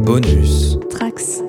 Bonus. Trax.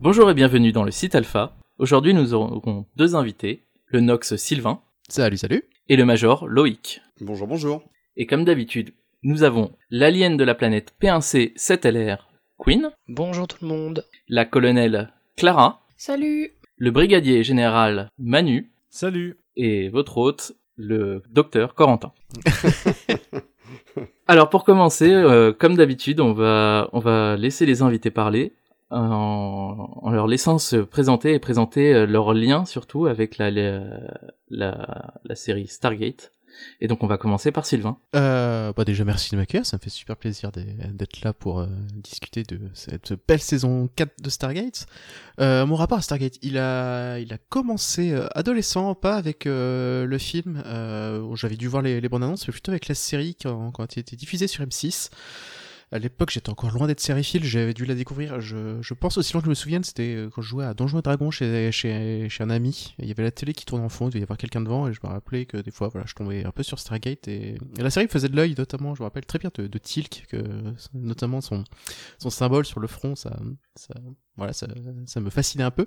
Bonjour et bienvenue dans le site Alpha. Aujourd'hui, nous aurons deux invités, le Nox Sylvain Salut, salut. et le Major Loïc. Bonjour, bonjour. Et comme d'habitude, nous avons l'alien de la planète P1C 7LR, Queen, Bonjour tout le monde. la colonelle Clara, Salut le brigadier général Manu Salut et votre hôte, le docteur Corentin. Alors pour commencer, euh, comme d'habitude, on va, on va laisser les invités parler en, en leur laissant se présenter et présenter euh, leur lien surtout avec la, la, la, la série Stargate. Et donc on va commencer par Sylvain. Euh, bah déjà merci de m'accueillir, ça me fait super plaisir d'être là pour euh, discuter de cette belle saison 4 de Stargate. Euh, mon rapport à Stargate, il a, il a commencé euh, adolescent, pas avec le film, où j'avais dû voir les, les bandes annonces, mais plutôt avec la série quand, quand elle était diffusée sur M6. À l'époque, j'étais encore loin d'être sériephile, j'avais dû la découvrir. Je, pense aussi loin que je me souvienne, c'était euh, quand je jouais à Donjons et chez, un ami. Il y avait la télé qui tournait en fond, il devait y avoir quelqu'un devant, et je me rappelais que des fois, voilà, je tombais un peu sur Stargate. Et, la série faisait de l'œil, notamment, je me rappelle très bien de, de Tilk, que, notamment son, symbole sur le front, ça, ça, voilà, ça, ça me fascinait un peu.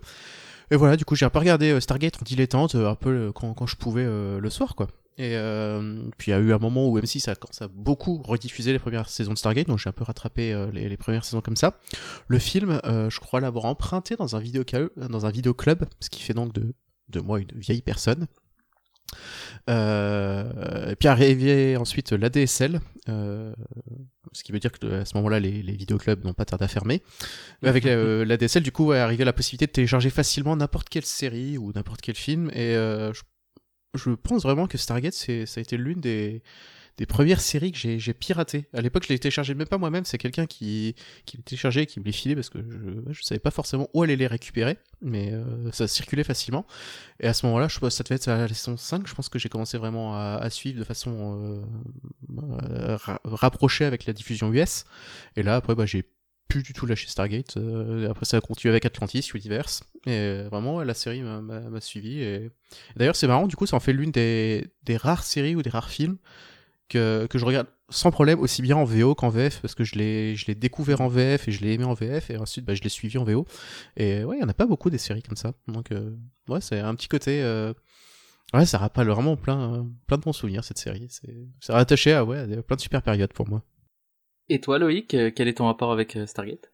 Et voilà, du coup, j'ai un peu regardé euh, Stargate en dilettante, euh, un peu quand, quand je pouvais le soir, quoi. Et euh, puis il y a eu un moment où M6 a commencé à beaucoup rediffuser les premières saisons de Stargate, donc j'ai un peu rattrapé euh, les, premières saisons comme ça. Le film, euh, je crois l'avoir emprunté dans un vidéo dans un vidéoclub, ce qui fait donc de, de moi une vieille personne. Euh, et puis arrivé ensuite l'ADSL, euh, ce qui veut dire que à ce moment-là les, les vidéoclubs n'ont pas tardé à fermer. Mais avec euh, l'ADSL, du coup, est arrivé la possibilité de télécharger facilement n'importe quelle série ou n'importe quel film. Et je je pense vraiment que Stargate, c'est, ça a été l'une des, des premières séries que j'ai, j'ai piratées. À l'époque, je l'ai téléchargé même pas moi-même, c'est quelqu'un qui, qui l'a téléchargé et qui me les filait parce que je, je savais pas forcément où aller les récupérer, mais euh, ça circulait facilement. Et à ce moment-là, je pense ça devait être la saison 5, je pense que j'ai commencé vraiment à, à suivre de façon euh, euh, ra- rapprochée avec la diffusion US. Et là, après, bah, j'ai plus du tout lâché Stargate. Euh, après, ça a continué avec Atlantis, Universe. Et euh, vraiment, la série m'a, suivi. Et... D'ailleurs, c'est marrant, du coup, ça en fait l'une des, rares séries ou des rares films que, je regarde sans problème, aussi bien en VO qu'en VF, parce que je l'ai, découvert en VF et je l'ai aimé en VF, et ensuite, bah, je l'ai suivi en VO. Et ouais, il y en a pas beaucoup des séries comme ça. Donc, euh, ouais, c'est un petit côté. Euh... Ouais, ça rappelle vraiment plein, plein de bons souvenirs, cette série. C'est, rattaché à, ouais, à plein de super périodes pour moi. Et toi Loïc, euh, quel est ton rapport avec euh, Stargate?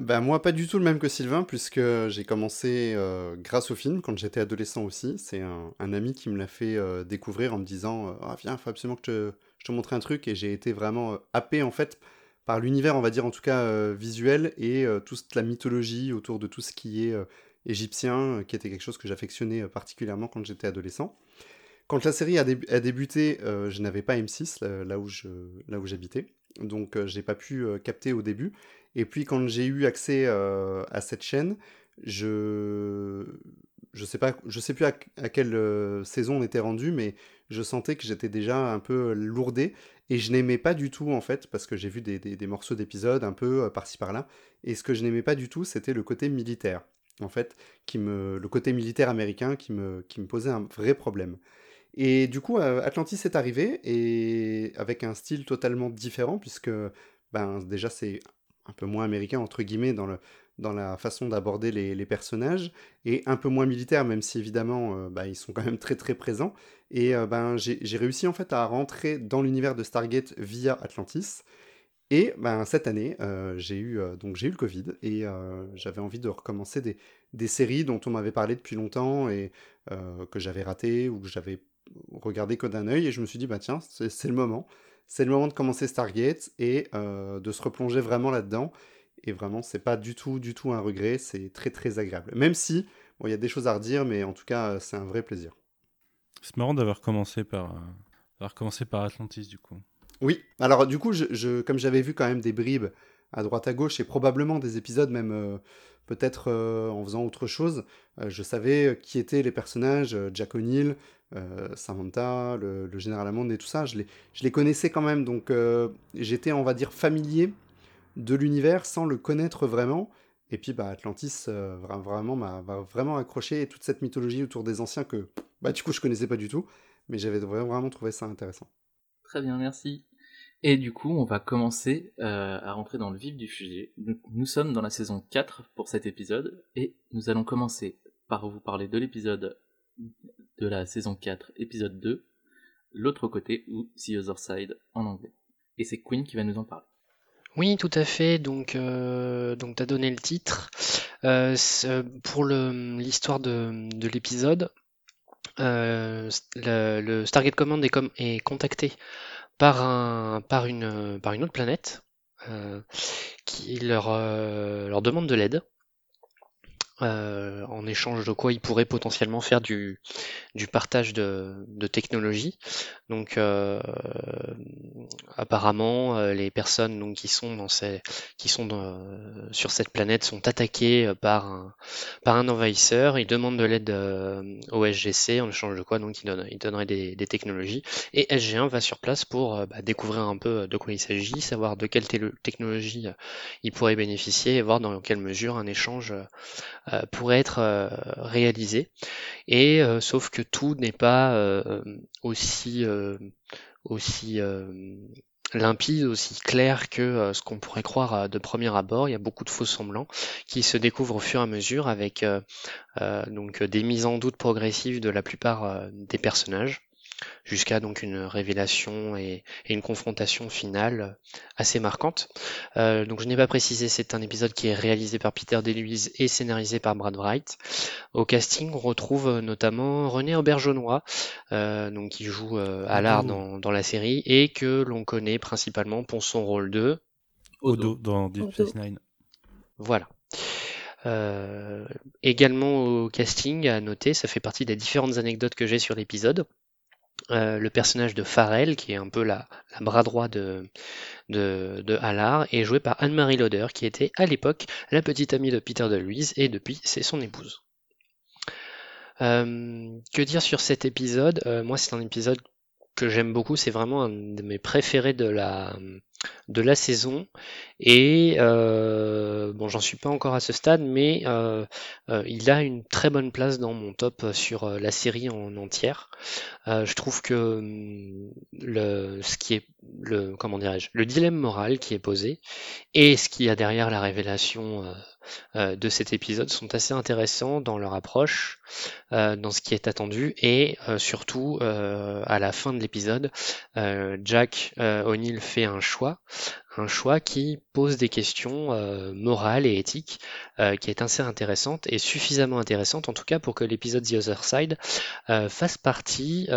Bah moi pas du tout le même que Sylvain puisque j'ai commencé euh, grâce au film quand j'étais adolescent aussi. C'est un, ami qui me l'a fait découvrir en me disant ah viens faut absolument que je te montre un truc et j'ai été vraiment happé en fait par l'univers on va dire en tout cas visuel et toute la mythologie autour de tout ce qui est égyptien qui était quelque chose que j'affectionnais particulièrement quand j'étais adolescent. Quand la série a, dé- a débuté, je n'avais pas M6 là, là où j'habitais, donc euh, j'ai pas pu euh, capter au début. Et puis quand j'ai eu accès euh, à cette chaîne, je je sais pas, je sais plus à, quelle saison on était rendu, mais je sentais que j'étais déjà un peu lourdé et je n'aimais pas du tout en fait parce que j'ai vu des, des- des morceaux d'épisodes un peu par-ci par-là et ce que je n'aimais pas du tout c'était le côté militaire en fait qui me le côté militaire américain qui me qui me posait un vrai problème. Et du coup, euh, Atlantis est arrivé et avec un style totalement différent puisque ben déjà c'est un peu moins américain entre guillemets dans le dans la façon d'aborder les, personnages et un peu moins militaire même si évidemment euh, bah, ils sont quand même très très présents. Et euh, ben j'ai réussi en fait à rentrer dans l'univers de Stargate via Atlantis. Et ben cette année j'ai eu eu le Covid et j'avais envie de recommencer des, des séries dont on m'avait parlé depuis longtemps et que j'avais raté ou que j'avais regardé que d'un œil et je me suis dit bah tiens c'est le moment. C'est le moment de commencer Stargate et euh, de se replonger vraiment là-dedans. Et vraiment c'est pas du tout du tout un regret. C'est très très agréable. Même si bon il y a des choses à redire mais en tout cas euh, c'est un vrai plaisir. C'est marrant d'avoir commencé par, euh, d'avoir commencé par Atlantis du coup. Oui, alors du coup, je, je- comme j'avais vu quand même des bribes à droite à gauche et probablement des épisodes même euh, peut-être euh, en faisant autre chose, euh, je savais qui étaient les personnages, Jack O'Neill, Samantha, le, général Hammond et tout ça, je les, connaissais quand même, donc euh, j'étais, on va dire, familier de l'univers sans le connaître vraiment. Et puis bah, Atlantis euh, vra- vraiment m'a vraiment accroché et toute cette mythologie autour des anciens que bah, du coup je connaissais pas du tout, mais j'avais vra- vraiment trouvé ça intéressant. Très bien, merci. Et du coup, on va commencer euh, à rentrer dans le vif du sujet. Nous, nous sommes dans la saison 4 pour cet épisode, et nous allons commencer par vous parler de l'épisode de la saison 4, épisode 2, l'autre côté, ou The Other Side en anglais. Et c'est Queen qui va nous en parler. Oui, tout à fait. Donc, euh, donc tu donné le titre. Euh, c'est- pour l'histoire de, de l'épisode, euh, le, le Stargate Command est, contacté par, un, par, une, autre planète euh, qui euh, leur demande de l'aide. Euh, en échange de quoi ils pourraient potentiellement faire du, du partage de, de technologie. Donc euh, apparemment euh, les personnes donc, qui sont, dans ces, qui sont dans- sur cette planète sont attaquées euh, par un, par un envahisseur, ils demandent de l'aide euh, au SGC en échange de quoi donc ils, ils donneraient des, des technologies et SG1 va sur place pour euh, bah, découvrir un peu de quoi il s'agit, savoir de quelle technologie euh, il pourrait bénéficier et voir dans quelle mesure un échange euh, pourrait être euh, réalisé. Et euh, sauf que tout n'est pas euh, aussi euh, aussi euh, limpide, aussi clair que euh, ce qu'on pourrait croire euh, de premier abord. Il y a beaucoup de faux semblants qui se découvrent au fur et à mesure avec euh, euh, donc des mises en doute progressives de la plupart euh, des personnages jusqu'à donc une révélation et, et une confrontation finale assez marquante. Euh, donc je n'ai pas précisé, c'est un épisode qui est réalisé par Peter DeLuise et scénarisé par Brad Wright. Au casting, on retrouve euh, notamment René Auberjonois, euh, donc qui joue euh, Allard Oh. dans, dans la série et que l'on connaît principalement pour son rôle de Odo dans Deep. Space Nine. voilà. Euh, également au casting, à noter, ça fait partie des différentes anecdotes que j'ai sur l'épisode. Euh, le personnage de Farrell, qui est un peu la, la bras droit de, de, de est joué par Anne-Marie Lauder, qui était à l'époque la petite amie de Peter DeLuise, et depuis c'est son épouse. Euh, que dire sur cet épisode? Euh, Moi, c'est un épisode que j'aime beaucoup. C'est vraiment un de mes préférés de la de la saison. Et euh, bon, j'en suis pas encore à ce stade, mais euh, euh, il a une très bonne place dans mon top sur la série en entière. Je trouve que hum, le ce qui est le comment dirais-je le dilemme moral qui est posé et ce qu'il y a derrière la révélation de cet épisode sont assez intéressants dans leur approche, dans ce qui est attendu et surtout à la fin de l'épisode, Jack O'Neill fait un choix, un choix qui pose des questions euh, morales et éthiques, euh, qui est assez intéressante et suffisamment intéressante en tout cas pour que l'épisode The Other Side euh, fasse partie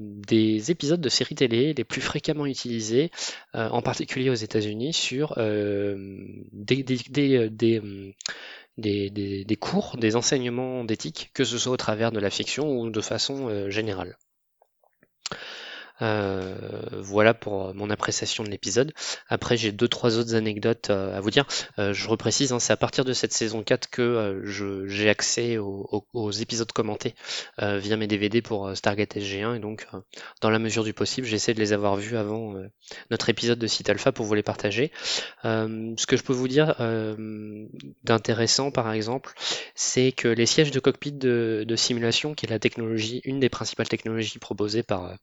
des épisodes de séries télé les plus fréquemment utilisés, en particulier aux États-Unis, sur hum, des, cours, des enseignements d'éthique, que ce soit au travers de la fiction ou de façon générale. Euh, voilà pour mon appréciation de l'épisode. Après, j'ai deux trois autres anecdotes euh, à vous dire. Euh, je reprécise, hein, c'est à partir de cette saison 4 que euh, j'ai accès aux, épisodes commentés euh, via mes DVD pour euh, Stargate SG1 et donc euh, dans la mesure du possible, j'essaie de les avoir vus avant euh, notre épisode de Site Alpha pour vous les partager. Euh, ce que je peux vous dire euh, d'intéressant, par exemple, c'est que les sièges de cockpit de, simulation, qui est la technologie, une des principales technologies proposées par euh,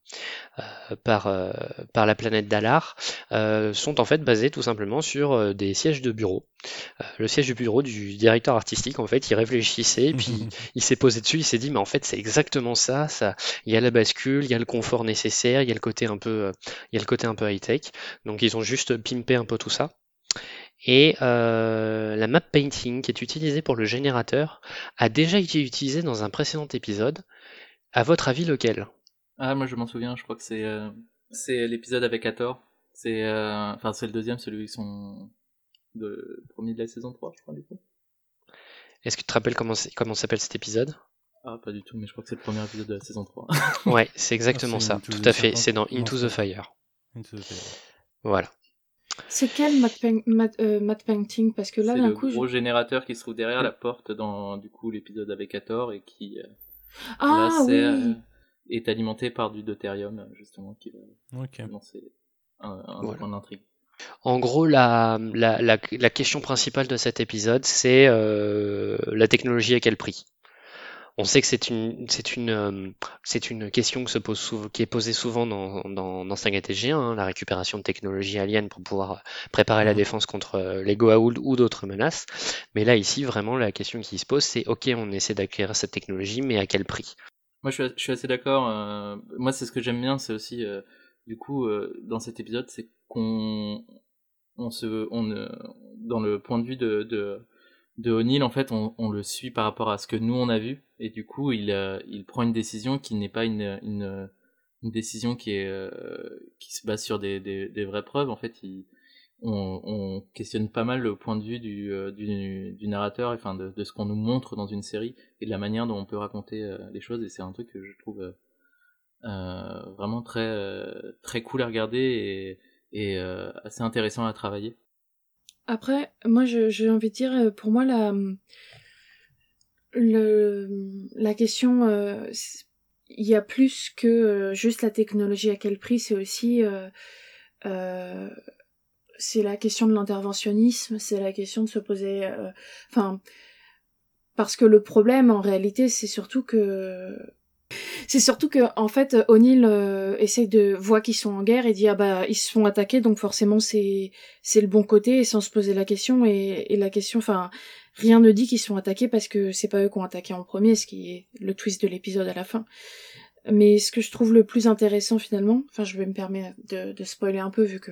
euh, par, euh, par la planète Dalar, euh, sont en fait basés tout simplement sur euh, des sièges de bureau. Euh, le siège de bureau du directeur artistique, en fait, il réfléchissait, puis il s'est posé dessus, il s'est dit, mais en fait, c'est exactement ça, ça. Il y a la bascule, il y a le confort nécessaire, il y a le côté un peu, euh, il y a le côté un peu high tech. Donc, ils ont juste pimpé un peu tout ça. Et euh, la map painting qui est utilisée pour le générateur a déjà été utilisée dans un précédent épisode. À votre avis, lequel? Ah, moi je m'en souviens, je crois que c'est euh, c'est l'épisode avec Hathor. C'est euh, enfin c'est le deuxième, celui qui sont de premier de la saison 3, je crois du coup. Est-ce que tu te rappelles comment c'est- comment s'appelle cet épisode? Ah, pas du tout, mais je crois que c'est le premier épisode de la saison 3. Ouais, c'est exactement Ah, c'est ça, tout the à fait. C'est dans Into c'est- the Fire. Into the Fire. Voilà. C'est quel matte, matte- euh, painting Parce que là, c'est d'un le coup, je- gros générateur qui se trouve derrière la porte dans du coup l'épisode avec Hathor et qui euh, Ah là oui c'est, euh, est alimenté par du deutérium justement qui va lancer un, un Voilà. point d'intrigue. En gros, la, la, la, la question principale de cet épisode, c'est euh, la technologie à quel prix? On sait que c'est une, c'est une, euh, c'est une question que se pose souvent, qui est posée souvent dans, dans, dans Stargate SG1, hein, la récupération de technologies aliens pour pouvoir préparer la défense contre euh, les Goa'uld ou d'autres menaces. Mais là, ici, vraiment, la question qui se pose, c'est OK, on essaie d'acquérir cette technologie, mais à quel prix? Moi, je suis, assez d'accord. euh, moi, c'est ce que j'aime bien, c'est aussi, euh, du coup, euh, dans cet épisode, c'est qu'on, on se, on, dans le point de vue de, de, de O'Neill, en fait, on, on le suit par rapport à ce que nous on a vu, et du coup, il, euh, il prend une décision qui n'est pas une, une, une décision qui est, euh, qui se base sur des, des, des vraies preuves. En fait, il, on, on questionne pas mal le point de vue du, euh, narrateur, enfin de, ce qu'on nous montre dans une série et de la manière dont on peut raconter euh, les choses. Et c'est un truc que je trouve euh, vraiment très très cool à regarder et, assez intéressant à travailler. Après, moi, j'ai envie de dire, pour moi, la, la question, il y a plus que juste la technologie à quel prix, c'est aussi, c'est la question de l'interventionnisme, c'est la question de se poser, euh, enfin, parce que le problème, en réalité, c'est surtout que c'est surtout que en fait O'Neill euh, essaie de voit qu'ils sont en guerre et dit ah bah ils se font attaquer donc forcément c'est c'est le bon côté sans se poser la question et, et la question enfin rien ne dit qu'ils sont attaqués parce que c'est pas eux qui ont attaqué en premier ce qui est le twist de l'épisode à la fin. Mais ce que je trouve le plus intéressant finalement enfin je vais me permettre de, de spoiler un peu vu que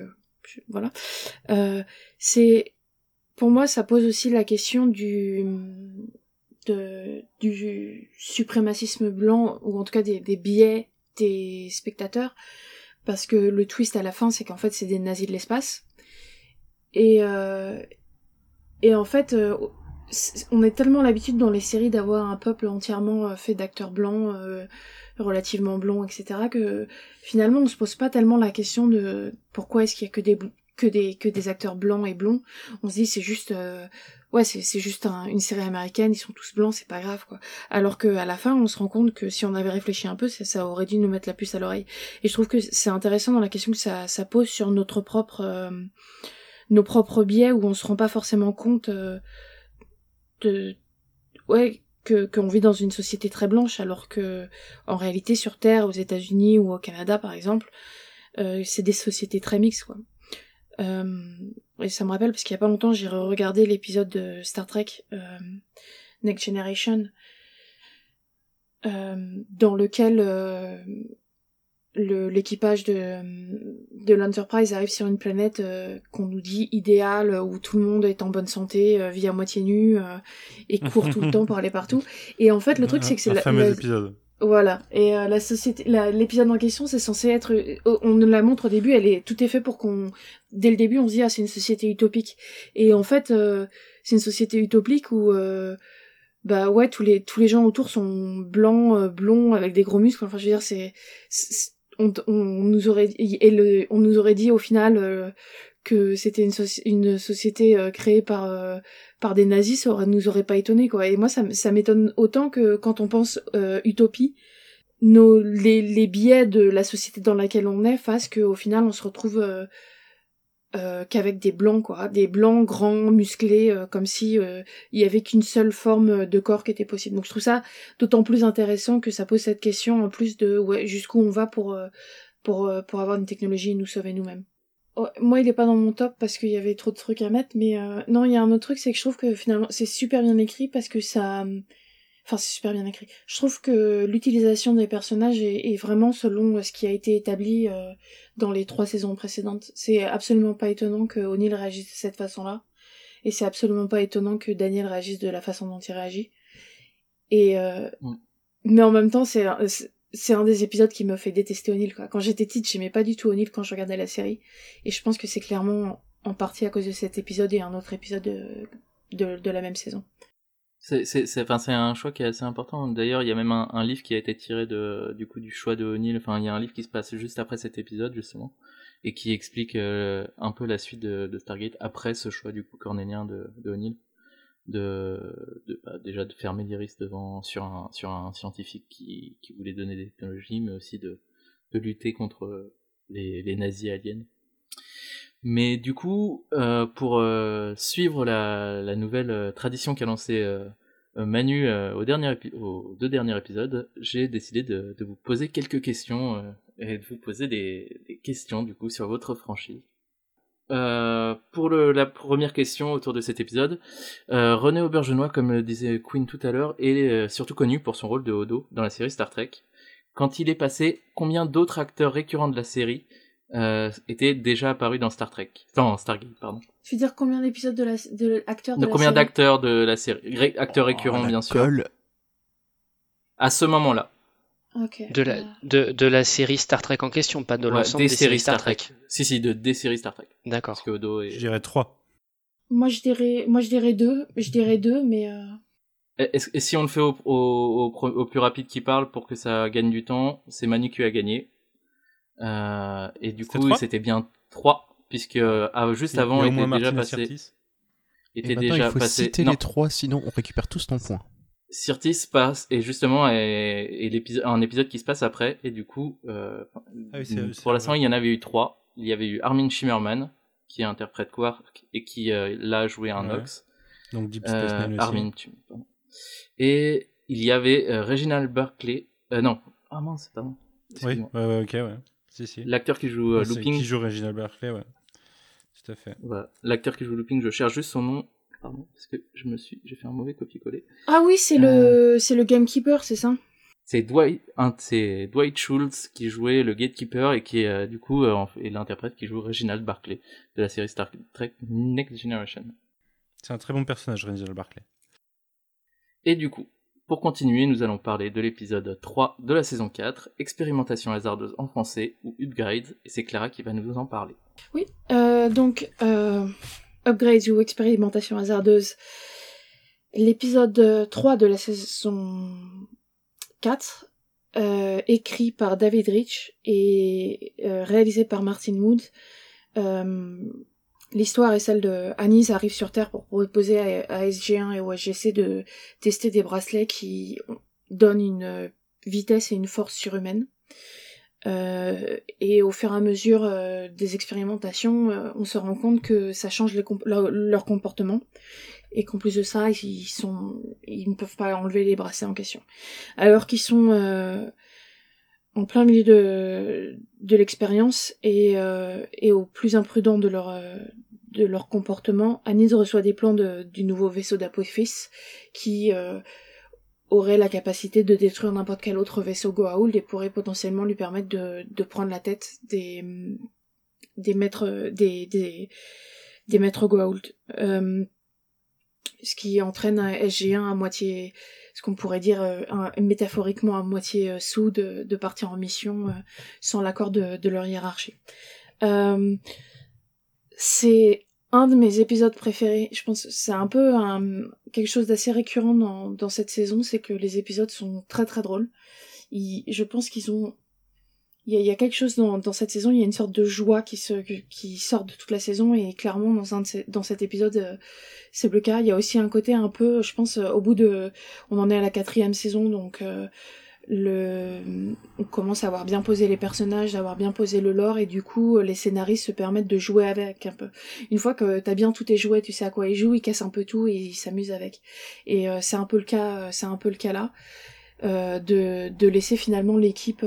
voilà. Euh, c'est pour moi ça pose aussi la question du du suprémacisme blanc ou en tout cas des, des biais des spectateurs parce que le twist à la fin c'est qu'en fait c'est des nazis de l'espace. Et euh, et en fait euh, on est tellement l'habitude dans les séries d'avoir un peuple entièrement fait d'acteurs blancs relativement blonds etc que finalement on se pose pas tellement la question de pourquoi est-ce qu'il y a que des que des que des acteurs blancs et blonds. On se dit c'est juste euh, ouais c'est c'est juste un- une série américaine ils sont tous blancs c'est pas grave quoi. Alors que à la fin on se rend compte que si on avait réfléchi un peu ça, ça aurait dû nous mettre la puce à l'oreille. Et je trouve que c'est intéressant dans la question que ça, ça pose sur notre propre euh, nos propres biais où on se rend pas forcément compte euh, de ouais que qu'on vit dans une société très blanche alors que en réalité sur terre aux États-Unis ou au Canada par exemple euh, c'est des sociétés très mixtes quoi. Euh, et ça me rappelle parce qu'il y a pas longtemps j'ai regardé l'épisode de Star Trek euh, Next Generation dans lequel le- l'équipage de, de l'Enterprise arrive sur une planète euh, qu'on nous dit idéale où tout le monde est en bonne santé, euh, vit à moitié nu euh, et court tout le temps pour aller partout. Et en fait le truc c'est que c'est la, fameux la- épisode. voilà. Et euh, la société, l'épisode en question, c'est censé être. euh, on nous la montre au début. Elle est tout est fait pour qu'on, dès le début, on se dit ah c'est une société utopique. Et en fait, euh, c'est une société utopique où euh, bah ouais tous les tous les gens autour sont blancs, euh, blonds avec des gros muscles. Enfin je veux dire c'est- on, on nous aurait et le, on nous aurait dit au final euh, que c'était une, soci- une société euh, créée par euh, par des nazis, ça nous aurait pas étonné quoi. Et moi ça, ça m'étonne autant que quand on pense utopie, nos les, les biais de la société dans laquelle on est fassent qu'au final on se retrouve euh, euh, qu'avec des blancs quoi, des blancs grands musclés euh, comme si euh, il y avait qu'une seule forme de corps qui était possible. Donc je trouve ça d'autant plus intéressant que ça pose cette question en plus de ouais jusqu'où on va pour euh, pour euh, pour avoir une technologie et nous sauver nous-mêmes. Moi, il est pas dans mon top parce qu'il y avait trop de trucs à mettre, mais euh, non, il y a un autre truc, c'est que je trouve que finalement c'est super bien écrit parce que ça, enfin c'est super bien écrit. Je trouve que l'utilisation des personnages est, est vraiment selon ce qui a été établi euh, dans les trois saisons précédentes. C'est absolument pas étonnant que O'Neill réagisse de cette façon-là, et c'est absolument pas étonnant que Daniel réagisse de la façon dont il réagit. Et euh, Mm. mais en même temps, c'est c'est- c'est un des épisodes qui me fait détester O'Neill. Quoi. Quand j'étais petite, j'aimais pas du tout O'Neill quand je regardais la série. Et je pense que c'est clairement en partie à cause de cet épisode et un autre épisode de, de, de la même saison. C'est, enfin, un choix qui est assez important. D'ailleurs, il y a même un, un livre qui a été tiré de, du coup, du choix de O'Neill. Enfin, il y a un livre qui se passe juste après cet épisode, justement, et qui explique euh, un peu la suite de, de Stargate après ce choix, du coup, cornélien de, de O'Neill. De, de bah, déjà de fermer l'iris devant sur un sur un scientifique qui, qui voulait donner des technologies mais aussi de, de lutter contre les nazis aliens Mais du coup, euh, pour euh, suivre la, nouvelle euh, tradition qu'a lancée Manu au dernier aux deux derniers épisodes, j'ai décidé de, vous poser quelques questions et de vous poser des, questions du coup sur votre franchise. Pour la première question autour de cet épisode, René Aubergenois, comme le disait Queen tout à l'heure, est surtout connu pour son rôle de Odo dans la série Star Trek. Quand il est passé, combien d'autres acteurs récurrents de la série euh, étaient déjà apparus dans Star Trek Dans Stargate, pardon. Tu veux dire combien d'épisodes de la de acteurs de la combien série d'acteurs de la série Ré- Acteurs récurrents, Oh, la bien sûr. colle. À ce moment-là. Ok. De la, de, de la série Star Trek en question, pas de Ouais, l'ensemble des, séries Star Trek. Si, si, de, des séries Star Trek. Parce D'accord. que Odo est... Je dirais 3. Moi je dirais, moi je dirais deux, je dirais deux, mais euh, Et, si on le fait au, au, au, pro- au plus rapide qui parle pour que ça gagne du temps, c'est Manu qui a gagné. Euh, et du coup, c'était bien 3, puisque euh, ah, juste Il avant, il était déjà passé. Sirtis. Et Était maintenant, déjà il faut passé. citer non, les trois, sinon on récupère tous ton point. Sirtis passe, et justement, est, est l'épisode, un épisode qui se passe après, et du coup, euh, Ah oui, pour l'instant, il y en avait eu trois. Il y avait eu Armin Shimmerman, qui interprète Quark, et qui euh, l'a joué un Ouais. Nox. Donc Deep Space Euh, Nine aussi. Armin, tu- pardon. Et il y avait euh, Reginald Berkeley. Euh, non. Ah mince, c'est pas bon. Oui, Excuse-moi. ouais, ouais, ok, ouais. Si, si. L'acteur qui joue euh, C'est- Looping. Qui joue Reginald Berkeley, ouais. Tout à fait. Voilà. L'acteur qui joue Looping, je cherche juste son nom. Pardon, parce que je me suis, j'ai fait un mauvais copier-coller. ah oui c'est Euh. le c'est le gamekeeper c'est ça? C'est Dwight, un, c'est Dwight Schultz qui jouait le Gatekeeper et qui est euh, du coup euh, est l'interprète qui joue Reginald Barclay de la série Star Trek Next Generation. C'est un très bon personnage, Reginald Berkeley. Et du coup, pour continuer, nous allons parler de l'épisode 3 de la saison 4, Expérimentation hasardeuse en français ou Upgrade, et c'est Clara qui va nous en parler. Oui. Euh, donc euh, upgrades ou expérimentation hasardeuse. L'épisode 3 de la saison 4, euh, écrit par David Rich et réalisé par Martin Wood. L'histoire est celle de Anis arrive sur Terre pour proposer à, à SG1 et au SGC de tester des bracelets qui donnent une vitesse et une force surhumaine. Euh, et au fur et à mesure euh, des expérimentations, euh, on se rend compte que ça change leur, comportement et qu'en plus de ça, ils ils ne peuvent pas enlever les bracelets en question. Alors qu'ils sont en plein milieu de, l'expérience et, euh, et au plus imprudent de leur euh, de leur comportement, Anis reçoit des plans du nouveau vaisseau d'Apophis qui euh, aurait la capacité de détruire n'importe quel autre vaisseau Goa'uld et pourrait potentiellement lui permettre de, prendre la tête des maîtres des des, des maîtres Goa'uld. Ce qui entraîne un SG1 à moitié ce qu'on pourrait dire euh, métaphoriquement à moitié euh, sous de, de partir en mission euh, sans l'accord de, leur hiérarchie. C'est un de mes épisodes préférés. Je pense que c'est un peu quelque chose d'assez récurrent dans, dans cette saison, c'est que les épisodes sont très très drôles. Je pense qu'ils ont il y, y a quelque chose dans, cette saison, il y a une sorte de joie qui sort de toute la saison et clairement dans dans cet épisode euh, c'est le cas. Il y a aussi un côté un peu, je pense, euh, au bout de, on en est à la quatrième saison donc euh, le, on commence à avoir bien posé les personnages, d'avoir bien posé le lore et du coup les scénaristes se permettent de jouer avec un peu. Une fois que t'as bien tous tes jouets, tu sais à quoi ils jouent, ils cassent un peu tout et ils s'amusent avec. Et c'est un peu le cas, c'est un peu le cas là, de laisser finalement l'équipe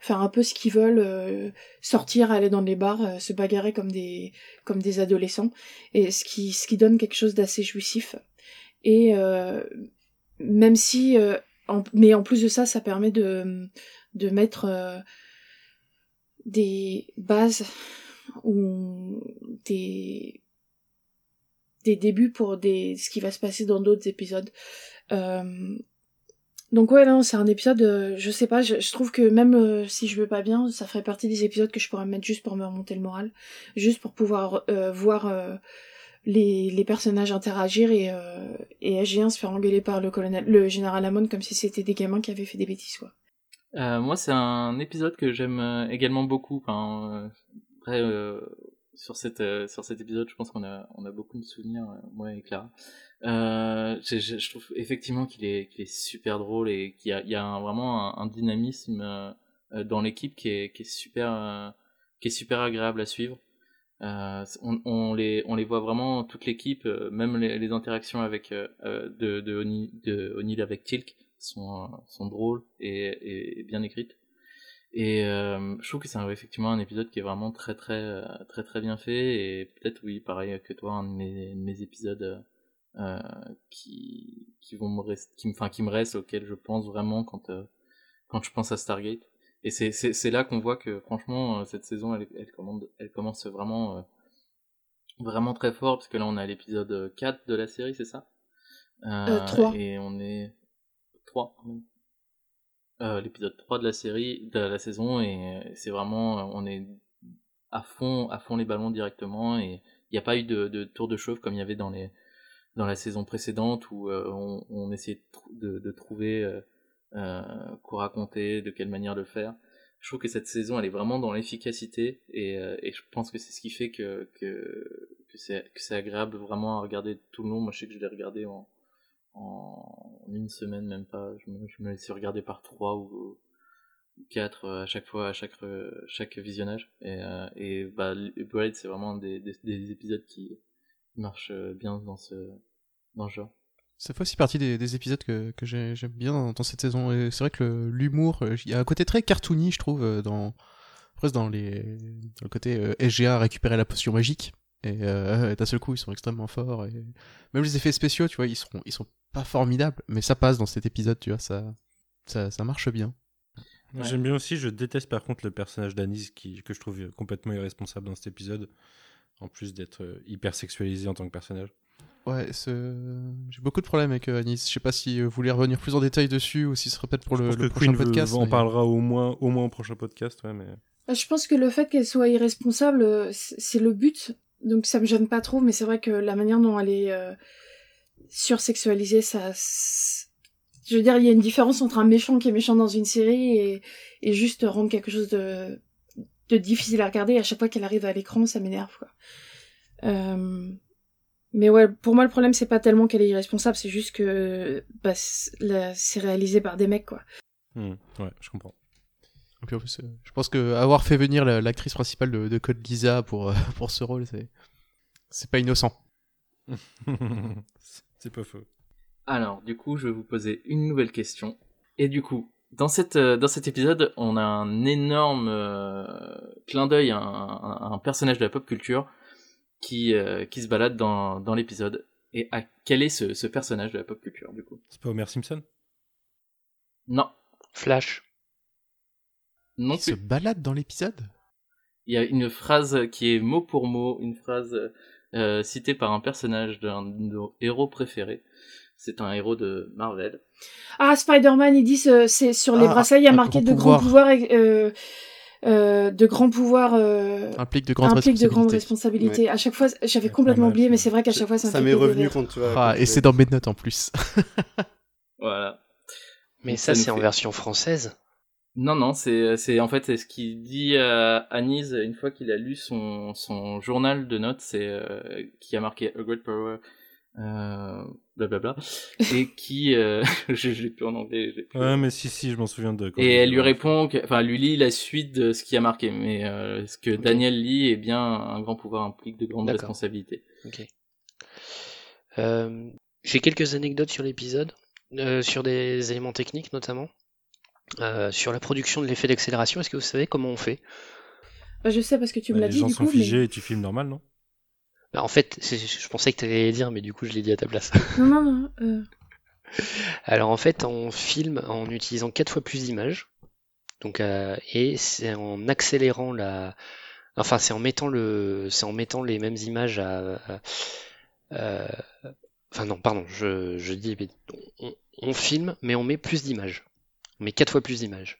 faire un peu ce qu'ils veulent, euh, sortir, aller dans les bars, euh, se bagarrer comme des comme des adolescents, et ce qui ce qui donne quelque chose d'assez jouissif. Et euh, même si, euh, mais en plus de ça, ça permet de de mettre euh, des bases ou des des débuts pour des ce qui va se passer dans d'autres épisodes. Euh, donc ouais, non, c'est un épisode, euh, je sais pas, je, trouve que même euh, si je veux pas bien, ça ferait partie des épisodes que je pourrais mettre juste pour me remonter le moral, juste pour pouvoir euh, voir les, personnages interagir et, et SG1 se faire engueuler par le colonel, le général Amon comme si c'était des gamins qui avaient fait des bêtises quoi. Moi, c'est un épisode que j'aime également beaucoup. Après, sur cet épisode, je pense qu'on a on a beaucoup de souvenirs, moi et Clara. Euh, je, je- trouve effectivement qu'il est qu'il est super drôle et qu'il y a il y a vraiment un, un dynamisme euh, euh, dans l'équipe qui est qui est super euh, qui est super agréable à suivre. Euh, on, on, les, on les voit vraiment, toute l'équipe, euh, même les, les, interactions avec euh, de, de, O'Neill avec Tilk sont, sont drôles et, et, bien écrites. Et je trouve que c'est effectivement un épisode qui est vraiment très très très très bien fait et peut-être oui pareil que toi un de mes, mes épisodes qui qui vont me rester, qui me enfin qui me reste auquel je pense vraiment quand quand je pense à Stargate. Et c'est c'est là qu'on voit que franchement euh, cette saison elle elle commence elle commence vraiment euh, vraiment très fort parce que là on a l'épisode 4 de la série c'est ça? Euh, 3 et on est 3 euh, l'épisode 3 de la série de la saison et c'est vraiment on est à fond à fond les ballons directement et il n'y a pas eu de, de tour de chauffe comme il y avait dans les dans la saison précédente où on, on essayait de, de trouver euh, quoi raconter, de quelle manière le faire. Je trouve que cette saison, elle est vraiment dans l'efficacité et, euh, et, je pense que c'est ce qui fait que, que, que c'est agréable vraiment à regarder tout le long. Moi, je sais que je l'ai regardé en, en une semaine, même pas. Je me, je me laissais regarder par trois ou, quatre à chaque fois, à chaque, chaque visionnage. Et, euh, et bah, Blade, c'est vraiment des, des, des, épisodes qui marchent bien dans ce, dans. Ça fait aussi partie des, des épisodes que, que j'aime bien dans, cette saison. Et c'est vrai que l'humour, euh, il y a un côté très cartoony, je trouve, euh, dans presque dans les dans le côté euh, SGA récupérer la potion magique. Et euh, d'un seul coup, ils sont extrêmement forts. Et même les effets spéciaux, tu vois, ils sont ils sont pas formidables, mais ça passe dans cet épisode, tu vois, ça ça, ça marche bien. J'aime bien aussi. Je déteste par contre le personnage d'Anis qui que je trouve complètement irresponsable dans cet épisode, en plus d'être hyper sexualisé en tant que personnage. Ouais, j'ai beaucoup de problèmes avec euh, Anis. Je sais pas si vous voulez revenir plus en détail dessus ou si ce sera peut-être pour le, prochain podcast. On parlera au moins, au moins au prochain podcast, ouais, mais. Bah, je pense que le fait qu'elle soit irresponsable, euh, c'est le but. Donc ça me gêne pas trop, mais c'est vrai que la manière dont elle est euh, sursexualisée, ça. Je veux dire, il y a une différence entre un méchant qui est méchant dans une série et, et juste rendre quelque chose de, de difficile à regarder. À chaque fois qu'elle arrive à l'écran, ça m'énerve, quoi. Euh... Mais ouais, pour moi, le problème, c'est pas tellement qu'elle est irresponsable, c'est juste que bah, c'est réalisé par des mecs, quoi. Hmm, ouais, je comprends. Et en plus, euh, je pense que avoir fait venir l'actrice principale de, de, Code Lisa pour, euh, pour ce rôle, c'est c'est pas innocent. c'est pas faux. Alors, du coup, je vais vous poser une nouvelle question. Et du coup, dans, cette, euh, dans cet épisode, on a un énorme clin d'œil à, à, un personnage de la pop culture qui, euh, qui se balade dans, dans l'épisode. Et à quel est ce, ce, personnage de la pop culture, du coup? C'est pas Homer Simpson? Non. Flash Non Il se balade dans l'épisode? Il y a une phrase qui est mot pour mot, une phrase euh, citée par un personnage d'un de nos héros préférés. C'est un héros de Marvel. Ah, Spider-Man, ils disent euh, c'est sur les ah, bracelets, il y a marqué de grands pouvoirs. Euh, euh, de grands pouvoirs euh, implique de grandes responsabilités. De grandes responsabilités. À chaque fois, j'avais complètement oublié, mais c'est vrai qu'à chaque fois, ça, ça m'est revenu quand tu Ah, et c'est dans mes notes en plus. voilà. Mais ça, c'est en version française. Non, non, c'est, c'est en fait c'est ce qu'il dit à Anise une fois qu'il a lu son, son journal de notes, c'est euh, qui a marqué A Great Power euh, blablabla, et qui, euh, j'ai plus en anglais. Plus... Ouais, mais si, si, je m'en souviens de. Et elle lui répond, que, enfin, lui lit la suite de ce qui a marqué, mais euh, ce que Daniel lit est bien un grand pouvoir implique de grandes responsabilités. Ok. Euh, j'ai quelques anecdotes sur l'épisode, euh, sur des éléments techniques notamment, euh, sur la production de l'effet d'accélération. Est-ce que vous savez comment on fait? Bah, Je sais parce que tu me bah, l'as dit. Les gens du sont coup, figés mais... et tu filmes normal, non? Bah, en fait, je pensais que tu allais dire, mais du coup, je l'ai dit à ta place. Non, non, non. Euh... Alors, en fait, on filme en utilisant quatre fois plus d'images. Donc, euh, et c'est en accélérant la. Enfin, c'est en mettant le, c'est en mettant les mêmes images à. à... Euh... Enfin non, pardon, je, je dis, on, on, filme, mais on met plus d'images. On met quatre fois plus d'images.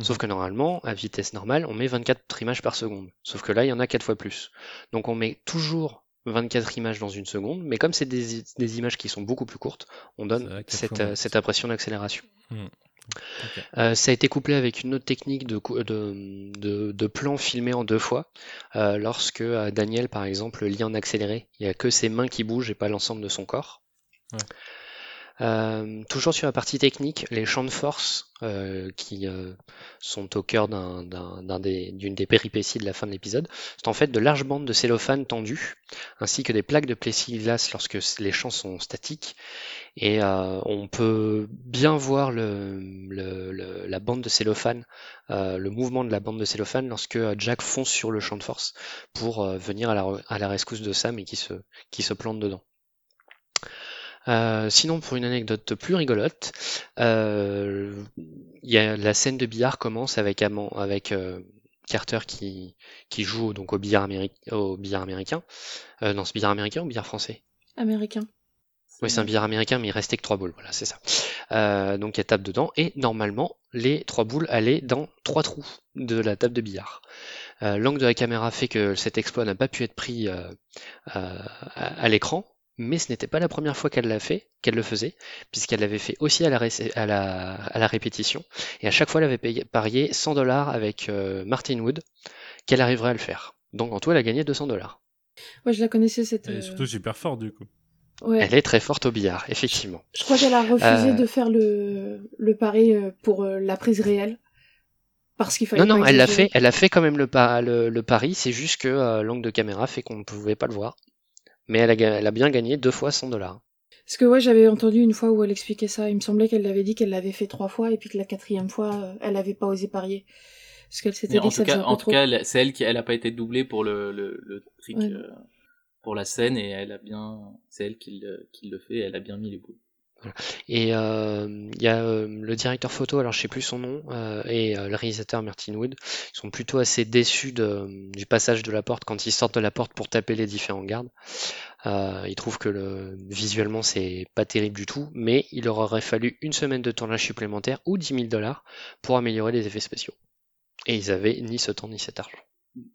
Sauf que normalement, à vitesse normale, on met 24 images par seconde. Sauf que là, il y en a quatre fois plus. Donc on met toujours 24 images dans une seconde, mais comme c'est des, des, images qui sont beaucoup plus courtes, on donne cette, euh, cette, impression d'accélération. Mmh. Okay. Euh, ça a été couplé avec une autre technique de, de, de, de plan filmé en deux fois. Euh, lorsque euh, Daniel, par exemple, lit en accéléré, il n'y a que ses mains qui bougent et pas l'ensemble de son corps. Ouais. Euh, toujours sur la partie technique, les champs de force euh, qui euh, sont au cœur d'une des, péripéties de la fin de l'épisode, c'est en fait de larges bandes de cellophane tendues, ainsi que des plaques de plexiglas lorsque les champs sont statiques. Et euh, on peut bien voir le, la bande de cellophane, le mouvement de la bande de cellophane lorsque Jack fonce sur le champ de force pour venir à la, rescousse de Sam et qui se plante dedans. Euh, sinon, pour une anecdote plus rigolote, euh, il y a, la scène de billard commence avec, Amand- avec euh, Carter qui, qui joue donc au billard, améri- au billard américain. Euh, non, c'est billard américain ou billard français? Américain. Oui, c'est un billard américain, mais il restait que trois boules. Voilà, c'est ça. Euh, donc, il tape dedans, et normalement, les trois boules allaient dans trois trous de la table de billard. Euh, L'angle de la caméra fait que cet exploit n'a pas pu être pris euh, euh, à, à l'écran, mais ce n'était pas la première fois qu'elle l'a fait, qu'elle le faisait, puisqu'elle l'avait fait aussi à la, ré- à, la, à la répétition, et à chaque fois, elle avait payé, parié 100 dollars avec euh, Martin Wood, qu'elle arriverait à le faire. Donc, en tout, elle a gagné 200 dollars. Ouais, je la connaissais cette. Elle est euh, surtout super fort du coup. ouais. Elle est très forte au billard, effectivement. Je crois qu'elle a refusé Euh. de faire le, le pari pour la prise réelle. Parce qu'il fallait Non, non, elle l'a fait, elle a fait quand même le, pa- le, le pari, c'est juste que euh, l'angle de caméra fait qu'on ne pouvait pas le voir. Mais elle a, ga- elle a bien gagné deux fois 100 dollars. Parce que ouais, j'avais entendu une fois où elle expliquait ça. Il me semblait qu'elle l'avait dit qu'elle l'avait fait trois fois et puis que la quatrième fois, euh, elle avait pas osé parier. Parce qu'elle s'était dit en que ça tout cas, en tout cas, c'est elle qui, elle a pas été doublée pour le, le, le truc, Ouais. euh, pour la scène et elle a bien, c'est elle qui le, qui le fait, elle a bien mis les boules. Et euh, il y a euh, le directeur photo, alors je sais plus son nom, euh, et le réalisateur Martin Wood, ils sont plutôt assez déçus du passage de la porte quand ils sortent de la porte pour taper les différents gardes. Ils trouvent que le, visuellement c'est pas terrible du tout, mais il leur aurait fallu une semaine de tournage supplémentaire ou 10 000 dollars pour améliorer les effets spéciaux. Et ils avaient ni ce temps ni cet argent.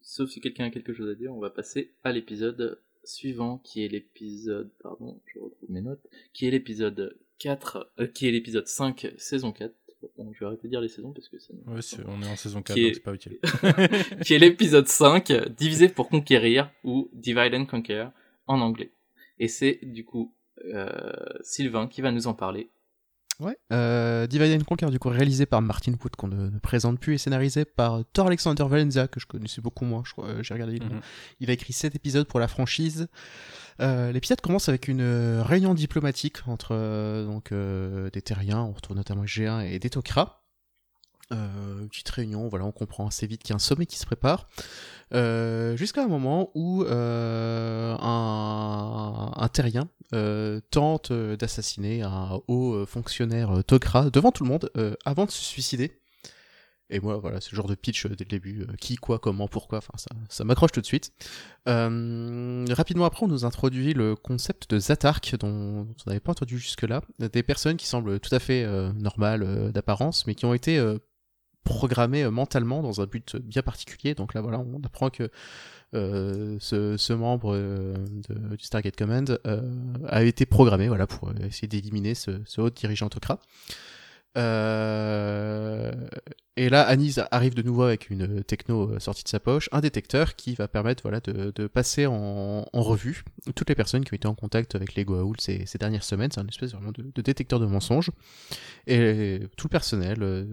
Sauf si quelqu'un a quelque chose à dire, on va passer à l'épisode suivant, qui est l'épisode, pardon, je retrouve mes notes, qui est l'épisode 4, euh, qui est l'épisode 5, saison 4. Bon, je vais arrêter de dire les saisons parce que ça Ouais, c'est- on est en saison 4, Qui donc est- c'est pas utile. qui est l'épisode 5, divisé pour conquérir, ou Divide and Conquer en anglais. Et c'est du coup euh, Sylvain qui va nous en parler. Ouais. Euh, Divide and Conquer, du coup, réalisé par Martin Wood, qu'on ne, ne présente plus, et scénarisé par Thor Alexander Valenza, que je connaissais beaucoup moins, je crois, euh, j'ai regardé. il- Mhm. Il a écrit 7 épisodes pour la franchise. Euh, L'épisode commence avec une euh, réunion diplomatique entre euh, donc, euh, des terriens, on retrouve notamment G1 et des Tok'ra. Euh, petite réunion, voilà, on comprend assez vite qu'il y a un sommet qui se prépare. Euh, Jusqu'à un moment où euh, un, un terrien euh, tente euh, d'assassiner un haut euh, fonctionnaire Tok'ra devant tout le monde avant de se suicider. Et moi, voilà, ce genre de pitch dès le début, qui, quoi, comment, pourquoi, enfin, ça, ça m'accroche tout de suite. Rapidement après, on nous introduit le concept de Zatark, dont, dont on n'avait pas entendu jusque-là. Des personnes qui semblent tout à fait normales d'apparence, mais qui ont été programmées euh, mentalement dans un but bien particulier. Donc là, voilà, on apprend que euh, ce, membre euh, de- du Stargate Command a été programmé voilà, pour essayer d'éliminer ce, ce haut dirigeant autocrat. Euh, et là, Anis arrive de nouveau avec une techno euh, sortie de sa poche, un détecteur qui va permettre voilà, de, de passer en, en revue toutes les personnes qui ont été en contact avec les Goa'uld ces, ces dernières semaines. C'est un espèce vraiment de, de détecteur de mensonges. Et tout le personnel euh,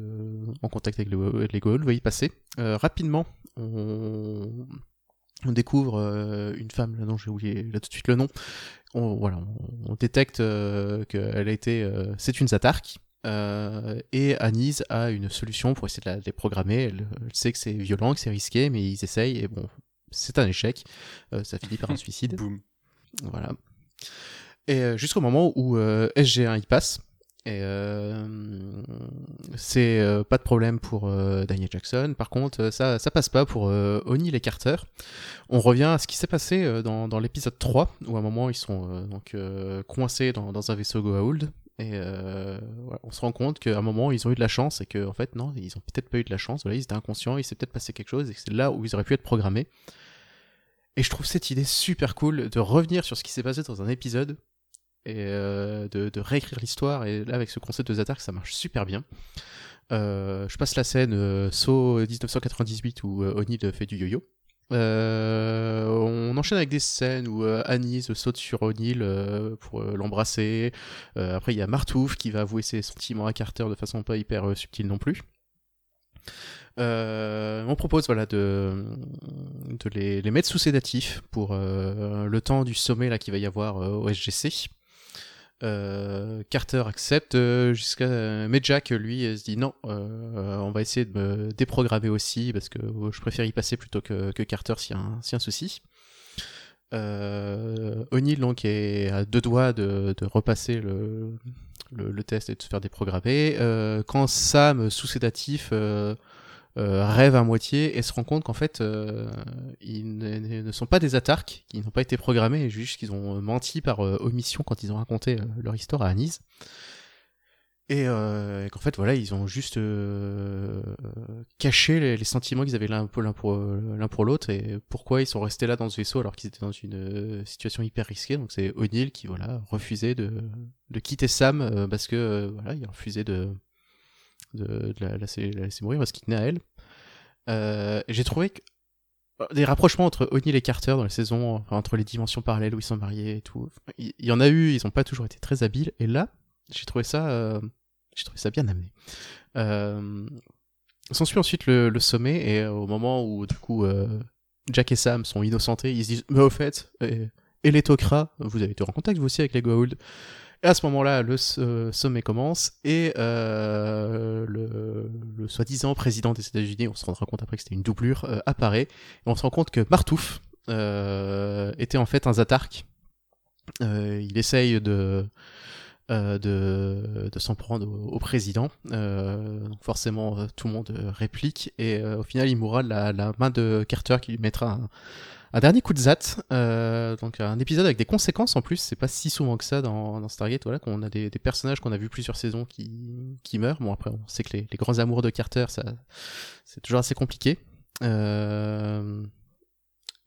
en contact avec les, les Goa'uld va y passer. Euh, rapidement, on, on découvre euh, une femme, là non j'ai oublié là tout de suite le nom. On, voilà, on, on détecte euh, qu'elle a été, c'est une Zatark. Euh, et Anise a une solution pour essayer de la déprogrammer. Elle, elle sait que c'est violent, que c'est risqué, mais ils essayent et bon, c'est un échec. Euh, ça finit par un suicide. Boum. Voilà. Et euh, jusqu'au moment où euh, SG1 y passe. Et c'est pas de problème pour Daniel Jackson. Par contre, ça, ça passe pas pour O'Neill et Carter. On revient à ce qui s'est passé dans, dans l'épisode 3, où à un moment ils sont donc coincés dans, dans un vaisseau Goa'uld. Et euh, on se rend compte qu'à un moment ils ont eu de la chance et qu'en en fait non, ils ont peut-être pas eu de la chance. Voilà, ils étaient inconscients, il s'est peut-être passé quelque chose et que c'est là où ils auraient pu être programmés. Et je trouve cette idée super cool de revenir sur ce qui s'est passé dans un épisode et euh, de, réécrire l'histoire. Et là, avec ce concept de Zatark, ça marche super bien. Euh, je passe la scène saut 1998 où O'Neill fait du yo-yo. Euh, on enchaîne avec des scènes où euh, Anise saute sur O'Neill euh, pour euh, l'embrasser. Après, il y a Martouf qui va avouer ses sentiments à Carter de façon pas hyper subtile non plus. On propose voilà de, de les, les mettre sous sédatif pour le temps du sommet là qu'il va y avoir au SGC. Euh, Carter accepte euh, jusqu'à mais Jack lui euh, se dit non euh, on va essayer de me déprogrammer aussi parce que euh, je préfère y passer plutôt que, que Carter s'il y, y a un souci. Euh, O'Neill donc est à deux doigts de, de repasser le, le, le test et de se faire déprogrammer. Euh, quand Sam sous sédatif euh, rêve à moitié et se rend compte qu'en fait euh, ils ne, sont pas des atarques, qu'ils n'ont pas été programmés, juste qu'ils ont menti par euh, omission quand ils ont raconté euh, leur histoire à Anise. Et, euh, et qu'en fait voilà ils ont juste caché les, sentiments qu'ils avaient l'un pour l'un pour l'autre et pourquoi ils sont restés là dans ce vaisseau alors qu'ils étaient dans une situation hyper risquée donc c'est O'Neill qui voilà refusait de, de quitter Sam parce que voilà il refusait de de, la, laisser, la laisser mourir parce qu'il tenait à elle euh, j'ai trouvé que des rapprochements entre O'Neill et Carter dans la saison entre les dimensions parallèles où ils sont mariés et tout il y, en a eu ils ont pas toujours été très habiles et là j'ai trouvé ça euh, j'ai trouvé ça bien amené euh, S'ensuit ensuite le, sommet et au moment où du coup euh, Jack et Sam sont innocentés, ils se disent mais au fait et, et les Tok'ra, vous avez été en contact vous aussi avec les Goa'uld. Et à ce moment-là, le euh, sommet commence et euh, le, soi-disant président des États-Unis, on se rendra compte après que c'était une doublure, euh, apparaît et on se rend compte que Martouf était en fait un Zatark. Il essaye de de, s'en prendre au, président. Donc forcément, tout le monde réplique et au final, il mourra la, la main de Carter qui lui mettra un, un dernier coup de zat. Euh, donc un épisode avec des conséquences en plus. C'est pas si souvent que ça dans, dans Stargate. Voilà, qu'on a des, personnages qu'on a vu plusieurs saisons qui, meurent. Bon après, on sait que les, grands amours de Carter, ça, c'est toujours assez compliqué. Euh,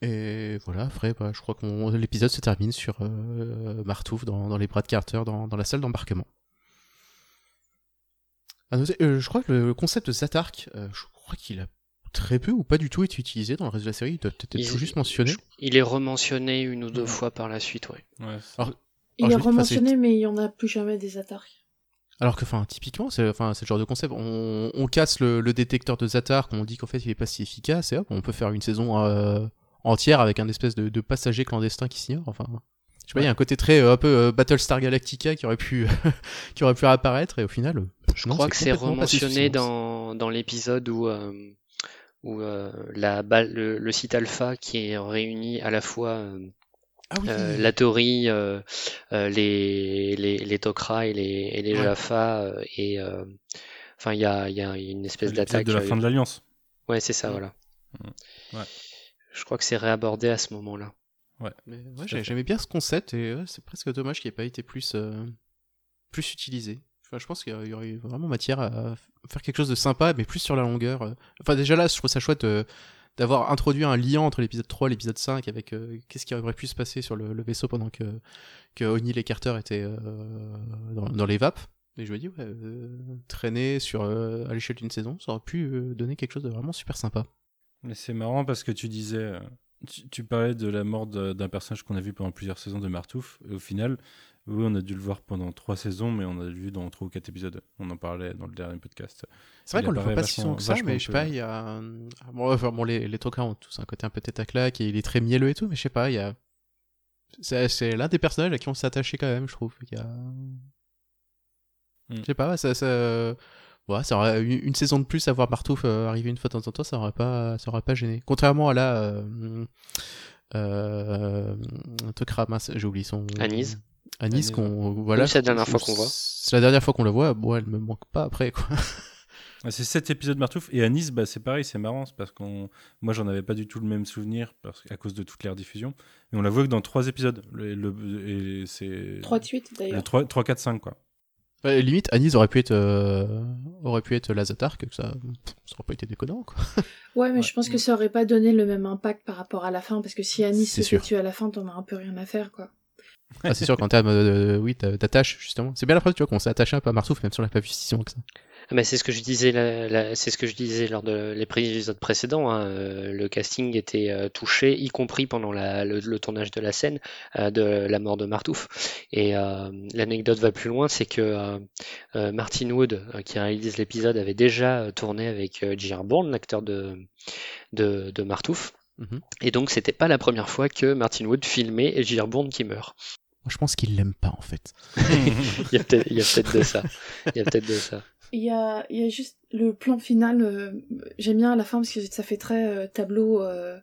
et voilà, après, bah, je crois que l'épisode se termine sur euh, Martouf dans, les bras de Carter dans, la salle d'embarquement. Euh, je crois que le concept de Zatark, je crois qu'il a très peu ou pas du tout été utilisé dans le reste de la série. Il doit peut-être être tout juste mentionné. Il est rementionné une ou deux fois par la suite, ouais. Ouais, Alors, Il Alors, est rementionné, mais il y en a plus jamais des atarques. Alors que, enfin, typiquement, c'est enfin, le genre de concept. On, on casse le, le détecteur de Zatark, on dit qu'en fait il est pas si efficace, et hop, on peut faire une saison euh, entière avec un espèce de, de passager clandestin qui s'ignore. Enfin, je sais pas, il y a un côté très euh, un peu euh, Battlestar Galactica qui aurait pu qui aurait pu apparaître, et au final, Je non, crois que c'est rementionné dans, dans l'épisode où, euh, où euh, la, balle- le, le site alpha qui est réuni à la fois euh, Ah oui. euh, la théorie, euh, euh, les, les, les Tok'ra et les, et les Ouais. Jaffa, et euh, enfin il y a, il y a une espèce d'attaque. de la fin de l'Alliance. Ouais, c'est ça, Mm. voilà. Mm. Ouais. Je crois que c'est réabordé à ce moment-là. Mais ouais, fait. j'aimais bien ce concept et ouais, c'est presque dommage qu'il n'ait pas été plus, euh, plus utilisé. Je pense qu'il y aurait- vraiment matière à faire quelque chose de sympa, mais plus sur la longueur. euh. Enfin, déjà là, je trouve ça chouette euh, d'avoir introduit un lien entre l'épisode 3 et l'épisode 5 avec euh, qu'est-ce qui aurait pu se passer sur le, vaisseau pendant que, que O'Neill et Carter étaient dans, les vapes. Et je me dis, ouais, traîner sur, à l'échelle d'une saison, ça aurait pu donner quelque chose de vraiment super sympa. Mais c'est marrant parce que tu disais, tu, tu parlais de la mort d'un personnage qu'on a vu pendant plusieurs saisons de Martouf. Et au final, oui, on a dû le voir pendant trois saisons, mais on a vu dans trois ou quatre épisodes. On en parlait dans le dernier podcast. C'est vrai qu'on le voit pas si souvent que ça, mais je sais pas, il y a. un- Bon, enfin, bon, les, les Tok'ra ont tous un côté un peu tête à claque et il est très mielleux et tout, mais je sais pas, il y a. C'est c'est l'un des personnages à qui on s'est attaché quand même, je trouve. Il y a. Mm. Je sais pas, ça. ça... Ouais, ça aurait une, une saison de plus à voir Martouf euh, arriver une fois de temps en temps, ça aurait pas, ça aurait pas gêné. Contrairement à la. Euh, euh, j'ai oublié son. Anise. Anise, Anise, qu'on. Voilà. Oui, c'est la dernière fois qu'on voit. C'est la dernière fois qu'on la voit, bon, elle me manque pas après, quoi. C'est cet épisode Martouf. Et à Nice, bah, c'est pareil, c'est marrant. C'est parce qu'on. Moi, j'en avais pas du tout le même souvenir parce... à cause de toute l'air diffusion. Mais on la voit que dans trois épisodes. Le, le- et c'est. 3 de suite, Le d'ailleurs. 3, 3, 4, 5, quoi. Ouais, limite, Anise aurait pu être, euh, aurait pu être Lazatar, que ça, ça aurait pas été déconnant, quoi. Ouais, mais Ouais. je pense que ça aurait pas donné le même impact par rapport à la fin, parce que si Anis se fait tuer à la fin, t'en as un peu rien à faire, quoi. Ah, c'est sûr qu'en termes, euh, oui, t'a- d'attache, justement. C'est bien la preuve, tu vois, qu'on s'est attaché un peu à Martouf, même si on l'a pas vu si souvent que ça. Ah bah, c'est ce que je disais, la- la- c'est ce que je disais lors de l'épisode précédent. hein, euh, Le casting était euh, touché, y compris pendant la- le, le tournage de la scène euh, de la mort de Martouf. Et euh, l'anecdote va plus loin, c'est que euh, euh, Martin Wood, euh, qui réalise l'épisode, avait déjà tourné avec euh, J.R. Bourne, l'acteur de, de, de Martouf. Mhm. Et donc, c'était pas la première fois que Martin Wood filmait J.R. Bourne qui meurt. Moi, je pense qu'il l'aime pas en fait. Il y a peut-être il y a peut-être de ça. Il y a peut-être de ça. Il y a, il y a juste le plan final, euh, j'aime bien à la fin parce que ça fait très euh, tableau. euh,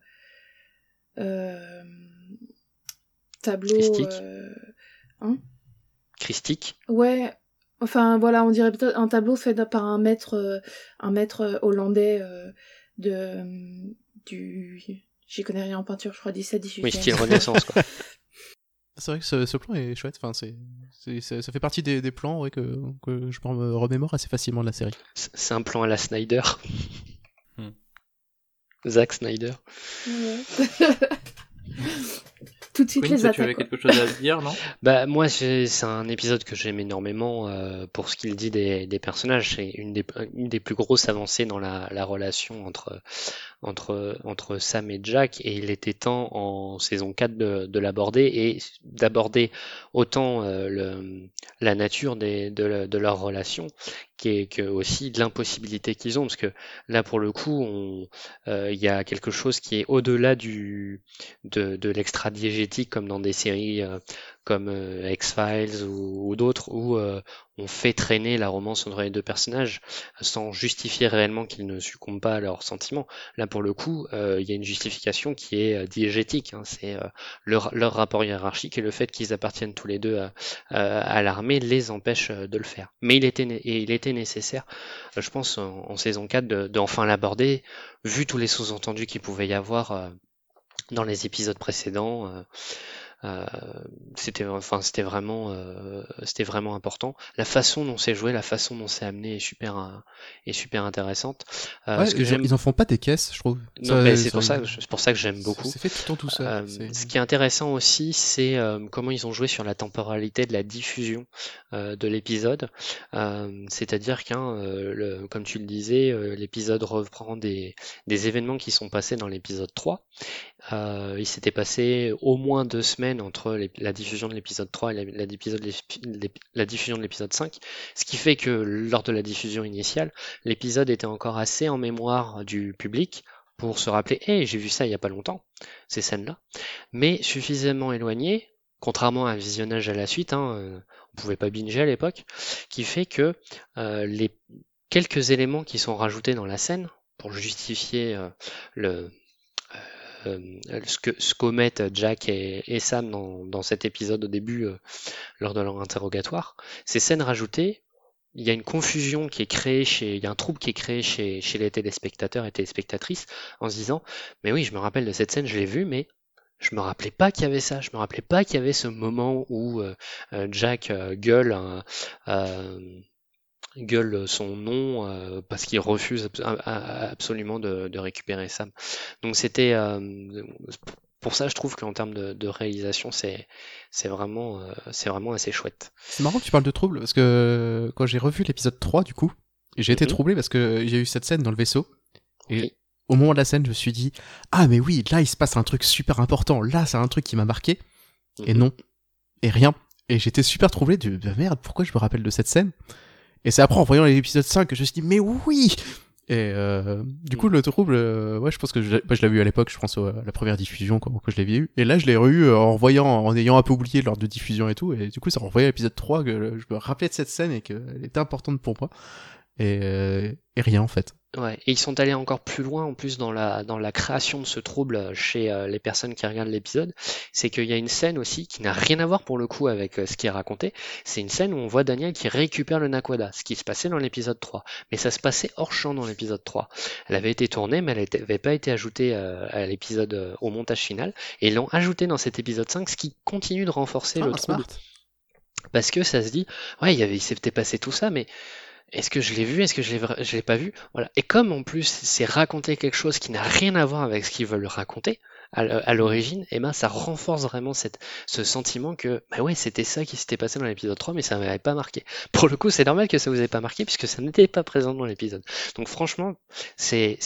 tableau. Christique. euh, Christique. ouais, enfin voilà, on dirait peut-être un tableau fait par un maître, un maître hollandais de. du. J'y connais rien en peinture, je crois 17-18. Oui, style Renaissance, quoi. C'est vrai que ce, ce plan est chouette. Enfin, c'est, c'est- ça ça fait partie des, des plans ouais, que, que je me remémore assez facilement de la série. C'est un plan à la Snyder. Hmm. Zack Snyder. Ouais. Tout de suite Queen, les toi, tu avais attaques. quelque chose à dire, non? Bah moi j'ai- c'est un épisode que j'aime énormément euh, pour ce qu'il dit des, des personnages. C'est une des, une des plus grosses avancées dans la, la relation entre, entre, entre Sam et Jack et il était temps en saison 4 de, de l'aborder et d'aborder autant euh, le, la nature des, de, de leur relation qui que aussi l'impossibilité qu'ils ont parce que là pour le coup euh, il y a quelque chose qui est au-delà du de, de l'extra-diégétique comme dans des séries euh, comme euh, X-Files ou, ou d'autres où euh, on fait traîner la romance entre les deux personnages sans justifier réellement qu'ils ne succombent pas à leurs sentiments. Là pour le coup, euh, il y a une justification qui est euh, diégétique. hein. C'est euh, leur, leur rapport hiérarchique et le fait qu'ils appartiennent tous les deux à, à- l'armée les empêche euh, de le faire. Mais il était, et il était nécessaire, euh, je pense, en, saison 4 de, de enfin l'aborder, vu tous les sous-entendus qu'il pouvait y avoir euh, dans les épisodes précédents. Euh, c'était enfin c'était vraiment euh, c'était vraiment important la façon dont c'est joué la façon dont c'est amené est super euh, est super intéressante Ouais, ce que j'aime ils en font pas des caisses, je trouve. non, Ça- mais c'est ça- pour ça c'est pour ça que j'aime beaucoup C'est fait tout le temps tout C'est- ce qui est intéressant aussi, c'est comment ils ont joué sur la temporalité de la diffusion de l'épisode. C'est-à-dire qu'un, le- comme tu le disais, l'épisode reprend des, des événements qui sont passés dans l'épisode 3. Euh, il s'était passé au moins deux semaines entre la diffusion de l'épisode 3 et la, diffusion de l'épisode 5, ce qui fait que lors de la diffusion initiale, l'épisode était encore assez en mémoire du public pour se rappeler Hey, j'ai vu ça il y a pas longtemps, ces scènes-là, mais suffisamment éloigné, contrairement à un visionnage à la suite, hein, on pouvait pas binger à l'époque, qui fait que euh, les quelques éléments qui sont rajoutés dans la scène pour justifier euh, le ce que ce qu'omettent Jack et, Sam dans, cet épisode au début euh, lors de leur interrogatoire, ces scènes rajoutées il y a une confusion qui est créée chez, il y a un trouble qui est créé chez, les téléspectateurs et téléspectatrices en se disant, mais oui, je me rappelle de cette scène, je l'ai vue, mais je me rappelais pas qu'il y avait ça, je me rappelais pas qu'il y avait ce moment où euh, euh, Jack euh, gueule, euh, euh, gueule son nom euh, parce qu'il refuse absolument de, de récupérer Sam. Donc c'était euh, pour ça, je trouve qu'en termes de, de réalisation, c'est c'est vraiment euh, c'est vraiment assez chouette. C'est marrant que tu parles de trouble parce que quand j'ai revu l'épisode 3 du coup, j'ai été Mhm. troublé parce que j'ai eu cette scène dans le vaisseau et au moment de la scène, je me suis dit ah mais oui, là il se passe un truc super important, là c'est un truc qui m'a marqué et Mhm. non et rien et j'étais super troublé de bah, merde, pourquoi je me rappelle de cette scène? Et c'est après en voyant l'épisode 5 que je me suis dit mais oui et euh, du coup, le trouble, euh, ouais, je pense que je, moi, je l'ai vu à l'époque, je pense à la première diffusion quand, quand je l'ai vu. Et là, je l'ai revu euh, en voyant, en ayant un peu oublié lors de diffusion et tout. Et du coup, ça renvoyait à l'épisode 3 que je me rappelais de cette scène et qu'elle était importante pour moi. Et, euh, et rien en fait. Ouais, et ils sont allés encore plus loin en plus dans la, dans la création de ce trouble chez euh, les personnes qui regardent l'épisode. C'est qu'il y a une scène aussi qui n'a rien à voir pour le coup avec euh, ce qui est raconté. C'est une scène où on voit Daniel qui récupère le Nakwada, ce qui se passait dans l'épisode 3. Mais ça se passait hors champ dans l'épisode 3. Elle avait été tournée, mais elle n'avait pas été ajoutée euh, à l'épisode, euh, au montage final. Et ils l'ont ajoutée dans cet épisode 5, ce qui continue de renforcer le Ah, trouble. smart. Parce que ça se dit, ouais, il il s'était passé tout ça, mais est-ce que je l'ai vu, est-ce que je l'ai, pas vu? Voilà. Et comme en plus c'est raconter quelque chose qui n'a rien à voir avec ce qu'ils veulent raconter, à l'origine, eh ben ça renforce vraiment ce sentiment que bah ouais c'était ça qui s'était passé dans l'épisode 3 mais ça m'avait pas marqué. Pour le coup c'est normal que ça vous ait pas marqué puisque ça n'était pas présent dans l'épisode. Donc franchement c'est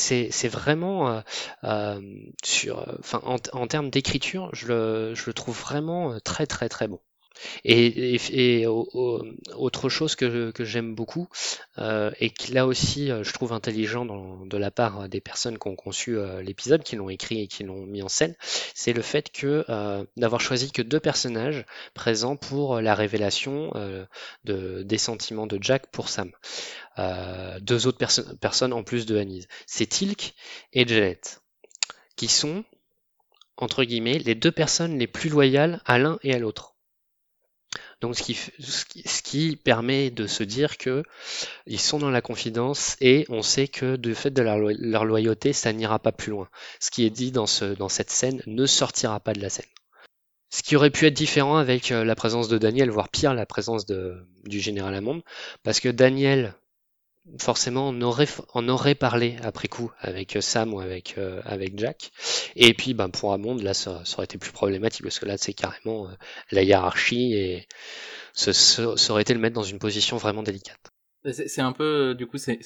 vraiment euh, euh, sur enfin en, en termes d'écriture je le, je le trouve vraiment très très très bon. Et, autre chose que, j'aime beaucoup, euh, et qui là aussi euh, je trouve intelligent de la part des personnes qui ont conçu euh, l'épisode, qui l'ont écrit et qui l'ont mis en scène, c'est le fait que euh, d'avoir choisi que deux personnages présents pour la révélation de, des sentiments de Jack pour Sam. deux autres personnes en plus de Anise. C'est Tilk et Jeanette, qui sont, entre guillemets, les deux personnes les plus loyales à l'un et à l'autre. Donc ce qui, ce qui, permet de se dire que ils sont dans la confidence et on sait que du fait de leur, loyauté, ça n'ira pas plus loin. Ce qui est dit dans, ce, dans cette scène ne sortira pas de la scène. Ce qui aurait pu être différent avec euh, la présence de Daniel, voire pire, la présence de, du général Amond, parce que Daniel forcément on aurait, on aurait parlé après coup avec euh, Sam ou avec, euh, avec Jack. Et puis ben, pour Amond, là ça, aurait été plus problématique parce que là c'est carrément euh, la hiérarchie et ça, aurait été le mettre dans une position vraiment délicate. C'est un peu, du coup, c'est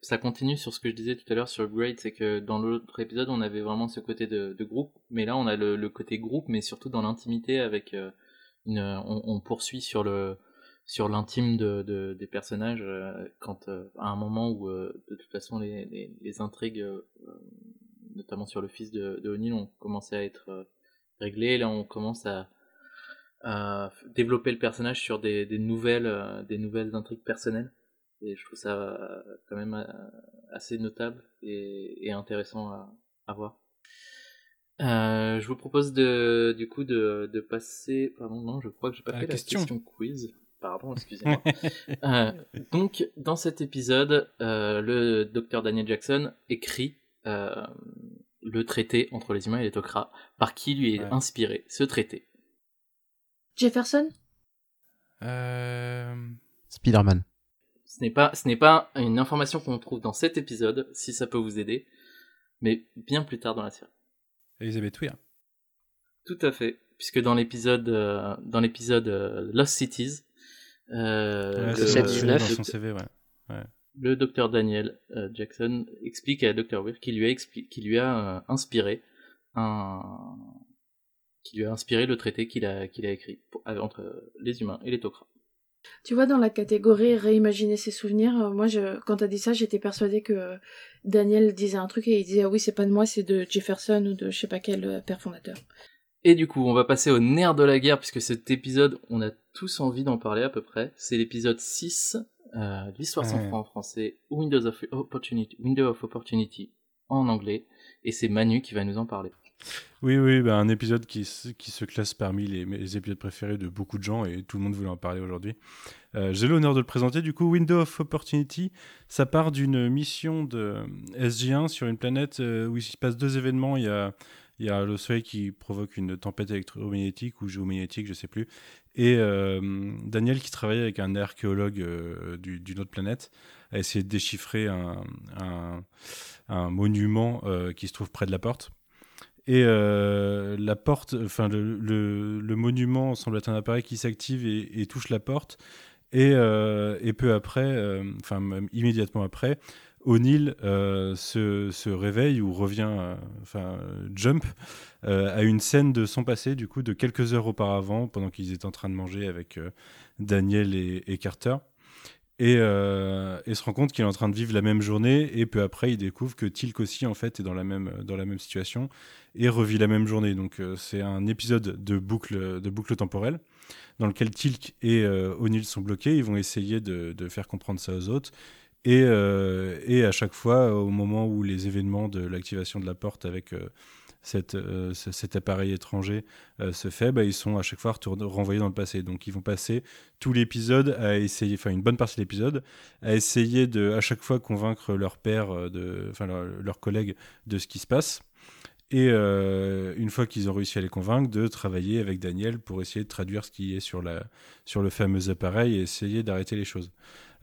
ça continue sur ce que je disais tout à l'heure sur Great, c'est que dans l'autre épisode, on avait vraiment ce côté de, groupe, mais là, on a le, côté groupe, mais surtout dans l'intimité, avec on, poursuit sur le, sur l'intime de, de, des personnages euh, quand euh, à un moment où euh, de toute façon les, les, les intrigues notamment sur le fils de, de O'Neill ont commencé à être réglées là on commence à, à développer le personnage sur des, des nouvelles des nouvelles intrigues personnelles et je trouve ça quand même assez notable et, et intéressant à, à voir euh, je vous propose de, du coup de, de passer. Pardon, non, je crois que j'ai pas fait la question quiz. Pardon, excusez-moi. euh, donc, dans cet épisode, euh, le docteur Daniel Jackson écrit euh, le traité entre les humains et les Tok'ra. Par qui lui est inspiré ce traité Jefferson? Euh... Spider-Man. Ce n'est pas, ce n'est pas une information qu'on trouve dans cet épisode, si ça peut vous aider, mais bien plus tard dans la série. Elizabeth Weir. Tout à fait, puisque dans l'épisode, euh, dans l'épisode euh, Lost Cities, euh, le, le docteur Daniel euh, Jackson explique à Dr. Weir qu'il lui a, qui lui a euh, inspiré un qui lui a inspiré le traité qu'il a, qu'il a écrit entre les humains et les Tok'ra. Tu vois, dans la catégorie réimaginer ses souvenirs, moi, je, quand t'as dit ça, j'étais persuadée que Daniel disait un truc et il disait ah oui, c'est pas de moi, c'est de Jefferson ou de je sais pas quel père fondateur. Et du coup, on va passer au nerf de la guerre, puisque cet épisode, on a tous envie d'en parler à peu près. C'est l'épisode 6, euh, l'histoire sans ouais. en français, Windows of Opportunity, Window of Opportunity en anglais, et c'est Manu qui va nous en parler. Oui, oui, bah un épisode qui, qui se classe parmi les, les, épisodes préférés de beaucoup de gens, et tout le monde voulait en parler aujourd'hui. Euh, J'ai l'honneur de le présenter, du coup, Window of Opportunity, ça part d'une mission de SG1 sur une planète euh, où il se passe deux événements, il y a il y a le soleil qui provoque une tempête électromagnétique ou géomagnétique, je sais plus. Et euh, Daniel qui travaille avec un archéologue euh, d'une autre planète a essayé de déchiffrer un, monument euh, qui se trouve près de la porte. Et la porte, enfin le, monument semble être un appareil qui s'active et, touche la porte. Et, et peu après, enfin immédiatement après, O'Neill euh, se, réveille ou revient, euh, enfin jump euh, à une scène de son passé, du coup, de quelques heures auparavant, pendant qu'ils étaient en train de manger avec Daniel et, Carter. Et, se rend compte qu'il est en train de vivre la même journée, et peu après, il découvre que Tilk aussi, en fait, est dans la même, dans la même situation et revit la même journée. Donc, c'est un épisode de boucle, de boucle temporelle dans lequel Tilk et O'Neill sont bloqués. Ils vont essayer de faire comprendre ça aux autres et, euh, et, à chaque fois, au moment où les événements de l'activation de la porte avec euh, euh, cet appareil étranger euh, se fait, bah, ils sont à chaque fois renvoyés dans le passé. Donc ils vont passer tout l'épisode à essayer, enfin une bonne partie de l'épisode, à essayer de à chaque fois convaincre leur père, de, enfin leurs leur collègues de ce qui se passe. Et euh, une fois qu'ils ont réussi à les convaincre, de travailler avec Daniel pour essayer de traduire ce qui est sur le fameux appareil et essayer d'arrêter les choses.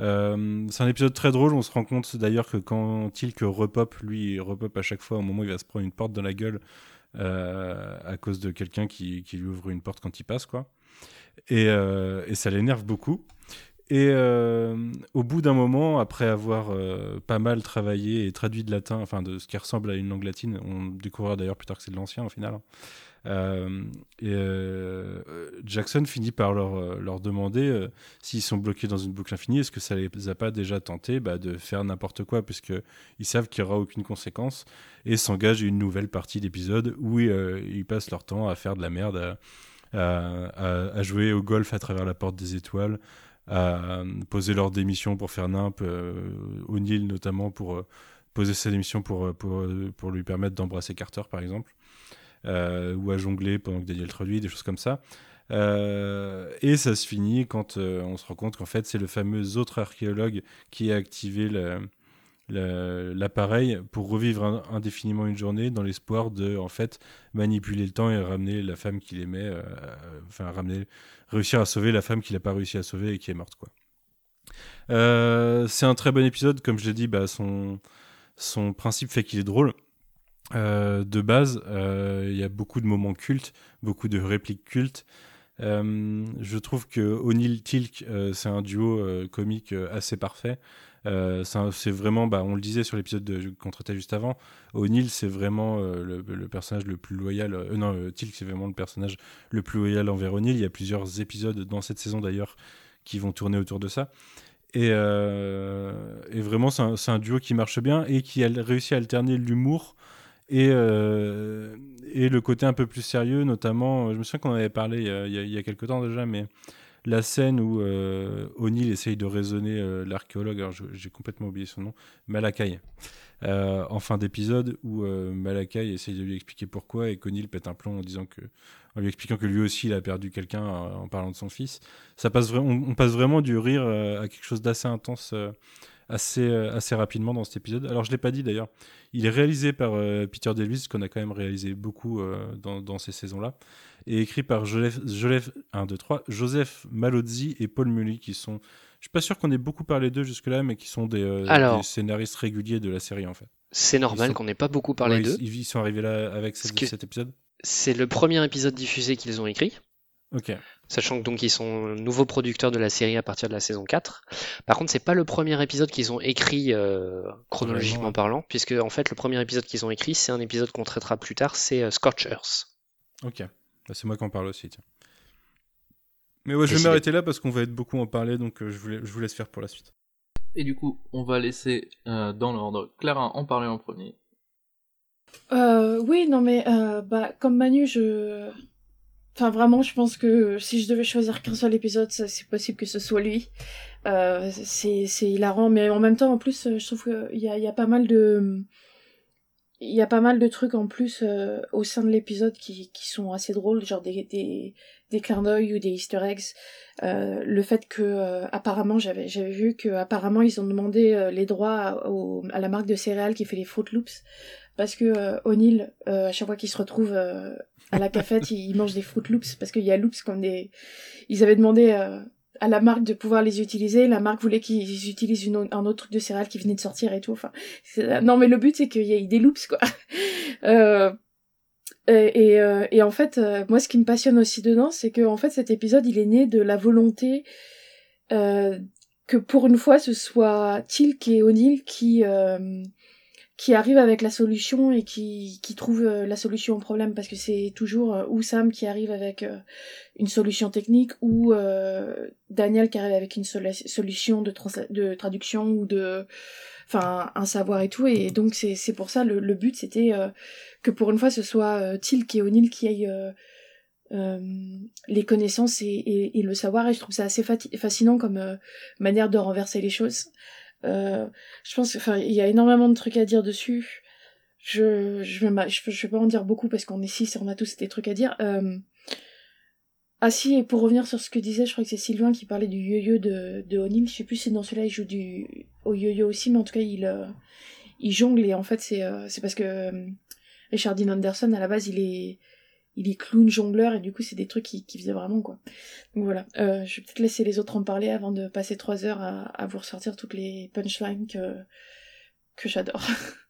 Euh, c'est un épisode très drôle. On se rend compte d'ailleurs que quand Tilk repop, lui, repop à chaque fois au moment où il va se prendre une porte dans la gueule. à cause de quelqu'un qui, lui ouvre une porte quand il passe, quoi. Et, et ça l'énerve beaucoup. Et au bout d'un moment, après avoir pas mal travaillé et traduit de latin, enfin de ce qui ressemble à une langue latine, on découvrira d'ailleurs plus tard que c'est de l'ancien au final. Hein, euh, et euh, Jackson finit par leur, euh, leur demander s'ils sont bloqués dans une boucle infinie, est-ce que ça les a pas déjà tenté bah, de faire n'importe quoi, puisqu'ils savent qu'il n'y aura aucune conséquence, et s'engagent une nouvelle partie d'épisode où ils passent leur temps à faire de la merde, à, jouer au golf à travers la porte des étoiles, à poser leur démission pour faire nimp, O'Neill notamment pour poser sa démission pour, pour lui permettre d'embrasser Carter par exemple. Euh, ou à jongler pendant que Daniel traduit, des choses comme ça. Euh, et ça se finit quand euh, on se rend compte qu'en fait c'est le fameux autre archéologue qui a activé l'appareil pour revivre indéfiniment une journée dans l'espoir de en fait manipuler le temps et ramener la femme qu'il aimait, enfin ramener, réussir à sauver la femme qu'il n'a pas réussi à sauver et qui est morte quoi. c'est un très bon épisode, comme je l'ai dit, bah, son, son principe fait qu'il est drôle. Euh, de base, euh, il y a beaucoup de moments cultes, beaucoup de répliques cultes. Euh, je trouve que O'Neill Tilk, c'est un duo comique assez parfait. c'est vraiment, bah, on le disait sur l'épisode qu'on traitait juste avant, O'Neill c'est vraiment le, personnage le plus loyal. non, c'est vraiment le personnage le plus loyal envers O'Neill. Il y a plusieurs épisodes dans cette saison d'ailleurs qui vont tourner autour de ça. Et, et vraiment, c'est un, un, duo qui marche bien et qui a réussi à alterner l'humour et, euh, et le côté un peu plus sérieux, notamment, je me souviens qu'on avait parlé il y, a, quelques temps déjà, mais la scène où euh, O'Neill essaye de raisonner euh, l'archéologue, alors j'ai complètement oublié son nom, Malakai, en fin d'épisode, où Malakai essaye de lui expliquer pourquoi et qu'O'Neill pète un plomb en disant que en lui expliquant que lui aussi il a perdu quelqu'un en parlant de son fils. Ça passe on passe vraiment du rire à quelque chose d'assez intense assez, euh, assez rapidement dans cet épisode. Alors, je ne l'ai pas dit d'ailleurs, il est réalisé par euh, Peter Delvis, qu'on a quand même réalisé beaucoup euh, dans, dans, ces saisons-là, et écrit par Joseph, Joseph, 1, 2, 3, Joseph Malozzi et Paul Mully, qui sont, je suis pas sûr qu'on ait beaucoup parlé d'eux jusque-là, mais qui sont des, scénaristes réguliers de la série en fait. C'est normal qu'on n'ait pas beaucoup parlé d'eux. Ils, sont arrivés là avec cet épisode C'est le premier épisode diffusé qu'ils ont écrit. Ok. Sachant que donc ils sont nouveaux producteurs de la série à partir de la saison 4. Par contre, c'est pas le premier épisode qu'ils ont écrit euh, chronologiquement parlant, puisque en fait le premier épisode qu'ils ont écrit, c'est un épisode qu'on traitera plus tard, c'est euh, Scorchers. Ok, bah, c'est moi qui en parle aussi. Tiens. Mais ouais, je vais m'arrêter là parce qu'on va être beaucoup en parler, donc euh, je, vous, je, vous, laisse faire pour la suite. Et du coup, on va laisser dans l'ordre Clara en parler en premier. oui, non mais bah, comme Manu, je Enfin, vraiment, je pense que si je devais choisir qu'un seul épisode, c'est possible que ce soit lui. Euh, c'est hilarant, mais en même temps, en plus, je trouve qu'il y a, y a pas mal de... Il y a pas mal de trucs en plus euh, au sein de l'épisode qui, qui sont assez drôles, genre des, des, des clins d'œil ou des easter eggs. Euh, le fait que, euh, apparemment, j'avais vu que apparemment ils ont demandé euh, les droits au, à la marque de céréales qui fait les Fruit Loops parce que euh, O'Neill, à chaque fois qu'il se retrouve à la cafette, ils mangent des Fruit Loops parce qu'il y a Loops comme des. Ils avaient demandé euh, à la marque de pouvoir les utiliser. La marque voulait qu'ils utilisent un autre truc de céréales qui venait de sortir et tout. Enfin, non, mais le but c'est qu'il y ait des Loops quoi. euh, et, euh, et, en fait, euh, moi, ce qui me passionne aussi dedans, c'est que en fait, cet épisode, il est né de la volonté que pour une fois, ce soit Tilk et O'Neill qui qui arrive avec la solution et qui, qui trouve euh, la solution au problème parce que c'est toujours euh, ou Sam qui arrive avec euh, une solution technique ou Daniel qui arrive avec une solution de, traduction ou de enfin un savoir et tout. Et donc c'est c'est pour ça le, le but c'était que pour une fois ce soit Tilk et O'Neill qui aillent les connaissances et, et, et, le savoir. Et je trouve ça assez fascinant comme manière de renverser les choses euh, je pense enfin il y a énormément de trucs à dire dessus. Je je vais pas en dire beaucoup parce qu'on est six et on a tous des trucs à dire. Euh... Ah si, et pour revenir sur ce que disait, je crois que c'est Sylvain qui parlait du yo-yo de, de O'Neill. Je sais plus si dans celui-là il joue du au yo-yo aussi, mais en tout cas il, euh, il jongle et en fait c'est c'est parce que Richard Dean Anderson à la base il est il est clown jongleur et du coup c'est des trucs qui, qui faisaient vraiment quoi. Donc voilà, euh, je vais peut-être laisser les autres en parler avant de passer trois heures à, à vous ressortir toutes les punchlines que, que j'adore.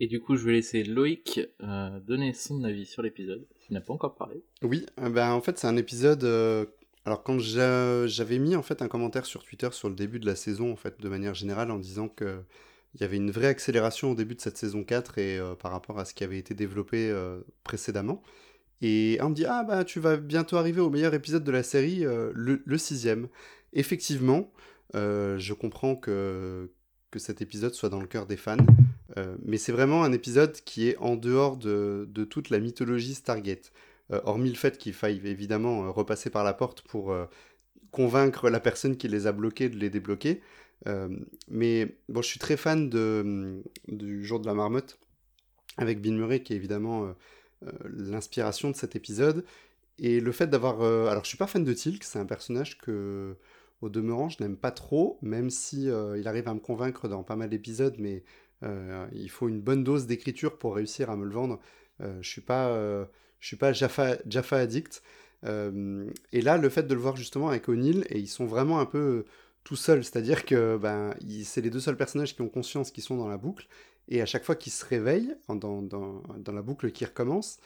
Et du coup, je vais laisser Loïc euh, donner son avis sur l'épisode, s'il n'a pas encore parlé. Oui, euh, ben, en fait, c'est un épisode. euh, alors, quand j'a- j'avais mis en fait un commentaire sur Twitter sur le début de la saison, en fait, de manière générale, en disant que il y avait une vraie accélération au début de cette saison 4 et euh, par rapport à ce qui avait été développé euh, précédemment. Et on me dit ah bah tu vas bientôt arriver au meilleur épisode de la série, euh, le, sixième. Effectivement, euh, je comprends que que cet épisode soit dans le cœur des fans, euh, mais c'est vraiment un épisode qui est en dehors de, de toute la mythologie Stargate. Hormis le fait qu'il faille évidemment repasser par la porte pour convaincre la personne qui les a bloqués de les débloquer. Mais bon, je suis très fan de, du jour de la marmotte avec Bill Murray qui est évidemment l'inspiration de cet épisode. Et le fait d'avoir... euh, alors je suis pas fan de Tilk, c'est un personnage que au demeurant je n'aime pas trop, même si euh, il arrive à me convaincre dans pas mal d'épisodes, mais euh, il faut une bonne dose d'écriture pour réussir à me le vendre. Euh, je suis pas, euh, je suis pas Jaffa, Jaffa addict. Euh, et là, le fait de le voir justement avec O'Neill, et ils sont vraiment un peu euh, tout seuls, c'est-à-dire que ben, c'est les deux seuls personnages qui ont conscience qu'ils sont dans la boucle, et à chaque fois qu'ils se réveillent en- dans, dans, dans la boucle qui recommence,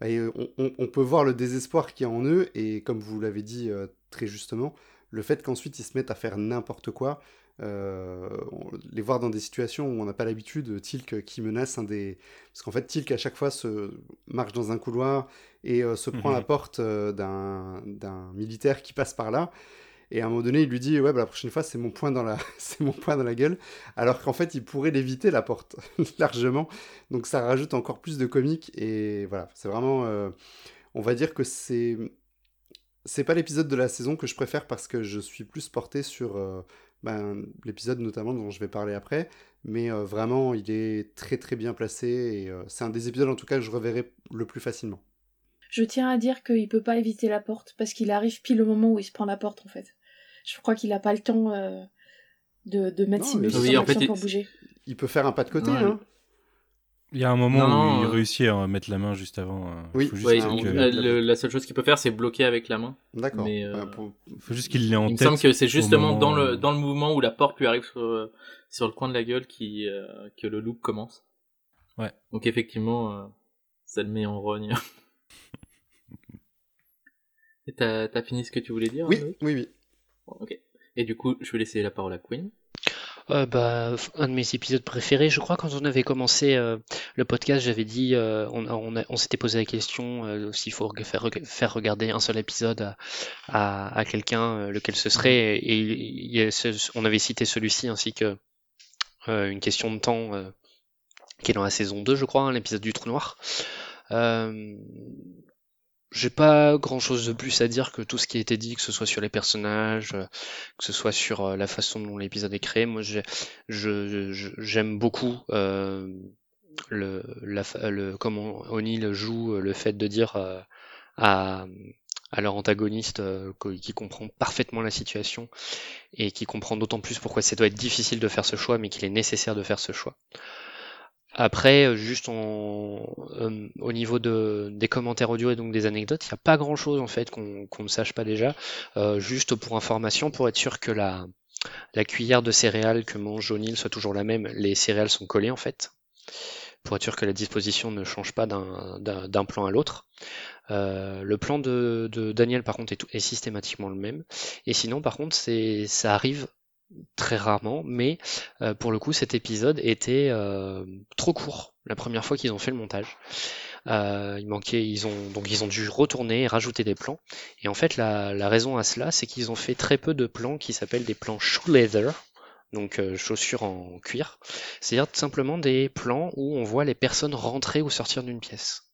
ben, euh, on, on- on peut voir le désespoir qu'il y a en eux, et comme vous l'avez dit euh, très justement, le fait qu'ensuite ils se mettent à faire n'importe quoi, euh, on- les voir dans des situations où on n'a pas l'habitude, Tilk qui menace un des... Parce qu'en fait, Tilk à chaque fois se marche dans un couloir et euh, se prend Mhm. la porte euh, d'un d'un militaire qui passe par là. Et à un moment donné, il lui dit Ouais, bah, la prochaine fois, c'est mon poing dans la, mon dans la gueule. Alors qu'en fait, il pourrait l'éviter, la porte, largement. Donc ça rajoute encore plus de comique. Et voilà, c'est vraiment. euh, on va dire que c'est. C'est pas l'épisode de la saison que je préfère parce que je suis plus porté sur euh, ben, l'épisode notamment dont je vais parler après. Mais euh, vraiment, il est très très bien placé. Et c'est un des épisodes en tout cas que je reverrai le plus facilement. Je tiens à dire qu'il peut pas éviter la porte parce qu'il arrive pile au moment où il se prend la porte en fait. Je crois qu'il a pas le temps euh, de, de mettre Non, ses muscles Oui, en en fait, action il- pour bouger. Il peut faire un pas de côté, Ouais. hein. Il y a un moment Non, où il euh, réussit à mettre la main juste avant. euh, Oui, faut juste Ouais, qu'il- il- on- le- la seule chose qu'il peut faire, c'est bloquer avec la main. D'accord. Mais, euh, pour- faut juste qu'il l'ait en Il me tête. semble que c'est justement moment dans le dans le mouvement où la porte lui arrive sur, sur le coin de la gueule qui euh, que le loop commence. Ouais. Donc effectivement, euh, ça le met en rogne. Et t'as t'as fini ce que tu voulais dire Oui, oui, oui. Ok. Et du coup, je vais laisser la parole à Queen. Euh, bah, un de mes épisodes préférés, je crois, quand on avait commencé euh, le podcast, j'avais dit, euh, on, s'était posé la question euh, s'il faut faire, reg- faire regarder un seul épisode à, quelqu'un, lequel ce serait, et, on avait cité celui-ci ainsi que une question de temps qui est dans la saison 2, je crois, hein, l'épisode du trou noir. J'ai pas grand chose de plus à dire que tout ce qui a été dit, que ce soit sur les personnages, euh, que ce soit sur euh, la façon dont l'épisode est créé. Moi, j'aime beaucoup euh, le, le, comment O'Neill joue euh, le fait de dire à, leur antagoniste qui comprend parfaitement la situation et qui comprend d'autant plus pourquoi ça doit être difficile de faire ce choix, mais qu'il est nécessaire de faire ce choix. Après, euh, juste euh, au niveau de, des commentaires audio et donc des anecdotes, il n'y a pas grand chose en fait qu'on ne sache pas déjà. Euh, juste pour information, pour être sûr que la, la cuillère de céréales que mange O'Neill soit toujours la même, les céréales sont collées en fait. Pour être sûr que la disposition ne change pas d'un- plan à l'autre. Euh, le plan de, de Daniel par contre est, tout- est systématiquement le même. Et sinon par contre ça arrive très rarement, mais euh, pour le coup cet épisode était euh, trop court la première fois qu'ils ont fait le montage. Euh, ils ont donc ils ont dû retourner et rajouter des plans. Et en fait la, raison à cela, c'est qu'ils ont fait très peu de plans qui s'appellent des plans shoe leather, donc chaussures en cuir. C'est-à-dire simplement des plans où on voit les personnes rentrer ou sortir d'une pièce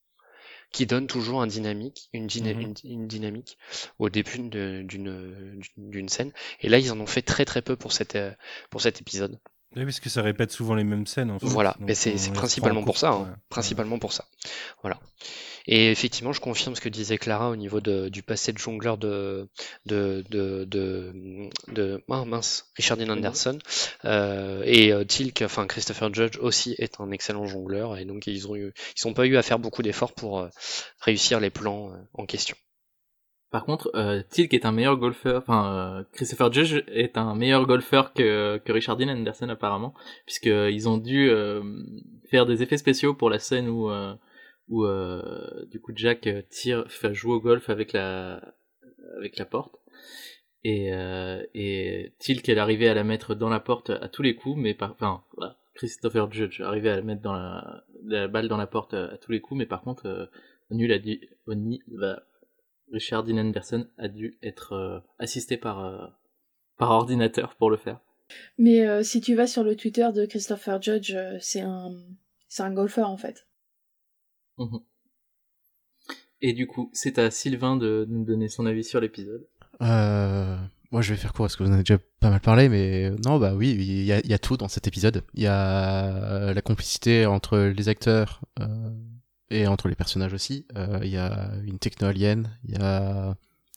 qui donne toujours un dynamique, une, dyna- Mhm. une, une dynamique au début d'une scène. Et là, ils en ont fait très très peu pour cette pour cet épisode. Oui, parce que ça répète souvent les mêmes scènes. En fait. Voilà, mais c'est principalement pour ça, hein. ouais. principalement pour ça. Voilà. Et effectivement, je confirme ce que disait Clara au niveau de, du passé de jongleur de de de de, de ah, mince, Richard Dean Anderson Euh, et euh, Tilk, enfin Christopher Judge aussi est un excellent jongleur et donc ils ont eu, ils ont pas eu à faire beaucoup d'efforts pour euh, réussir les plans euh, en question. Par contre, euh, Tilk est un meilleur golfeur, enfin, euh, Christopher Judge est un meilleur golfeur que, que Richard Dean Anderson apparemment, puisqu'ils ont dû euh, faire des effets spéciaux pour la scène où, euh, où du coup Jack fait jouer au golf avec la, avec la porte. Et, et Tilk est arrivé à la mettre dans la porte à tous les coups, mais par, enfin, Christopher Judge arrivé à la mettre dans la, balle dans la porte à, tous les coups, mais par contre, Nul a dit, Oni va Richard Dean Anderson a dû être euh, assisté par, euh, par ordinateur pour le faire. Mais euh, si tu vas sur le Twitter de Christopher Judge, c'est un, c'est un golfeur en fait. Mhm. Et du coup, c'est à Sylvain de, nous donner son avis sur l'épisode. moi, je vais faire court parce que vous en avez déjà pas mal parlé, mais non, bah oui, il y a, tout dans cet épisode. Il y a la complicité entre les acteurs, et entre les personnages aussi. Euh, il y a une techno-alien, il y a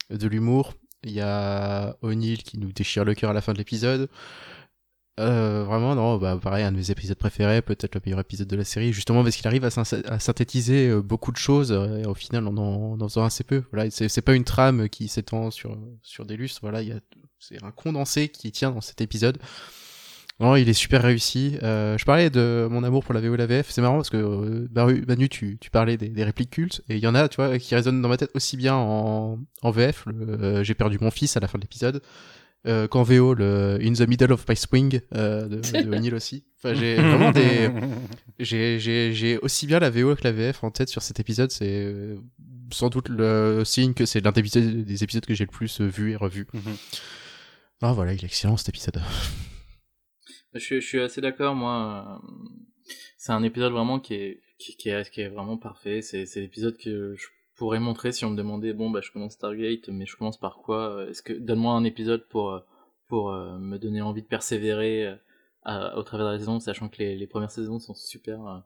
de l'humour, il y a O'Neill qui nous déchire le cœur à la fin de l'épisode. Euh, vraiment, non, bah, pareil, un de mes épisodes préférés, peut-être le meilleur épisode de la série, justement parce qu'il arrive à, synthétiser euh, beaucoup de choses, et au final, on en, en faisant assez peu. Voilà, c'est pas une trame qui s'étend sur, sur des lustres, voilà, c'est un condensé qui tient dans cet épisode. Non, il est super réussi. Euh, je parlais de mon amour pour la VO et la VF. C'est marrant parce que euh, Manu, tu, tu parlais des, répliques cultes et il y en a, tu vois, qui résonnent dans ma tête aussi bien en, en VF. Euh, J'ai perdu mon fils à la fin de l'épisode. Euh, qu'en VO, le In the Middle of My Swing euh, de, de O'Neill aussi. Enfin, j'ai vraiment des. J'ai aussi bien la VO que la VF en tête sur cet épisode. C'est euh, sans doute le signe que c'est l'un des, des épisodes que j'ai le plus vu et revu. Mm Ah voilà, il est excellent cet épisode. Je, je suis assez d'accord, moi. Euh, c'est un épisode vraiment qui est, qui, qui est, qui est vraiment parfait. C'est, c'est l'épisode que je pourrais montrer si on me demandait, bon, bah, je commence Stargate, mais je commence par quoi Est-ce que, donne-moi un épisode pour, euh, pour euh, me donner envie de persévérer au travers de la saison, sachant que les, les premières saisons sont super,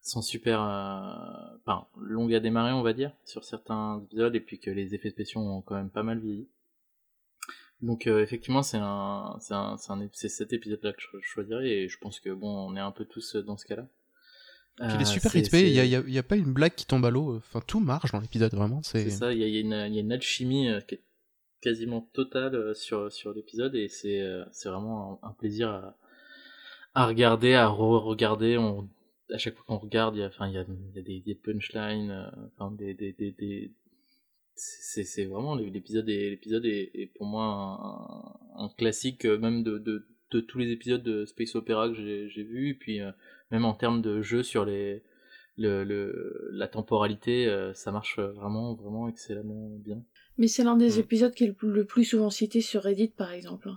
sont super, enfin, longues à démarrer, on va dire, sur certains épisodes, et puis que les effets spéciaux ont quand même pas mal vieilli. Donc euh, effectivement c'est un c'est un c'est cet épisode là que je choisirais et je pense que bon on est un peu tous dans ce cas-là. Il est euh, super rythmé, il y a, pas une blague qui tombe à l'eau, enfin tout marche dans l'épisode vraiment. C'est ça, il y a, y, une, y a une alchimie euh, qui est quasiment totale sur, sur l'épisode et c'est vraiment un, plaisir à, à regarder, à re-regarder. On, à chaque fois qu'on regarde, il y a, enfin, il y a, y a des, des punchlines, enfin, des, des, des, des, c'est vraiment l'épisode est l'épisode est, pour moi un, classique euh, même de, de, de, tous les épisodes de space opera que j'ai vu et puis euh, même en termes de jeu sur les le, le la temporalité euh, ça marche vraiment vraiment excellemment bien mais c'est l'un des mm. épisodes qui est le plus souvent cité sur Reddit par exemple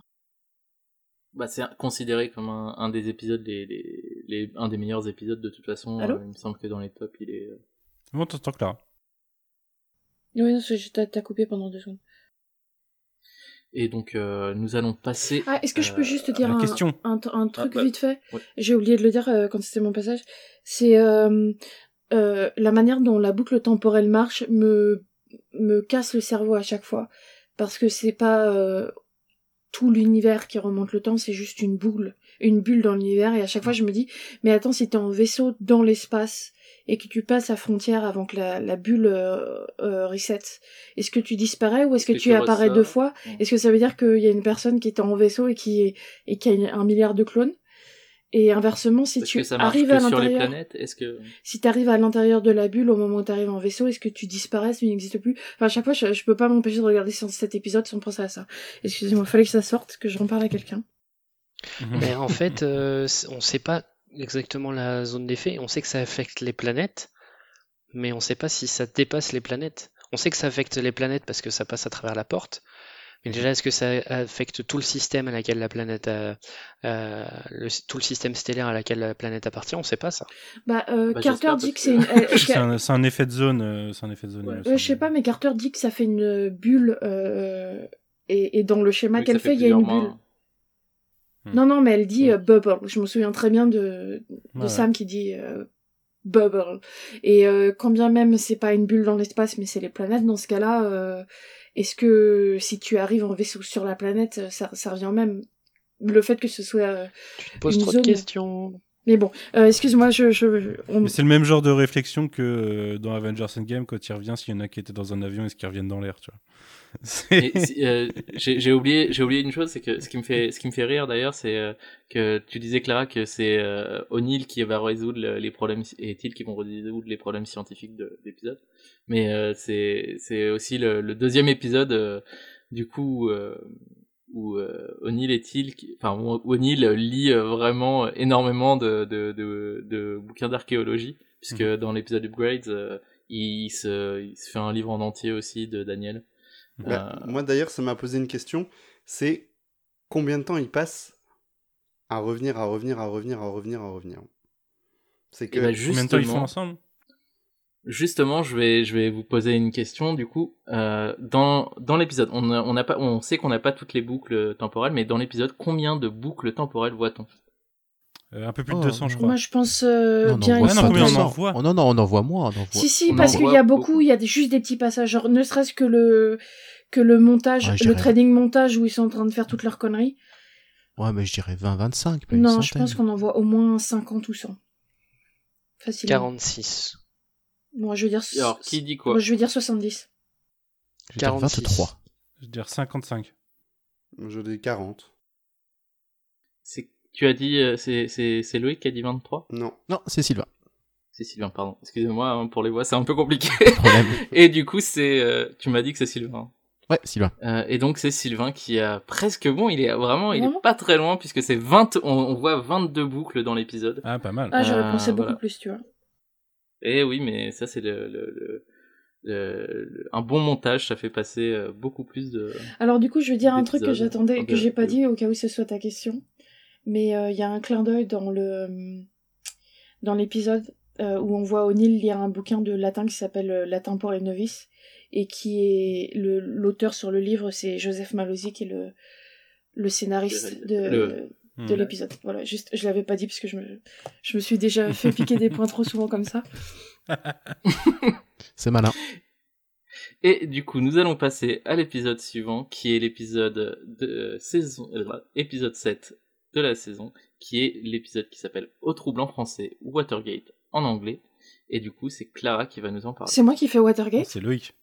bah c'est considéré comme un, un, des épisodes les, les, les, un des meilleurs épisodes de toute façon il me semble que dans les tops il est bon t'entends là oui, t'as coupé pendant deux secondes. Et donc, euh, nous allons passer. Ah, est-ce que je peux juste dire un, un, un, truc ah, bah, vite fait? J'ai oublié de le dire euh, quand c'était mon passage. C'est euh, euh, la manière dont la boucle temporelle marche me me casse le cerveau à chaque fois parce que c'est pas euh, tout l'univers qui remonte le temps, c'est juste une boule, une bulle dans l'univers et à chaque fois je me dis mais attends si t'es en vaisseau dans l'espace et que tu passes la frontière avant que la, la bulle euh, euh, reset, est-ce que tu disparais ou est-ce que, tu apparais deux fois? Est-ce que ça veut dire qu'il y a une personne qui est en vaisseau et qui, et qui a un milliard de clones? Et inversement, si tu arrives à l'intérieur, que si tu arrives à l'intérieur de la bulle au moment où tu arrives en vaisseau, est-ce que tu disparais, tu n'existes plus? Enfin, à chaque fois, je, peux pas m'empêcher de regarder cet épisode sans penser à ça. Excusez-moi, fallait que ça sorte, que je reparle à quelqu'un. Mais en fait, euh, on sait pas exactement la zone d'effet. On sait que ça affecte les planètes, mais on ne sait pas si ça dépasse les planètes. On sait que ça affecte les planètes parce que ça passe à travers la porte. Mais déjà, est-ce que ça affecte tout le système à laquelle la planète, euh, tout le système stellaire à laquelle la planète appartient? On ne sait pas ça. Bah, euh, bah, Carter dit que c'est c'est un, effet de zone. Euh, c'est un effet de zone. je sais pas, mais Carter dit que ça fait une bulle et, et, dans le schéma qu'elle fait, il y a une bulle. Hmm. Non, non, mais elle dit euh, bubble. Je me souviens très bien de, de Sam qui dit euh, bubble. Et euh, quand bien même c'est pas une bulle dans l'espace, mais c'est les planètes, dans ce cas-là, est-ce que si tu arrives en vaisseau sur la planète, ça, ça revient même? Le fait que ce soit. tu te poses trop de questions. Mais bon, euh, excuse-moi, je, je on- Mais c'est le même genre de réflexion que euh, dans Avengers Endgame quand il revient, s'il y en a qui étaient dans un avion et ce qui reviennent dans l'air, tu vois. Euh, j'ai oublié, j'ai oublié une chose, c'est que ce qui me fait, ce qui me fait rire d'ailleurs, c'est euh, que tu disais Clara que c'est euh, O'Neill qui va résoudre le- les problèmes et Till qui vont résoudre les problèmes scientifiques de l'épisode. Mais euh, c'est c'est aussi le, le deuxième épisode du coup où O'Neill et Till, qui- enfin O'Neill lit vraiment énormément de de, de, de bouquins d'archéologie, puisque dans l'épisode Upgrades, il se il se fait un livre en entier aussi de Daniel. Bah, Euh, Moi d'ailleurs, ça m'a posé une question. C'est combien de temps il passe à revenir, à revenir, à revenir, à revenir, à revenir? C'est que Eh ben, Combien de temps ils font justement- ensemble? Justement, je vais, je vais vous poser une question. Du coup, euh, dans dans l'épisode, on a- on n'a pas, on sait qu'on n'a pas toutes les boucles temporelles, mais dans l'épisode, combien de boucles temporelles voit-on? Euh, Un peu plus de Oh, 200, je crois. moi je pense euh, Non, on bien en voit non, pas combien on en 200. voit Oh, non, non, on en voit moins. On en voit. Si, si, On parce qu'il y a beaucoup, il y a des- juste des petits passages, genre ne serait-ce que le, que le montage, Ouais, je le trading montage où ils sont en train de faire toutes leurs conneries. Ouais, mais je dirais 20-25. pas une Non, je centaine. pense qu'on en voit au moins 50 ou 100. Facilement. 46. Moi, je veux dire, Alors, qui dit quoi? moi, je veux dire 70. Je dire 46. 23. Je veux dire 55. je dis 40. Tu as dit, euh, c'est, c'est, c'est Loïc qui a dit 23 Non. Non, c'est Sylvain. C'est Sylvain, pardon. Excusez-moi hein, pour les voix, c'est un peu compliqué. Problème. Et du coup, c'est, euh, tu m'as dit que c'est Sylvain. Ouais, Sylvain. Euh, et donc c'est Sylvain qui a presque bon, il est vraiment, il est pas très loin puisque c'est 20, on, on voit 22 boucles dans l'épisode. Ah, pas mal. Ah, j'aurais Euh, pensé beaucoup voilà. plus, tu vois. Et oui, mais ça c'est le, le, le- un bon montage, ça fait passer euh, beaucoup plus de. Alors, du coup, je vais dire un truc que j'attendais, que j'ai pas dit au cas où ce soit ta question. Mais euh, il y a un clin d'œil dans le, dans l'épisode euh, où on voit O'Neill lire un bouquin de latin qui s'appelle euh, Latin pour les novices et qui est le l'auteur sur le livre, c'est Joseph Malozzi qui est le le scénariste de Le- Hmm. de l'épisode. Voilà, juste je l'avais pas dit parce que je me je me suis déjà fait piquer des points trop souvent comme ça. C'est malin. Et du coup, nous allons passer à l'épisode suivant, qui est l'épisode de saison, euh, épisode 7 de la saison, qui est l'épisode qui s'appelle Au trouble en français ou Watergate en anglais. Et du coup, c'est Clara qui va nous en parler. C'est moi qui fais Watergate. C'est Loïc.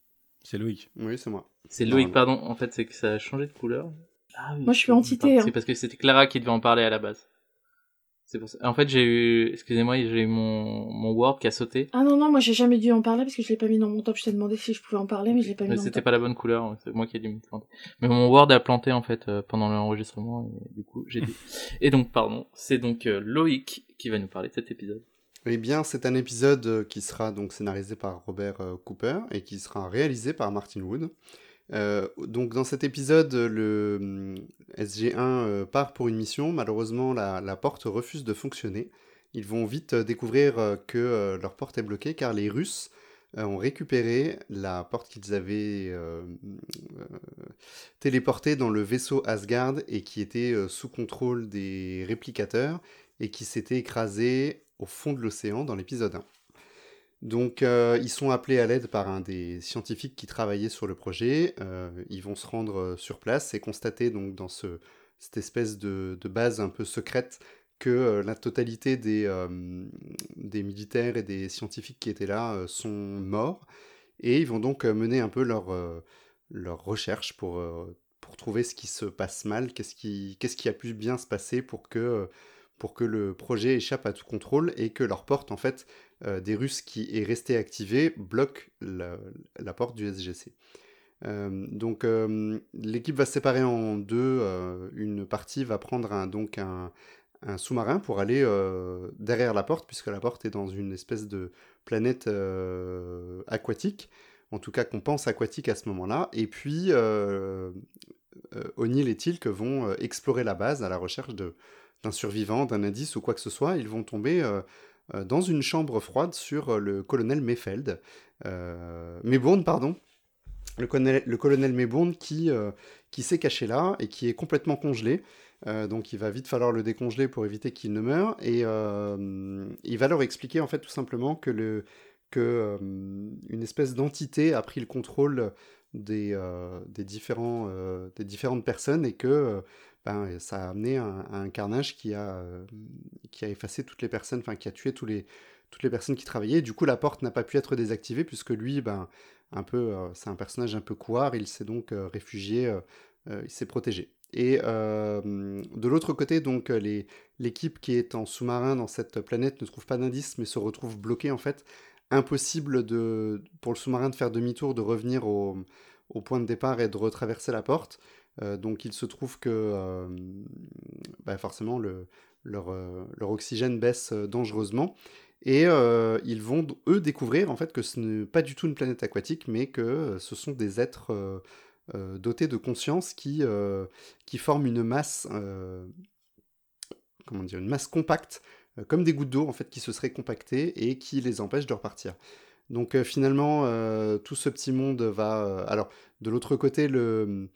C'est Loïc. Oui, c'est moi. C'est Loïc, pardon. En fait, c'est que ça a changé de couleur. Ah oui, Moi, je suis entité, hein. C'est parce que c'était Clara qui devait en parler à la base. C'est pour ça. En fait, j'ai eu, excusez-moi, j'ai eu mon, mon Word qui a sauté. Ah non non, moi j'ai jamais dû en parler parce que je l'ai pas mis dans mon top. Je t'ai demandé si je pouvais en parler, mais je l'ai pas mis Mais dans mon c'était top. pas la bonne couleur, c'est moi qui ai dû me planter. Mais mon Word a planté en fait euh, pendant l'enregistrement et du coup j'ai dit. et donc pardon, c'est donc euh, Loïc qui va nous parler de cet épisode. Eh bien, c'est un épisode euh, qui sera donc scénarisé par Robert euh, Cooper et qui sera réalisé par Martin Wood. Euh, donc, dans cet épisode, le hum, SG1 euh, part pour une mission. Malheureusement, la, porte refuse de fonctionner. Ils vont vite euh, découvrir que leur porte est bloquée car les Russes ont récupéré la porte qu'ils avaient euh, téléportée dans le vaisseau Asgard et qui était sous contrôle des réplicateurs et qui s'était écrasée au fond de l'océan dans l'épisode 1. Donc euh, ils sont appelés à l'aide par un des scientifiques qui travaillait sur le projet. Euh, ils vont se rendre euh, sur place et constater donc dans ce, cette espèce de, base un peu secrète que la totalité des, militaires et des scientifiques qui étaient là sont morts. Et ils vont donc mener un peu leur, recherche pour, trouver ce qui se passe mal, qu'est-ce qui, a pu bien se passer pour que, pour que le projet échappe à tout contrôle et que leur porte, en fait, euh, des Russes qui est restée activée bloque la, porte du SGC. Euh, donc euh, l'équipe va se séparer en deux. une partie va prendre un, donc un, sous-marin pour aller derrière la porte, puisque la porte est dans une espèce de planète aquatique, en tout cas qu'on pense aquatique à ce moment-là. Et puis O'Neill et Tilk vont explorer la base à la recherche d'un survivant, d'un indice ou quoi que ce soit. Ils vont tomber dans une chambre froide sur euh, le colonel Mayfeld. Euh, Maybourne, pardon. Le colonel, le colonel qui, euh, qui s'est caché là et qui est complètement congelé. Euh, donc il va vite falloir le décongeler pour éviter qu'il ne meure. Et euh, il va leur expliquer en fait tout simplement que, le, que euh, une espèce d'entité a pris le contrôle des, euh, des, différents, euh, des différentes personnes et que euh, ben, ça a amené un, un carnage qui a, qui a effacé toutes les personnes, enfin qui a tué tous les, toutes les personnes qui travaillaient. Du coup, la porte n'a pas pu être désactivée puisque lui, ben, un peu, c'est un personnage un peu couard, il s'est donc réfugié, il s'est protégé. Et de l'autre côté, donc l'équipe qui est en sous-marin dans cette planète ne trouve pas d'indice, mais se retrouve bloquée en fait. Impossible de, pour le sous-marin de faire demi-tour, de revenir au, au, point de départ et de retraverser la porte. donc il se trouve que bah, forcément le, leur, leur, oxygène baisse dangereusement. Et ils vont, eux, découvrir en fait que ce n'est pas du tout une planète aquatique, mais que ce sont des êtres euh, dotés de conscience qui, euh, qui forment une masse, euh, comment dire, une masse compacte, comme des gouttes d'eau en fait, qui se seraient compactées et qui les empêchent de repartir. Donc finalement, tout ce petit monde va... alors, de l'autre côté, le,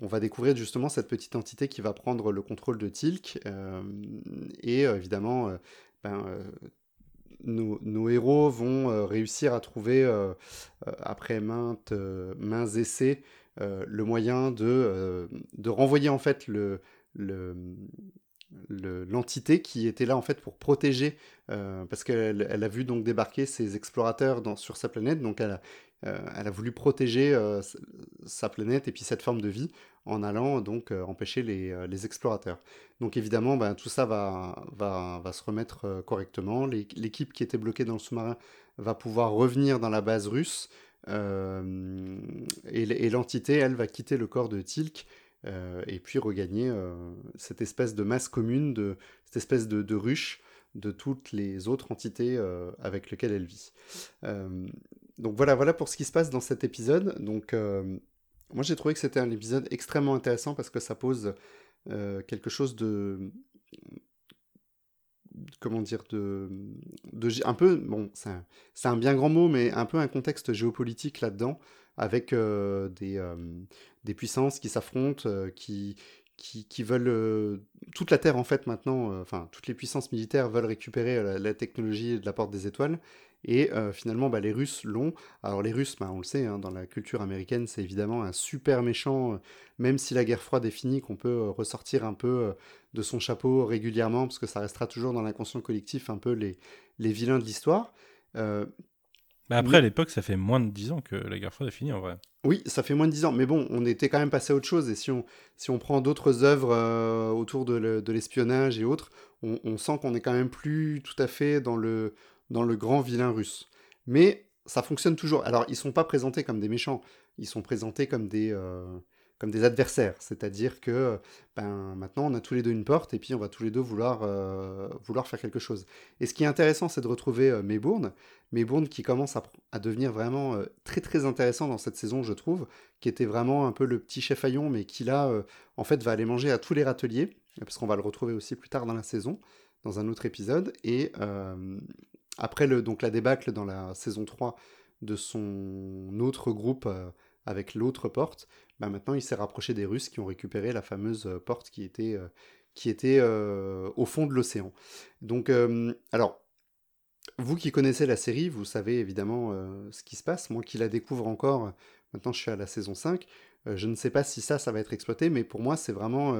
on va découvrir justement cette petite entité qui va prendre le contrôle de Tilk. et évidemment, ben, nos, héros vont euh, réussir à trouver, euh, euh, après maintes, mains essais, le moyen de, renvoyer en fait le, l'entité qui était là en fait pour protéger parce qu'elle elle a vu donc débarquer ces explorateurs sur sa planète donc elle elle a voulu protéger sa planète et puis cette forme de vie en allant donc euh, empêcher les, euh, explorateurs. Donc évidemment, ben, tout ça va, se remettre euh, correctement. L'équipe qui était bloquée dans le sous-marin va pouvoir revenir dans la base russe et, l'entité, elle, va quitter le corps de Tilk et puis regagner cette espèce de masse commune, cette espèce de ruche de toutes les autres entités avec lesquelles elle vit. Donc voilà, voilà pour ce qui se passe dans cet épisode. Donc moi, j'ai trouvé que c'était un épisode extrêmement intéressant parce que ça pose euh, quelque chose de. Comment dire de, un peu bon c'est un, bien grand mot mais un peu un contexte géopolitique là-dedans avec euh, des, euh, puissances qui s'affrontent qui, veulent toute la terre en fait maintenant enfin toutes les puissances militaires veulent récupérer la technologie de la porte des étoiles et euh, finalement, bah, les Russes l'ont. Alors les Russes, bah, on le sait, hein, dans la culture américaine, c'est évidemment un super méchant, euh, même si la guerre froide est finie, qu'on peut euh, ressortir un peu de son chapeau régulièrement, parce que ça restera toujours dans l'inconscient collectif un peu les, les vilains de l'histoire. Bah après, à l'époque, ça fait moins de 10 ans que la guerre froide est finie, en vrai. Oui, ça fait moins de 10 ans, mais bon, on était quand même passé à autre chose, et si on, si on prend d'autres œuvres autour de l'espionnage et autres, on, on sent qu'on est quand même plus tout à fait dans le dans le grand vilain russe. Mais ça fonctionne toujours. Alors, ils sont pas présentés comme des méchants, ils sont présentés comme des, euh, comme des adversaires. C'est-à-dire que ben, maintenant, on a tous les deux une porte et puis on va tous les deux vouloir, euh, vouloir faire quelque chose. Et ce qui est intéressant, c'est de retrouver euh, Maybourne. Maybourne qui commence à, devenir vraiment très très intéressant dans cette saison, je trouve, qui était vraiment un peu le petit chef haillon, mais qui là, en fait, va aller manger à tous les râteliers, parce qu'on va le retrouver aussi plus tard dans la saison, dans un autre épisode. Et après le, donc la débâcle dans la saison 3 de son autre groupe euh, avec l'autre porte, bah maintenant il s'est rapproché des Russes qui ont récupéré la fameuse euh, porte qui était, euh, qui était au fond de l'océan. Donc, alors, vous qui connaissez la série, vous savez évidemment ce qui se passe. Moi qui la découvre encore, maintenant je suis à la saison 5, je ne sais pas si ça, ça va être exploité, mais pour moi c'est vraiment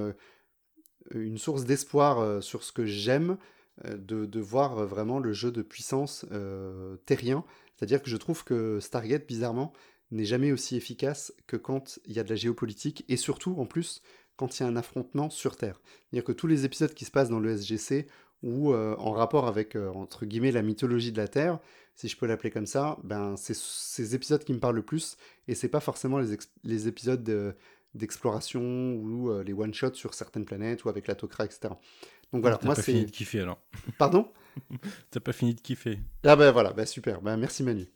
une source d'espoir sur ce que j'aime euh, de, voir euh, vraiment le jeu de puissance euh, terrien. C'est-à-dire que je trouve que Stargate, bizarrement, n'est jamais aussi efficace que quand il y a de la géopolitique et surtout, en plus, quand il y a un affrontement sur Terre. C'est-à-dire que tous les épisodes qui se passent dans le SGC ou en rapport avec, entre guillemets, la mythologie de la Terre, si je peux l'appeler comme ça, ben, c'est ces épisodes qui me parlent le plus et c'est pas forcément les, les épisodes d'exploration ou les one-shots sur certaines planètes ou avec la Tok'ra, etc. Donc voilà, moi c'est. fini de kiffer alors. Pardon? T'as pas fini de kiffer. Ah ben voilà, bah super, bah merci Manu.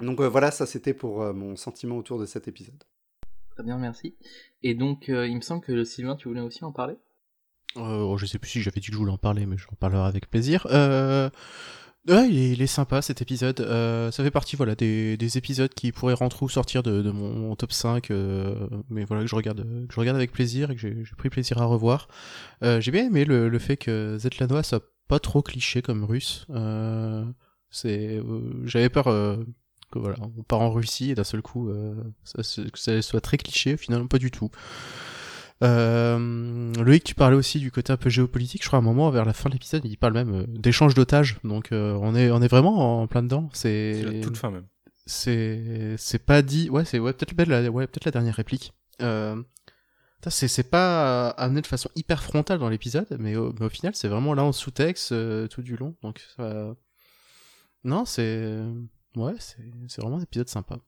Donc euh, voilà, ça c'était pour euh, mon sentiment autour de cet épisode. Très bien, merci. Et donc euh, il me semble que Sylvain, tu voulais aussi en parler? Euh, Je sais plus si j'avais dit que je voulais en parler, mais j'en parlerai avec plaisir. Euh, Ouais, il est, sympa cet épisode. Euh, ça fait partie voilà des, des, épisodes qui pourraient rentrer ou sortir de, de mon, top 5, euh, mais voilà que je regarde que je regarde avec plaisir et que j'ai pris plaisir à revoir. Euh, j'ai bien aimé le, le fait que Zetlanois soit pas trop cliché comme russe. Euh, c'est euh, j'avais peur que voilà on part en Russie et d'un seul coup ça, ça, soit très cliché, finalement pas du tout. Euh, Loïc, tu parlais aussi du côté un peu géopolitique. Je crois à un moment vers la fin de l'épisode, il parle même euh, d'échange d'otages. Donc euh, on est on est vraiment en plein dedans. C'est la toute fin même. c'est c'est pas dit. Ouais, c'est ouais peut-être peut la ouais peut-être la dernière réplique. Euh, c'est c'est pas euh, amené de façon hyper frontale dans l'épisode, mais au, mais au final c'est vraiment là en sous-texte euh, tout du long. Donc ça... non, c'est ouais c'est c'est vraiment un épisode sympa.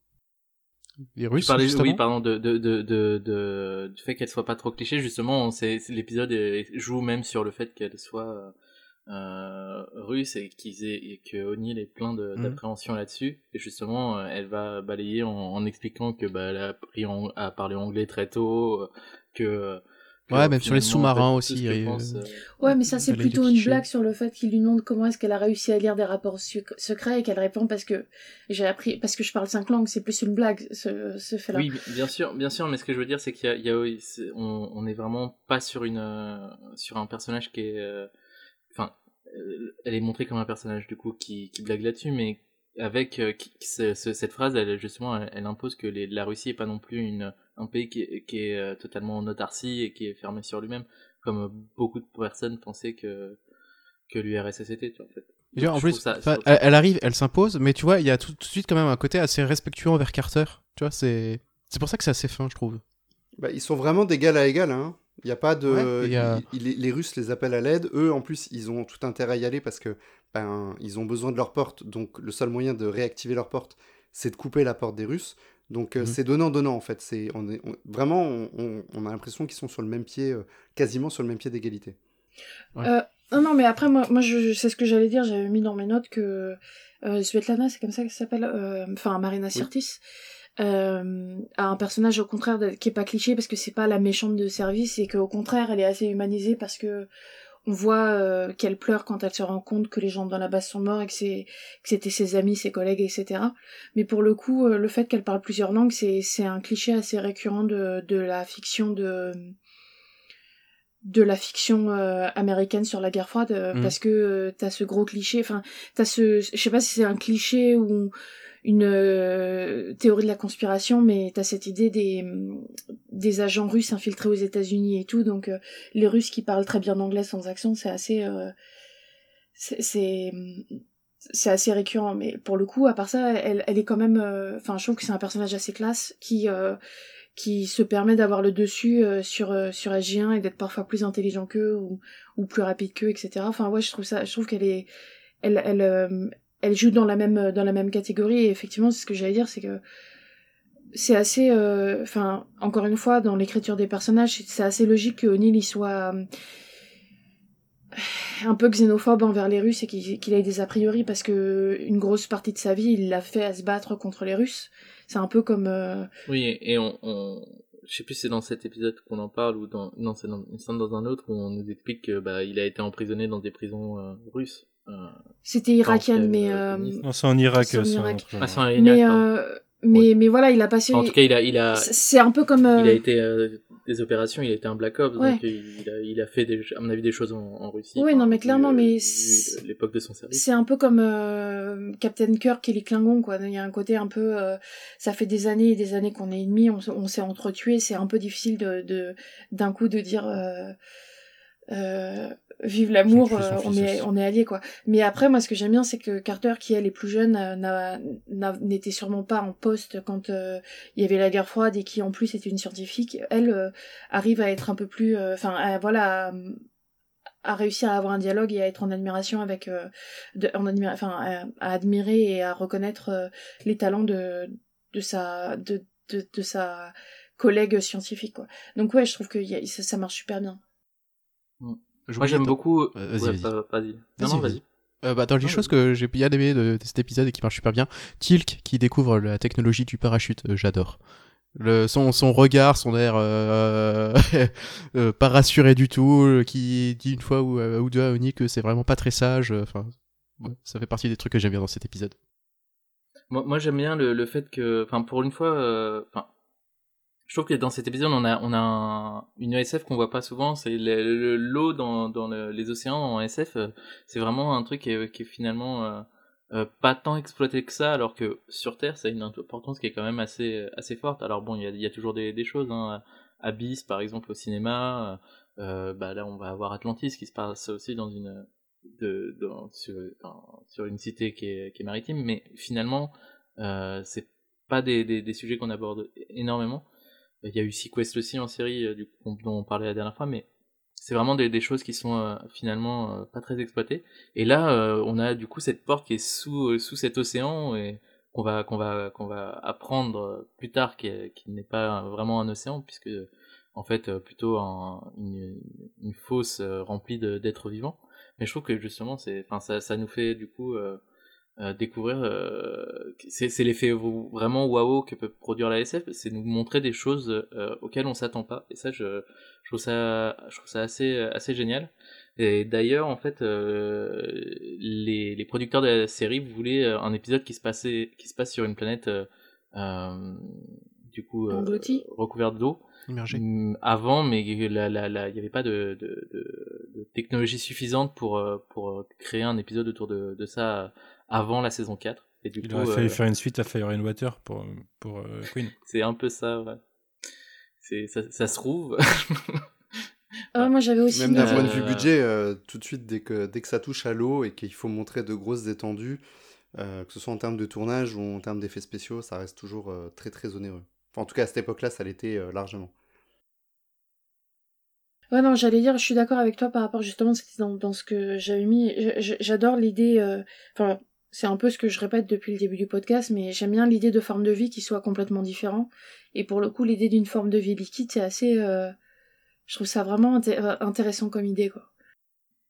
Les Tu Russes, parlais, justement. oui, pardon, de, de, de, de, du fait qu'elle soit pas trop cliché. Justement, l'épisode joue même sur le fait qu'elle soit euh, russe et, qu'ils et que O'Neill est plein Mhm. d'appréhension là-dessus. Et justement, euh, elle va balayer en, en expliquant que bah, elle a appris en- à parler anglais très tôt, euh, que, Ouais, même sur les sous-marins aussi, euh, pense, euh, Ouais, mais ça c'est plutôt une blague sur le fait qu'il lui demande comment est-ce qu'elle a réussi à lire des rapports secrets et qu'elle répond parce que j'ai appris parce que je parle cinq langues, c'est plus une blague ce, ce fait-là. Oui, bi- bien sûr, bien sûr, mais ce que je veux dire, c'est qu'il y a, il y a- oui, c'est- on, on est vraiment pas sur une, euh, sur un personnage qui est, enfin, euh, elle est montrée comme un personnage du coup qui, qui blague là-dessus, mais avec euh, qui- ce- ce- cette phrase, elle justement, elle, elle impose que les- la Russie est pas non plus une, un pays qui est, qui est euh, totalement en autarcie et qui est fermé sur lui-même, comme beaucoup de personnes pensaient que que l'URSS était, en fait. En plus, ça- elle, arrive, elle s'impose, mais tu vois, il y a tout, tout de suite quand même un côté assez respectueux envers Carter. Tu vois, c'est c'est pour ça que c'est assez fin, je trouve. Bah, ils sont vraiment d'égal à égal. Hein. Il y a pas de. Ouais, il y a- il- il- les Russes les appellent à l'aide. Eux, en plus, ils ont tout intérêt à y aller parce que ben, ils ont besoin de leur porte. Donc, le seul moyen de réactiver leur porte, c'est de couper la porte des Russes. Donc, euh, Mhm. c'est donnant-donnant en fait. C'est on est on- vraiment, on, a l'impression qu'ils sont sur le même pied, euh, quasiment sur le même pied d'égalité. Non, non, mais après, moi, moi je, je- c'est ce que j'allais dire. J'avais mis dans mes notes que euh, Svetlana, c'est comme ça qu'elle s'appelle, euh, enfin Marina Sirtis, euh, a un personnage au contraire qui est pas cliché parce que c'est pas la méchante de service et qu'au contraire, elle est assez humanisée parce que on voit euh, qu'elle pleure quand elle se rend compte que les gens dans la base sont morts et que c'est que c'était ses amis, ses collègues, etc. Mais pour le coup, euh, le fait qu'elle parle plusieurs langues, c'est c'est un cliché assez récurrent de de la fiction de de la fiction euh, américaine sur la guerre froide euh, Mhm. parce que euh, t'as ce gros cliché enfin t'as ce je sais pas si c'est un cliché ou une euh, théorie de la conspiration mais t'as cette idée des des agents russes infiltrés aux États-Unis et tout donc euh, les Russes qui parlent très bien anglais sans accent c'est assez euh, c'est c'est assez récurrent. Mais pour le coup à part ça elle elle est quand même euh, enfin je trouve que c'est un personnage assez classe qui euh, qui se permet d'avoir le dessus euh, sur euh, sur SG1 et d'être parfois plus intelligent qu'eux ou ou plus rapide qu'eux etc enfin ouais je trouve ça je trouve qu'elle est elle elle euh, elle joue dans la même dans la même catégorie et effectivement c'est ce que j'allais dire c'est que c'est assez euh, enfin encore une fois dans l'écriture des personnages c'est assez logique que O'Neill il soit euh, un peu xénophobe envers les Russes et qu'il ait des a priori parce que une grosse partie de sa vie il l'a fait à se battre contre les Russes c'est un peu comme euh, Oui, et on, je sais plus si c'est dans cet épisode qu'on en parle ou dans, non, c'est dans, dans un autre où on nous explique que, bah, a été emprisonné dans des prisons euh, russes. Euh, c'était irakienne Quand, mais euh, euh. Non, c'est en Irak. C'est en Irak. entre- Ah, un mais euh, mais mais voilà il a passé en tout cas, il a, il a, c'est un peu comme euh, il a été euh, des opérations, il a été un Black Ops, Ouais. donc il a, il a fait des, à mon avis des choses en, en Russie. Oui, non, mais clairement, mais l'époque de son service. C'est un peu comme euh, Captain Kirk et les Klingons, quoi. Il y a un côté un peu, euh, ça fait des années et des années qu'on est ennemis, on, on s'est entretués, c'est un peu difficile de, de d'un coup de dire, euh, euh, vive l'amour, euh, on est, on est alliés, quoi. Mais après, moi, ce que j'aime bien, c'est que Carter, qui elle est plus jeune, euh, n'a- n'a- n'était sûrement pas en poste quand euh, il y avait la guerre froide et qui en plus était une scientifique. Elle euh, arrive à être un peu plus, euh, enfin, voilà. à- à réussir à avoir un dialogue et à être en admiration avec euh, de, en admira- enfin à, à admirer et à reconnaître euh, les talents de de sa de, de, de sa collègue scientifique quoi donc ouais je trouve que y a- ça, ça marche super bien Je Moi, j'aime beaucoup. Euh, vas-y, Ouais, vas-y. pas- Vas-y. Non, Vas-y, non, vas-y. vas-y. Euh, bah, dans les choses vas-y. que j'ai bien aimé de, de cet épisode et qui marche super bien, Tilk qui découvre la technologie du parachute, euh, j'adore. Le, son, son regard, son air euh, euh, pas rassuré du tout, euh, qui dit une fois ou, euh, ou deux à Oni que c'est vraiment pas très sage. euh, Enfin, ouais, ça fait partie des trucs que j'aime bien dans cet épisode. Moi, moi j'aime bien le, le fait que, enfin, pour une fois, euh, enfin, je trouve que dans cet épisode, on a, on a un- une SF qu'on voit pas souvent. C'est le- le- l'eau dans, dans le- les océans en SF. euh, c'est vraiment un truc qui est, finalement euh, euh, pas tant exploité que ça, alors que sur Terre, ça a une importance qui est quand même assez, assez forte. Alors bon, il y a, toujours des, des choses hein, Abyss par exemple au cinéma. bah là, on va avoir Atlantis qui se passe aussi dans une de, sur, sur, une cité qui est, qui est, maritime, mais finalement, c'est pas des, des, des sujets qu'on aborde énormément. Il y a eu Sequest aussi en série, du coup, dont on parlait la dernière fois, mais c'est vraiment des, choses qui sont euh, finalement euh, pas très exploitées. Et là, euh, on a du coup cette porte qui est sous sous cet océan et qu'on va qu'on va qu'on va apprendre plus tard qui, qui n'est pas vraiment un océan puisque en fait plutôt un, une, une fosse remplie d'êtres vivants. Mais je trouve que justement c'est enfin ça ça nous fait du coup euh, découvrir euh, c'est l'effet vraiment waouh que peut produire la SF c'est nous montrer des choses euh, auxquelles on s'attend pas. Et ça je, je, trouve ça je trouve ça assez assez génial. Et d'ailleurs en fait les, les producteurs de la série voulaient un épisode qui se passait qui se passe sur une planète du coup recouverte d'eau. Mm, avant mais il n'y avait pas de, de, de, de, technologie suffisante pour pour créer un épisode autour de, de ça avant la saison 4. Et du Il aurait fallu euh, faire une suite à Fire and Water pour, pour euh, Queen. C'est un peu ça, ouais. C'est, ça, ça se trouve. Ah, moi j'avais aussi. Même d'un point de vue budget, euh, tout de suite, dès que, dès que ça touche à l'eau et qu'il faut montrer de grosses étendues, que ce soit en termes de tournage ou en termes d'effets spéciaux, ça reste toujours très très onéreux. Enfin, en tout cas, à cette époque-là, ça l'était largement. Ouais, non, j'allais dire, je suis d'accord avec toi par rapport justement dans, dans ce que j'avais mis. J'adore l'idée. Enfin, c'est un peu ce que je répète depuis le début du podcast, mais j'aime bien l'idée de forme de vie qui soit complètement différent. Et pour le coup, l'idée d'une forme de vie liquide, c'est assez. Euh, je trouve ça vraiment euh, intéressant comme idée, quoi.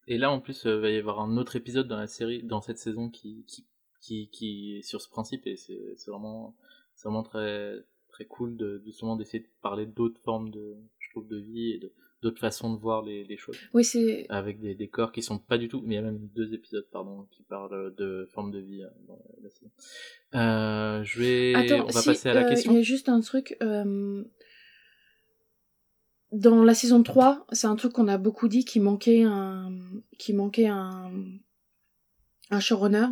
Et là, en plus, il euh, va y avoir un autre épisode dans la série, dans cette saison, qui, qui, qui, qui est sur ce principe, et c'est vraiment, vraiment très, très cool de, justement d'essayer de parler d'autres formes de, je trouve, de vie et de, d'autres façons de voir les, les choses. Oui, c'est avec des décors qui sont pas du tout, mais il y a même deux épisodes pardon qui parlent de forme de vie euh, dans la série. Euh, je vais, on va passer à la euh, question. Il y a juste un truc. Euh... Dans la saison 3, c'est un truc qu'on a beaucoup dit qui manquait un, qui manquait un, un showrunner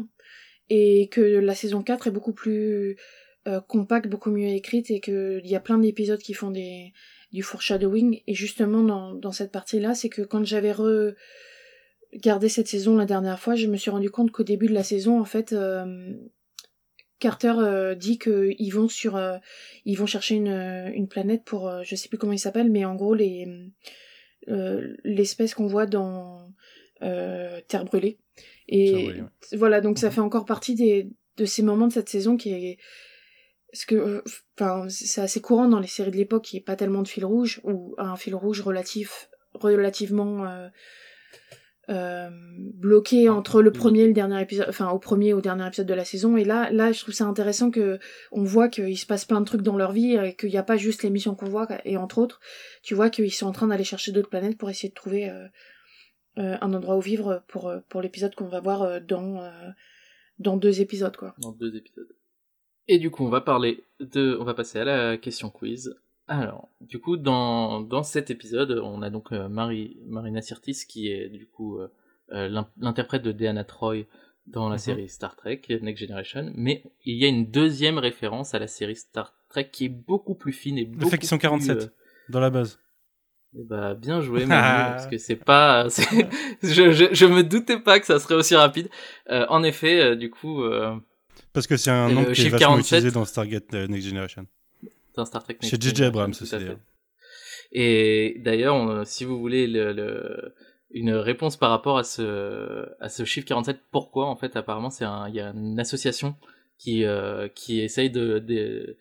et que la saison 4 est beaucoup plus compacte, beaucoup mieux écrite et qu'il y a plein d'épisodes qui font des, du foreshadowing. Et justement, dans, dans cette partie-là, c'est que quand j'avais regardé cette saison la dernière fois, je me suis rendu compte qu'au début de la saison, en fait, euh, Carter euh, dit qu'ils vont sur, euh, ils vont chercher une, une planète pour, je sais plus comment il s'appelle, mais en gros les l'espèce qu'on voit dans Terre brûlée. Et voilà, donc ça mhm. fait encore partie des, de ces moments de cette saison qui est parce que euh, enfin c'est assez courant dans les séries de l'époque qu'il n'y ait pas tellement de fil rouge ou un fil rouge relatif relativement euh, euh, bloqué entre le premier et le dernier épisode enfin au premier au dernier épisode de la saison. Et là là je trouve ça intéressant que on voit qu'il se passe plein de trucs dans leur vie et qu'il n'y a pas juste l'émission qu'on voit et entre autres tu vois qu'ils sont en train d'aller chercher d'autres planètes pour essayer de trouver un endroit où vivre pour pour l'épisode qu'on va voir dans dans deux épisodes quoi. Dans deux épisodes et du coup, on va parler de, on va passer à la question quiz. Alors, du coup, dans, dans cet épisode, on a donc euh, Marie, Marina Sirtis qui est du coup euh, euh, l'interprète de Deanna Troy dans la mhm. série Star Trek Next Generation, mais il y a une deuxième référence à la série Star Trek qui est beaucoup plus fine et beaucoup Le fait qu'ils sont 47 dans la base. Eh bah, bien joué, parce que c'est pas, je, je, je, me doutais pas que ça serait aussi rapide. en effet, du coup, parce que c'est un nom qui est vachement utilisé dans Stargate euh, Next Generation. Dans Star Trek Next Chez J.J. Abrams, c'est Et d'ailleurs, si vous voulez le, le, une réponse par rapport à ce, à ce chiffre 47, pourquoi en fait apparemment c'est il y a une association qui, euh, qui essaye de, de,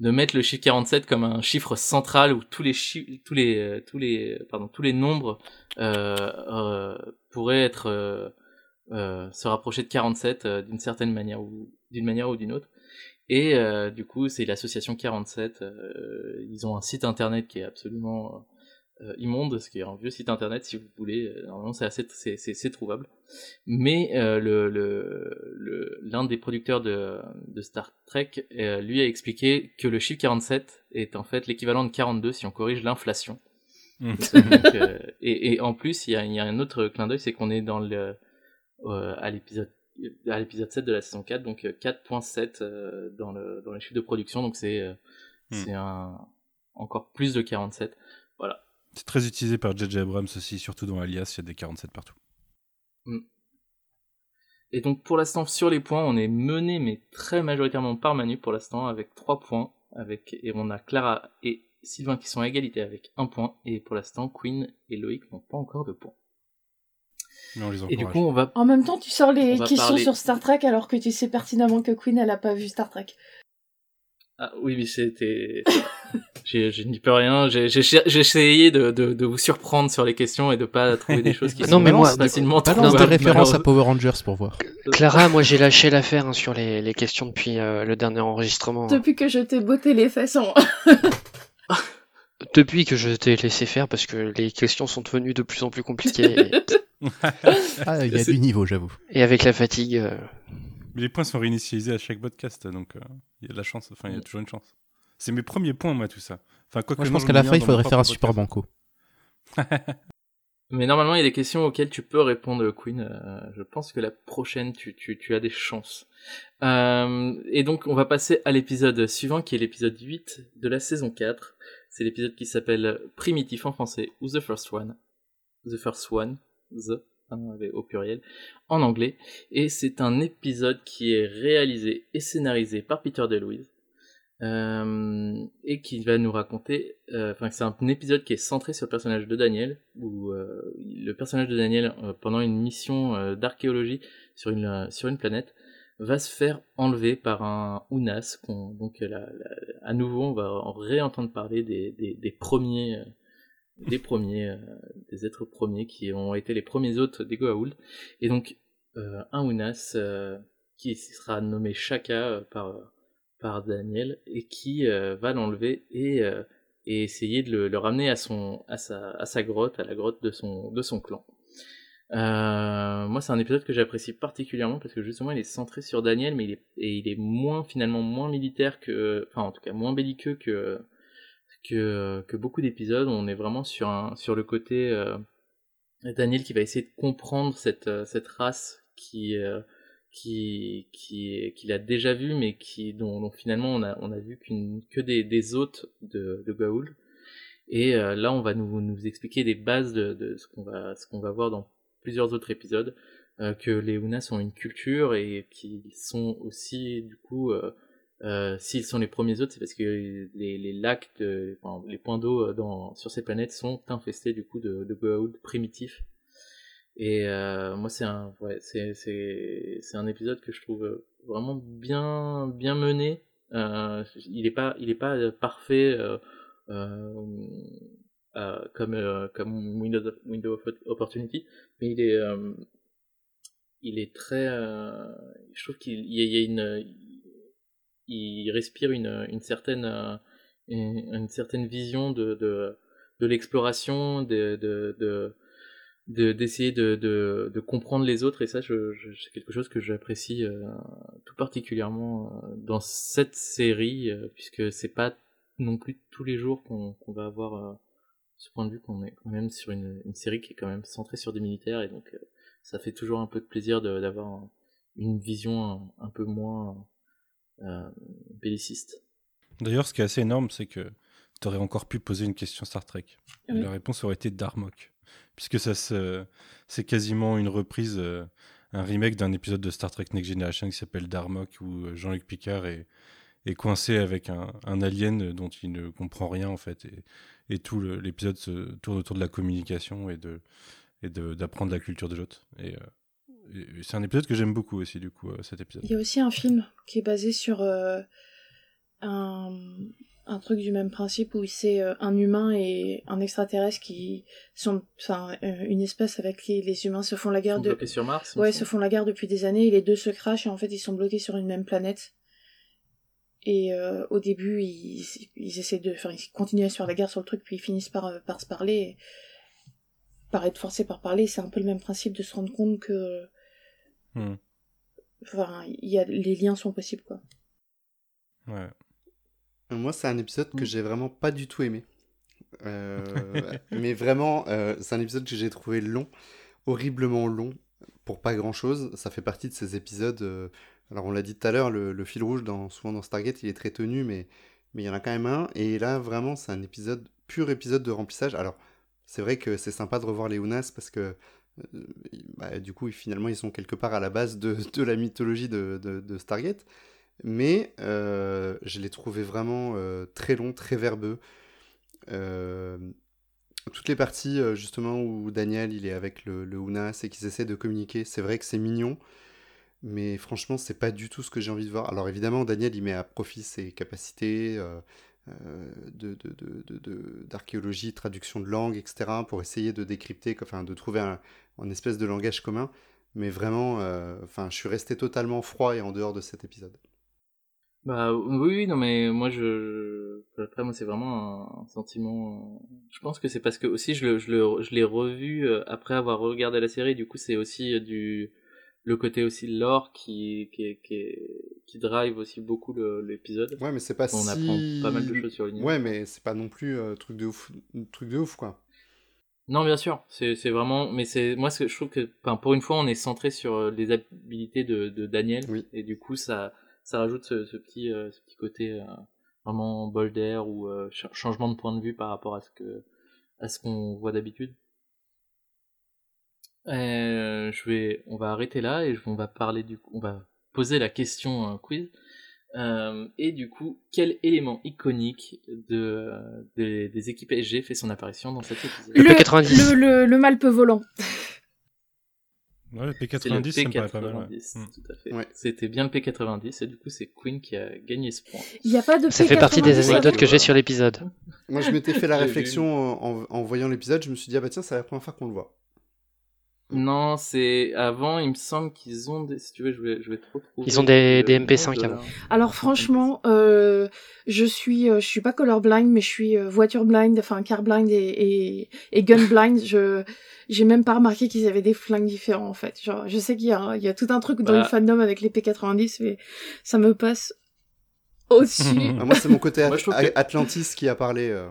de, mettre le chiffre 47 comme un chiffre central où tous les tous les tous les pardon tous les nombres euh, euh pourraient être euh, euh, se rapprocher de 47 d'une certaine manière ou d'une manière ou d'une autre. Et euh, du coup, c'est l'association 47. Euh, ils ont un site internet qui est absolument euh, immonde, ce qui est un vieux site internet si vous voulez. Normalement, c'est assez, c'est, trouvable. Mais le, le, l'un des producteurs de, de Star Trek, lui a expliqué que le chiffre 47 est en fait l'équivalent de 42 si on corrige l'inflation. Mmh. et, et, en plus, il y a, y a, un autre clin d'œil, c'est qu'on est dans le à l'épisode à l'épisode 7 de la saison 4, donc 4.7 euh, euh, dans, le, dans les chiffres de production, donc c'est euh, hmm. c'est un, encore plus de 47. Voilà. C'est très utilisé par JJ Abrams aussi, surtout dans Alias, il y a des 47 partout. Et donc pour l'instant sur les points, on est mené mais très majoritairement par Manu pour l'instant avec 3 points avec et on a Clara et Sylvain qui sont à égalité avec 1 point et pour l'instant Queen et Loïc n'ont pas encore de points. Les Et du coup, on va En même temps, tu sors les On questions parler- sur Star Trek alors que tu sais pertinemment que Queen elle a pas vu Star Trek. Ah oui, mais c'était. j'ai, je n'y peux rien. J'ai, j'ai, j'ai essayé de, de, de vous surprendre sur les questions et de pas trouver des choses qui Non, sont mais moi, facilement trouvables, références à malheureusement. Power Rangers pour voir. Clara, moi j'ai lâché l'affaire hein, sur les, les questions depuis euh, le dernier enregistrement. Depuis que je t'ai botté les fesses en... Depuis que je t'ai laissé faire parce que les questions sont devenues de plus en plus compliquées et, Ah, il y a du niveau, j'avoue. et avec la fatigue. euh, Mais les points sont réinitialisés à chaque podcast, donc euh, il y a de la chance, enfin il y a toujours une chance. C'est mes premiers points, moi, tout ça. Enfin, quoi Moi, que je pense qu'à la fin, il faudrait faire un propre super podcast. banco. Mais normalement, il y a des questions auxquelles tu peux répondre, Queen. Euh, je pense que la prochaine, tu, tu, tu as des chances. Euh, et donc, on va passer à l'épisode suivant, qui est l'épisode 8 de la saison 4. C'est l'épisode qui s'appelle Primitif en français, ou The First One. The First One, The, hein, au pluriel, en anglais. Et c'est un épisode qui est réalisé et scénarisé par Peter DeLuise. Euh, et qui va nous raconter, euh, enfin c'est un épisode qui est centré sur le personnage de Daniel, où euh, le personnage de Daniel, euh, pendant une mission euh, d'archéologie sur une, sur une planète, va se faire enlever par un Unas. qu'on- donc la- la- à nouveau, on va en réentendre parler des, des, des premiers, euh, des premiers, euh, des êtres premiers qui ont été les premiers hôtes des Goa'uld. Et donc euh, un Unas euh, qui sera nommé Shaka euh, par par Daniel et qui va l'enlever et, et essayer de le, le ramener à son à sa à sa grotte à la grotte de son de son clan. Euh, moi, c'est un épisode que j'apprécie particulièrement parce que justement, il est centré sur Daniel, mais il est et il est moins finalement moins militaire que, enfin en tout cas moins belliqueux que que que beaucoup d'épisodes. On est vraiment sur un sur le côté euh, Daniel qui va essayer de comprendre cette euh, cette race qui euh, qui qui qu'il a déjà vu mais qui dont, dont finalement on a on a vu qu'une que des des hôtes de de Goa'uld et euh, là on va nous nous expliquer les bases de, de ce qu'on va ce qu'on va voir dans plusieurs autres épisodes euh, que les Unas ont une culture et qu'ils sont aussi du coup euh, euh, s'ils sont les premiers hôtes c'est parce que les, les lacs de, enfin, les points d'eau euh, sur ces planètes sont infestés du coup de, de Goa'uld primitifs et euh, moi, c'est un, ouais, c'est, c'est, un épisode que je trouve vraiment bien, bien mené. Il est pas, il est pas parfait euh, euh, comme, euh, comme Windows Opportunity, mais il est, euh, il est très, euh, je trouve qu'il y a, une, il respire une, une certaine, euh, une, certaine vision de, de, de l'exploration, de, de, de de d'essayer de, de, de comprendre les autres. Et ça je, je, c'est quelque chose que j'apprécie euh, tout particulièrement dans cette série euh, puisque c'est pas non plus tous les jours qu'on qu'on va avoir ce point de vue qu'on est quand même sur une, une série qui est quand même centrée sur des militaires et donc euh, ça fait toujours un peu de plaisir de- d'avoir un- une vision un, un peu moins euh, belliciste D'ailleurs, ce qui est assez énorme, c'est que tu aurais encore pu poser une question Star Trek. Et Oui. La réponse aurait été Darmok. Puisque ça c'est quasiment une reprise, euh, un remake d'un épisode de Star Trek Next Generation qui s'appelle Darmok, où Jean-Luc Picard est, est coincé avec un, un alien dont il ne comprend rien en fait. Et, et tout l'épisode se tourne autour de la communication et de et de- d'apprendre la culture de l'autre. Et, euh, et c'est un épisode que j'aime beaucoup aussi, du coup, euh, cet épisode. Il y a aussi un film qui est basé sur euh, un, un truc du même principe où c'est euh, un humain et un extraterrestre qui sont, enfin, euh, une espèce avec qui les humains se font la Ils guerre sont de, bloqués sur Mars ouais, se font la guerre depuis des années et les deux se crachent et en fait ils sont bloqués sur une même planète. Et euh, au début ils, ils essaient de, enfin ils continuent à se faire la guerre sur le truc puis ils finissent par euh, par se parler, par être forcés par parler. C'est un peu le même principe de se rendre compte que, Hmm. enfin, il y a les liens sont possibles quoi. Ouais. Moi, c'est un épisode que Mm. j'ai vraiment pas du tout aimé. Euh, mais vraiment, euh, c'est un épisode que j'ai trouvé long, horriblement long, pour pas grand chose. Ça fait partie de ces épisodes. Alors, on l'a dit tout à l'heure, le, fil rouge, souvent dans Stargate, il est très tenu, mais il y en a quand même un. Et là, vraiment, c'est un épisode, pur épisode de remplissage. Alors, c'est vrai que c'est sympa de revoir les Unas parce que euh, bah, du coup, finalement, ils sont quelque part à la base de, de la mythologie de, de, Stargate. Mais euh, je l'ai trouvé vraiment euh, très long, très verbeux. Toutes les parties, justement, où Daniel il est avec le, le Unas et qu'ils essaient de communiquer, c'est vrai que c'est mignon. Mais franchement, c'est pas du tout ce que j'ai envie de voir. Alors évidemment, Daniel, il met à profit ses capacités euh, euh, de, de, de, d'archéologie, traduction de langue, etc., pour essayer de décrypter, enfin, de trouver un, espèce de langage commun. Mais vraiment, euh, enfin, je suis resté totalement froid et en dehors de cet épisode. Bah oui, non mais moi je après moi c'est vraiment un, sentiment. Je pense que c'est parce que aussi je le je l'ai revu euh, après avoir regardé la série. Du coup c'est aussi du le côté aussi lore qui qui qui, qui drive aussi beaucoup l'épisode. Ouais, mais c'est pas On si... apprend pas mal de choses sur l'univers. Ouais, mais c'est pas non plus euh, truc de ouf, truc de ouf, quoi. Non, bien sûr, c'est vraiment, mais c'est moi ce que je trouve que, pour une fois, on est centré sur euh, les habilités de, de Daniel, Oui. et du coup, ça ça rajoute ce, ce petit euh, ce petit côté euh, vraiment bol d'air ou ch- changement de point de vue par rapport à ce que à ce qu'on voit d'habitude. Euh, je vais, on va arrêter là et on va parler du coup, on va poser la question euh, quiz. Euh, et du coup, quel élément iconique de, euh, des, des équipes SG fait son apparition dans cet épisode? Le P90. Le, le, le malpe volant. Ouais, le C'est le P90, ça me paraît pas mal. ouais. P90, Mm. tout à fait. Ouais. C'était bien le P90 et du coup c'est Queen qui a gagné ce point. Il n'y a pas de Ça fait partie des P90 anecdotes que j'ai sur l'épisode. Moi, je m'étais fait la réflexion en, en voyant l'épisode, je me suis dit, ah bah tiens, c'est la première fois qu'on le voit. Non, c'est avant, il me semble qu'ils ont des... si tu veux, je vais je vais te retrouver. Ils ont des- des nom MP5 de la- avant. Alors franchement, euh, je suis, euh, je suis pas color blind, mais je suis euh, voiture blind, enfin car blind et, et, et gun blind. Je, j'ai même pas remarqué qu'ils avaient des flingues différents en fait. Genre, je sais qu'il y a, il y a tout un truc dans Bah. le fandom avec les P90, mais ça me passe au-dessus. Ah, moi, c'est mon côté Moi, At- je trouve que- Atlantis qui a parlé. euh.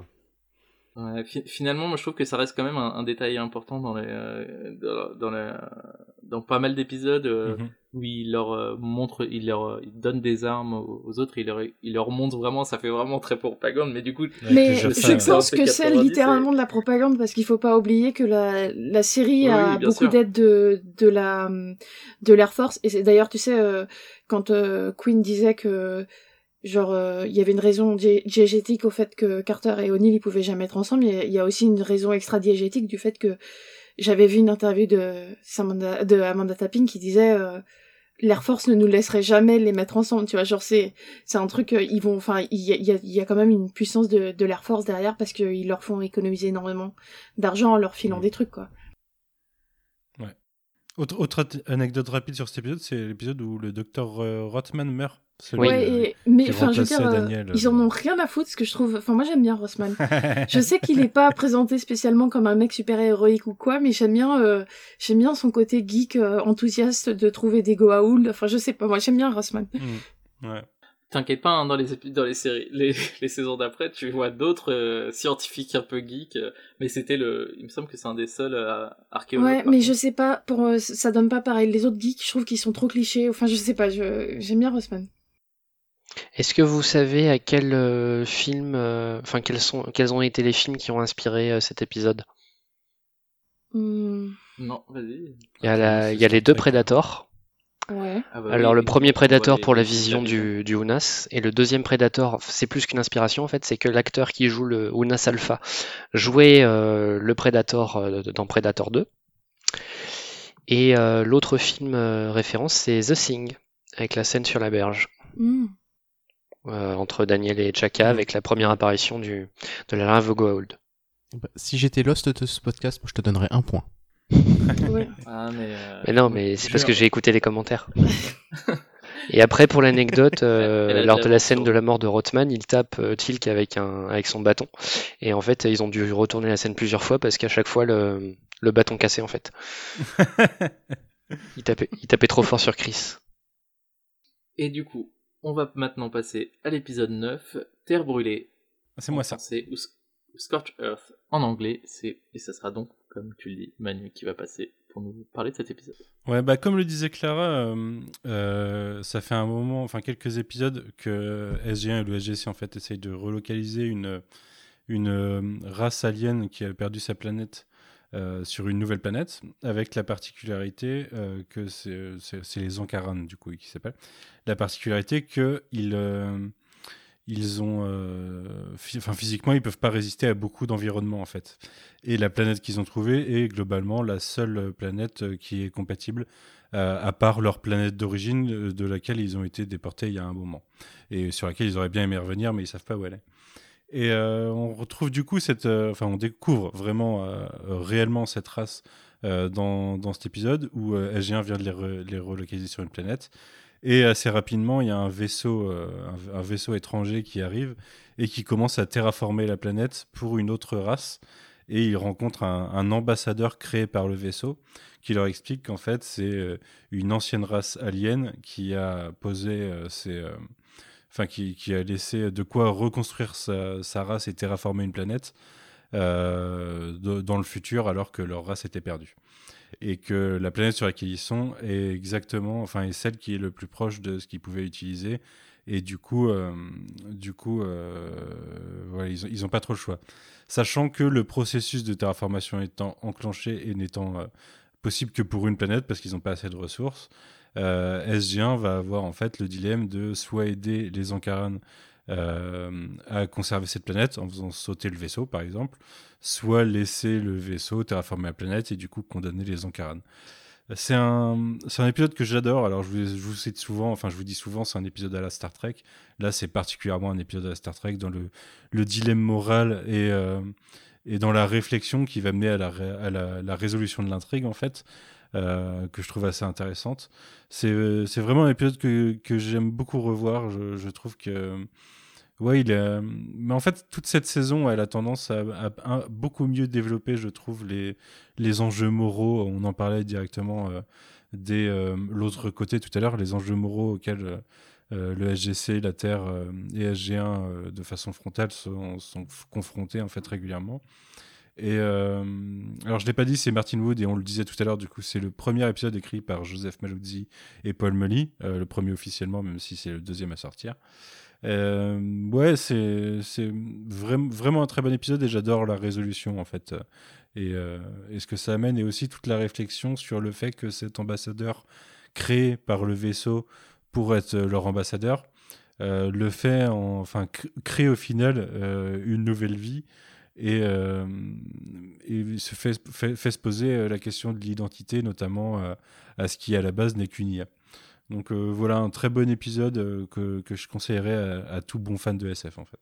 Ouais, fi- finalement, moi je trouve que ça reste quand même un, un détail important dans les euh, dans, dans, les- dans pas mal d'épisodes euh, Mhm. où il leur euh, montre, il leur il donne des armes aux, aux autres, il leur il leur montre vraiment, ça fait vraiment très propagande, mais du coup Mais je pense que c'est P90, littéralement de la propagande parce qu'il faut pas oublier que la, la série Oui, a oui, beaucoup d'aide de, de la de l'Air Force et c'est d'ailleurs tu sais euh, quand euh, Queen disait que genre euh, il y avait une raison di- diégétique au fait que Carter et O'Neill ils pouvaient jamais être ensemble il y a- il y a aussi une raison extra diégétique du fait que j'avais vu une interview de de Amanda Tapping qui disait euh, l'Air Force ne nous laisserait jamais les mettre ensemble tu vois genre c'est c'est un truc euh, ils vont enfin il y a, il y, a, il y a quand même une puissance de, de l'Air Force derrière parce qu'ils leur font économiser énormément d'argent en leur filant Mm. des trucs quoi Autre, autre at- anecdote rapide sur cet épisode, c'est l'épisode où le docteur Rothman meurt. Ouais et, mais enfin je veux dire euh, Daniel, ils en euh. ont rien à foutre ce que je trouve enfin moi j'aime bien Rossman je sais qu'il est pas présenté spécialement comme un mec super héroïque ou quoi mais j'aime bien euh, j'aime bien son côté geek euh, enthousiaste de trouver des Goa'uld enfin je sais pas moi j'aime bien Rossman Mm. Ouais. T'inquiète pas, hein, dans les dans les séries, les, les saisons d'après, tu vois d'autres euh, scientifiques un peu geeks, euh, mais c'était le, il me semble que c'est un des seuls euh, archéologues. Ouais, mais contre. je sais pas, pour euh, ça donne pas pareil. Les autres geeks, je trouve qu'ils sont trop clichés. Enfin, je sais pas, je j'aime bien Rossman. Est-ce que vous savez à quel euh, film, euh, enfin quels sont, quels ont été les films qui ont inspiré euh, cet épisode? Hmm, Non, vas-y. Il y a, la- il y a les deux Predators. ouais. Ah bah Alors oui, le oui, premier on Predator voit pour la les vision du, du Unas et le deuxième Predator, c'est plus qu'une inspiration en fait, c'est que l'acteur qui joue le Unas Alpha jouait euh, le Predator euh, dans Predator 2. Et euh, l'autre film euh, référence c'est The Thing avec la scène sur la berge Hmm. Euh, entre Daniel et Chaka Mhm. avec la première apparition du, de la larve Goa'uld. Bah, si j'étais lost de ce podcast, moi, je te donnerais un point. Ouais. Ah mais. euh, Mais non, mais c'est parce que j'ai écouté les commentaires. Et après, pour l'anecdote, euh, lors de la scène de la mort de Rothman, il tape euh, Tilk avec, un, avec son bâton. Et en fait, ils ont dû retourner la scène plusieurs fois parce qu'à chaque fois, le, le bâton cassait en fait. Il tapait, il tapait trop fort sur Chris. Et du coup, on va maintenant passer à l'épisode 9, Terre brûlée. C'est moi ça. C'est Scorch Earth en anglais. C'est et ça sera donc, comme tu le dis, Manu qui va passer pour nous parler de cet épisode. Ouais, bah comme le disait Clara, euh, ça fait un moment, enfin quelques épisodes que SG1 et le SGC en fait essayent de relocaliser une une race alien qui a perdu sa planète euh, sur une nouvelle planète, avec la particularité euh, que c'est les Ankaran, du coup, qui s'appelle. La particularité qu'ils euh, ils ont, enfin physiquement, ils peuvent pas résister à beaucoup d'environnements en fait. Et la planète qu'ils ont trouvée est globalement la seule planète qui est compatible, à part leur planète d'origine, de laquelle ils ont été déportés il y a un moment, et sur laquelle ils auraient bien aimé revenir, mais ils savent pas où elle est. Et euh, on retrouve du coup cette, euh, enfin on découvre vraiment euh, réellement cette race dans, dans, cet épisode où SG1 vient de les, relocaliser sur une planète. Et assez rapidement, il y a un vaisseau, un, vaisseau étranger qui arrive et qui commence à terraformer la planète pour une autre race. Et ils rencontrent un, un ambassadeur créé par le vaisseau qui leur explique qu'en fait c'est une ancienne race alien qui a posé ses enfin qui, a laissé de quoi reconstruire sa, race et terraformer une planète euh, dans le futur alors que leur race était perdue. Et que la planète sur laquelle ils sont est exactement, enfin, est celle qui est le plus proche de ce qu'ils pouvaient utiliser. Et du coup, euh, du coup, euh, ils n'ont pas trop le choix. Sachant que le processus de terraformation étant enclenché et n'étant possible que pour une planète parce qu'ils n'ont pas assez de ressources, SG1 va avoir en fait le dilemme de soit aider les Ankaran euh, à conserver cette planète en faisant sauter le vaisseau par exemple, soit laisser le vaisseau terraformer la planète et du coup condamner les Ankaran. C'est un, un épisode que j'adore. Alors, je vous, je vous cite souvent, enfin, je vous dis souvent, c'est un épisode à la Star Trek. Là, c'est particulièrement un épisode à la Star Trek dans le, le dilemme moral et, euh, et dans la réflexion qui va mener à la, à la résolution de l'intrigue, en fait. Euh, que je trouve assez intéressante. C'est vraiment un épisode que, que j'aime beaucoup revoir. Je, trouve que. Ouais, il est. Mais en fait, toute cette saison, elle a tendance à, beaucoup mieux développer, je trouve, les, les enjeux moraux. On en parlait directement euh, dès euh, l'autre côté tout à l'heure, les enjeux moraux auxquels. le SGC, la Terre et SG1 de façon frontale sont, sont, confrontés en fait régulièrement. Et euh, alors je l'ai pas dit, c'est Martin Wood et on le disait tout à l'heure. Du coup, c'est le premier épisode écrit par Joseph Maluzzi et Paul Mully, euh, le premier officiellement, même si c'est le deuxième à sortir. Euh, ouais, c'est c'est vraiment un très bon épisode et j'adore la résolution en fait et, et, ce que ça amène et aussi toute la réflexion sur le fait que cet ambassadeur créé par le vaisseau pour être leur ambassadeur le fait en, enfin crée au final une nouvelle vie et, euh, et se fait, fait, se poser euh, la question de l'identité, notamment euh, à ce qui à la base n'est qu'une IA. Donc voilà un très bon épisode que, que, je conseillerais à, tout bon fan de SF en fait.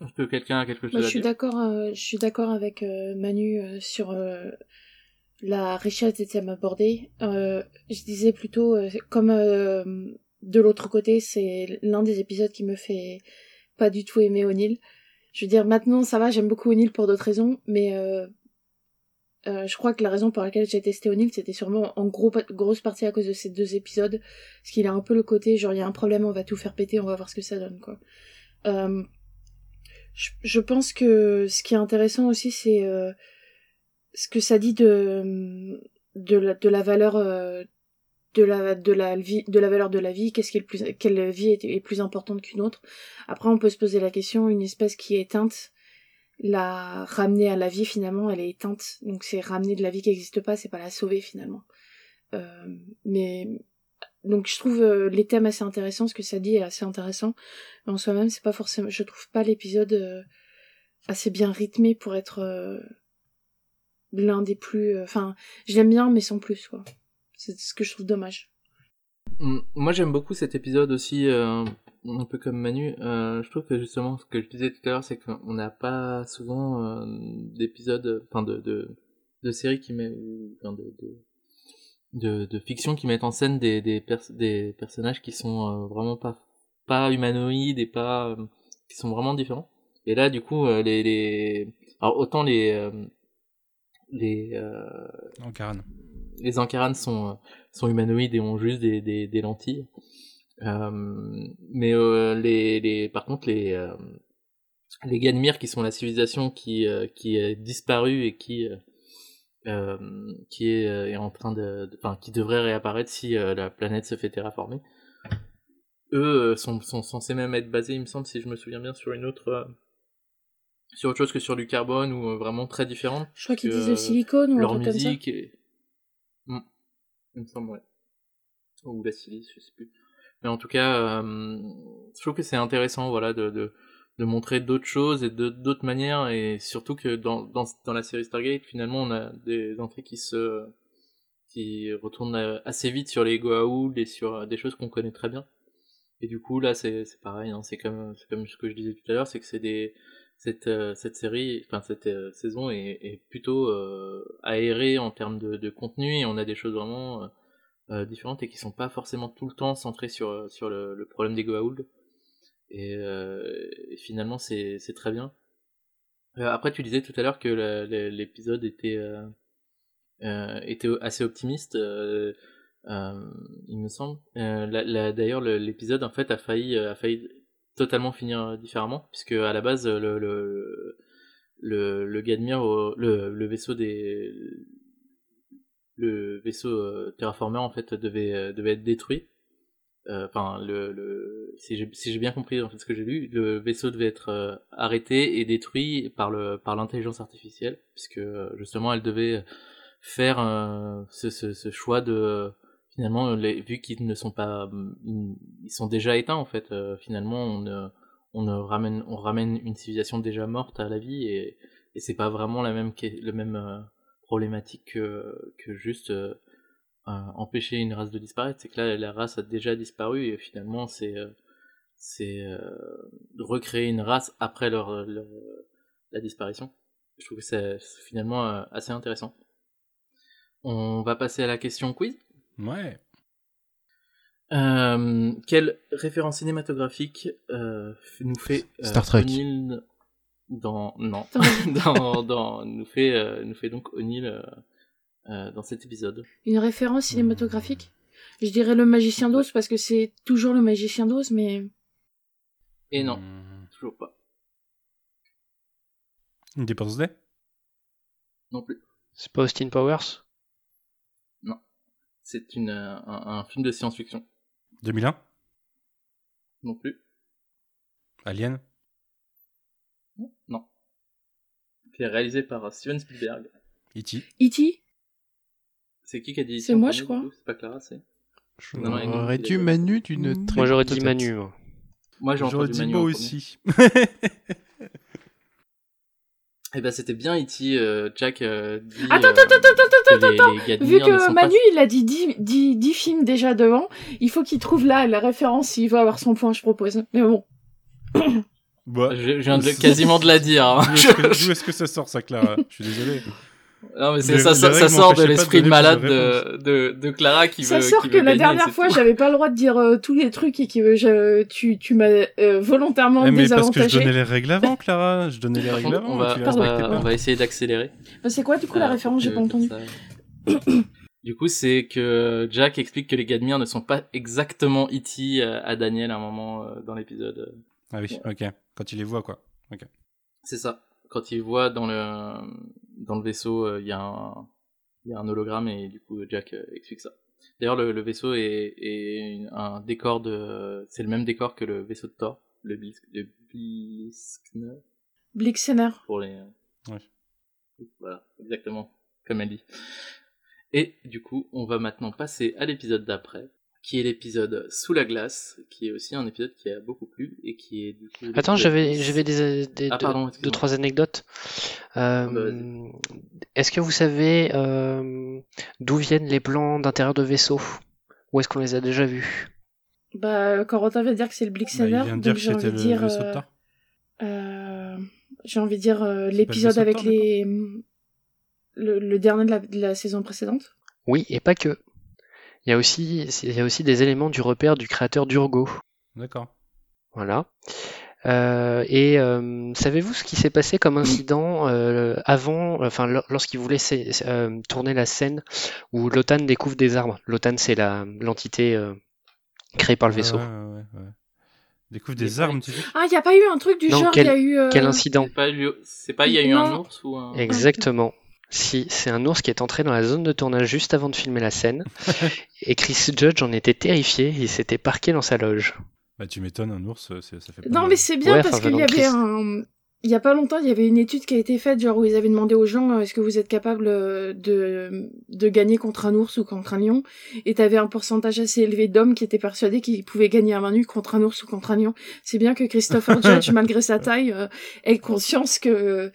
Est-ce que quelqu'un a quelque chose Moi, je suis d'accord, je suis d'accord avec Manu sur la richesse des thèmes abordés. je disais plutôt comme de l'autre côté, c'est l'un des épisodes qui me fait pas du tout aimer O'Neill. Je veux dire, maintenant, ça va, j'aime beaucoup O'Neill pour d'autres raisons, mais euh, euh, je crois que la raison pour laquelle j'ai testé O'Neill, c'était sûrement en gros, grosse partie à cause de ces deux épisodes, parce qu'il a un peu le côté, genre, il y a un problème, on va tout faire péter, on va voir ce que ça donne, quoi. Euh, je, pense que ce qui est intéressant aussi, c'est euh, ce que ça dit de, de, la, de la valeur de la de la vie de la valeur de la vie qu'est-ce qui est plus quelle vie est, plus importante qu'une autre. Après on peut se poser la question une espèce qui est éteinte la ramener à la vie finalement elle est éteinte. Donc c'est ramener de la vie qui n'existe pas c'est pas la sauver finalement. Euh, mais donc je trouve euh, les thèmes assez intéressants ce que ça dit est assez intéressant. Mais en soi-même c'est pas forcément je trouve pas l'épisode euh, assez bien rythmé pour être l'un des plus enfin j'aime bien mais sans plus quoi c'est ce que je trouve dommage. Mm, moi j'aime beaucoup cet épisode aussi, euh, un peu comme Manu. Euh, je trouve que justement ce que je disais tout à l'heure, c'est qu'on n'a pas souvent euh, d'épisodes, enfin de, de, de, séries qui mettent, enfin de, de, de, fiction qui mettent en scène des, des, des personnages qui sont vraiment pas, pas humanoïdes et pas, qui sont vraiment différents. Et là du coup les, les... alors autant les les euh, les Ankarans sont, euh, sont humanoïdes et ont juste des, des, des lentilles. Euh, mais euh, les, les, par contre, les, les Ganmir, qui sont la civilisation qui, qui est disparue et qui, qui est, est en train de, enfin, qui devrait réapparaître si la planète se fait terraformer. Eux sont, sont censés même être basés, il me semble, si je me souviens bien, sur une autre, euh, sur autre chose que sur du carbone ou euh, vraiment très différente. Je crois qu'ils disent le silicone ou un leur truc comme ça. est... Il me semble ouais. Ou la silice je sais plus. Mais en tout cas euh, je trouve que c'est intéressant voilà de, de, de montrer d'autres choses et d'autres manières. Et surtout que dans, dans, dans la série Stargate finalement on a des entrées qui se qui retournent euh, assez vite sur les Goa'uld et sur euh, des choses qu'on connaît très bien. Et du coup là c'est pareil hein, c'est comme comme ce que je disais tout à l'heure c'est que c'est des cette, euh, cette série, enfin cette euh, saison est, plutôt euh, aérée en termes de, contenu et on a des choses vraiment différentes et qui sont pas forcément tout le temps centrées sur, sur le, problème des Goa'uld. Et, finalement c'est très bien. Après tu disais tout à l'heure que l'épisode était était assez optimiste. il me semble. D'ailleurs, le- l'épisode en fait a failli, a failli totalement finir différemment, puisque à la base le le le, le Gadmir, le, le vaisseau des le vaisseau euh, terraformeur en fait devait euh, devait être détruit. Euh, Enfin, le, le si j'ai si bien compris en fait ce que j'ai lu, le vaisseau devait être euh, arrêté et détruit par le par l'intelligence artificielle, puisque euh, justement elle devait faire euh, ce, ce, ce choix de finalement les, vu qu'ils ne sont pas ils ils sont déjà éteints en fait euh, finalement on on ne ramène on ramène une civilisation déjà morte à la vie et, et c'est pas vraiment la même le même euh, problématique que, que juste euh, euh, empêcher une race de disparaître. C'est que là la race a déjà disparu et finalement c'est euh, c'est euh, recréer une race après leur, leur la disparition. Je trouve que c'est finalement euh, assez intéressant. On va passer à la question quiz Ouais. euh, quelle référence cinématographique euh, nous fait euh, Star Trek. O'Neill dans non. Dans- dans, nous fait euh, nous fait donc O'Neill euh, euh, dans cet épisode. Une référence cinématographique? Je dirais le magicien d'Oz parce que c'est toujours le magicien d'Oz, mais et non Hmm. toujours pas. Independence Day non plus. C'est pas Austin Powers? C'est une euh, un, un film de science-fiction 2001 non plus Alien? Non qui est réalisé par Steven Spielberg E.T. E.T. c'est qui qui a dit C'est moi, je crois. C'est pas Clara, c'est? Je Non, non, il- aurais il dû Manu d'une très Moi j'aurais dit. Manu. moi. J'aurais dit Manu moi aussi. Eh ben c'était bien E.T. euh, Jack euh, dit Attends, euh, attends, attends, attends, attends. Vu que Manu, il a dit 10, 10, 10 films déjà devant, il faut qu'il trouve là la référence s'il veut avoir son point, je propose. Mais bon. Bah. Je, je viens de, quasiment de la dire. hein. D'où est-ce que- que ça sort ça, Clara? Je suis désolé. Non mais c'est ça, ça, ça sort de de l'esprit donner malade de, de, de Clara qui ça veut. sort qui que veut la dernière fois, j'avais pas le droit de dire euh, tous les trucs et que je, tu, tu m'as euh, volontairement Eh, mais parce que je désavantagé. donnais les règles avant, Clara. Je donnais les règles avant. on va, on va, on va essayer d'accélérer. Bah, c'est quoi du coup la Euh, référence J'ai pas entendu. ça- Du coup, c'est que Jack explique que les Gadmir ne sont pas exactement E.T. à Daniel à un moment euh, dans l'épisode. Ah oui, ok. Quand il les voit, quoi. C'est ça. Quand il voit dans le dans le vaisseau, euh, il y a un il y a un hologramme et du coup Jack euh, explique ça. D'ailleurs, le, le vaisseau est, est un décor de c'est le même décor que le vaisseau de Thor, le Blisk, le Bliskner Blixener. pour les. Ouais. Voilà, exactement comme elle dit. Et du coup, on va maintenant passer à l'épisode d'après, qui est l'épisode Sous la glace, qui est aussi un épisode qui a beaucoup plu et qui est du coup. Attends, j'avais 10. j'avais des, des- Ah, deux, pardon, deux, trois anecdotes. Euh, bah, vas-y. est-ce que vous savez euh, d'où viennent les plans d'intérieur de vaisseaux Où est-ce qu'on les a déjà vus? Bah, Corentin va dire que c'est le Bah, Blixener. il vient de dire que j'ai envie c'était de le dire. vaisseau de euh, Thor. euh, j'ai envie de dire euh, l'épisode le avec vaisseau de Thor, les. Le, le dernier de la, de la saison précédente. Oui, et pas que. Il y a aussi, il y a aussi des éléments du repère du créateur d'Urgo. D'accord. Voilà. Euh, et euh, savez-vous ce qui s'est passé comme incident euh, avant, enfin lor- lorsqu'il voulait euh, tourner la scène où Lotan découvre des armes? Lotan, c'est la l'entité euh, créée par le vaisseau. Ouais, ouais, ouais, ouais. Découvre des armes, tu dis? Ah, il n'y a pas eu un truc du Non, genre, il quel- y a eu. euh, Quel incident? C'est pas il y a eu un ours ou un. Exactement. Si, c'est un ours qui est entré dans la zone de tournage juste avant de filmer la scène. et Chris Judge en était terrifié, il s'était parqué dans sa loge. Bah, tu m'étonnes, un ours, ça fait pas Non, mal. mais c'est bien Ouais, parce enfin, qu'il y avait Chris. un. Il y a pas longtemps, il y avait une étude qui a été faite, genre où ils avaient demandé aux gens euh, est-ce que vous êtes capable euh, de, de gagner contre un ours ou contre un lion? Et t'avais un pourcentage assez élevé d'hommes qui étaient persuadés qu'ils pouvaient gagner à main nue contre un ours ou contre un lion. C'est bien que Christopher Judge, malgré sa taille, euh, ait conscience que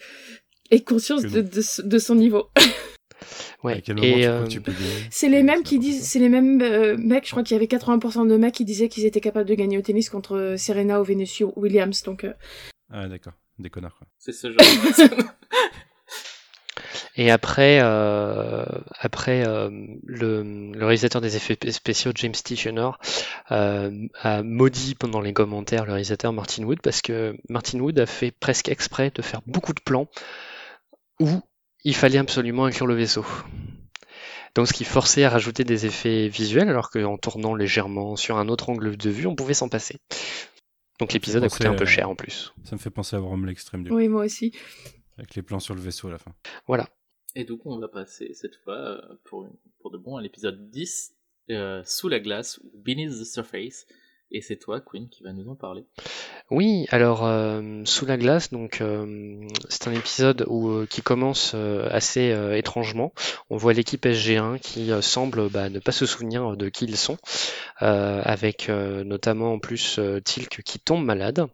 ait conscience de, non. de, de son niveau. Ouais. À quel moment Et, tu crois euh, C'est les mêmes qui disent, c'est les mêmes euh, mecs, je crois qu'il y avait 80% de mecs qui disaient qu'ils étaient capables de gagner au tennis contre euh, Serena ou Venus Williams, donc euh. Ah, d'accord. Des connards, quoi. C'est ce genre de personne. Et après, euh, après euh, le, le réalisateur des effets spéciaux, James Tichenor, euh, a maudit pendant les commentaires le réalisateur Martin Wood parce que Martin Wood a fait presque exprès de faire beaucoup de plans où il fallait absolument inclure le vaisseau. Donc ce qui forçait à rajouter des effets visuels alors qu'en tournant légèrement sur un autre angle de vue, on pouvait s'en passer. Donc l'épisode a coûté un peu cher en plus. Ça me fait penser à Rome l'extrême, du coup. oui, moi aussi. Avec les plans sur le vaisseau à la fin. Voilà. Et donc on va passer cette fois euh, pour, pour de bon à l'épisode 10, euh, Sous la glace, ou Beneath the Surface. Et c'est toi, Queen, qui va nous en parler. Oui, alors euh, sous la glace, donc euh, c'est un épisode où, euh, qui commence euh, assez euh, étrangement. On voit l'équipe SG1 qui euh, semble bah, ne pas se souvenir de qui ils sont, avec notamment en plus Tilk qui tombe malade.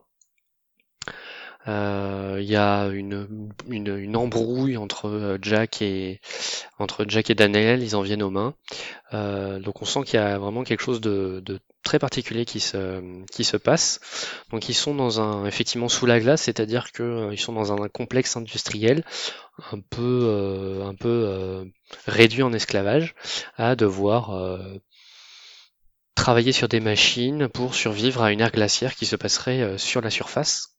Il y a une, une, une embrouille entre Jack et entre Jack et Daniel, ils en viennent aux mains. Euh, donc on sent qu'il y a vraiment quelque chose de, de très particulier qui se, qui se passe. Donc ils sont dans un effectivement sous la glace, c'est-à-dire que euh, sont dans un complexe industriel un peu euh, un peu euh, réduit en esclavage à devoir euh, travailler sur des machines pour survivre à une ère glaciaire qui se passerait sur la surface.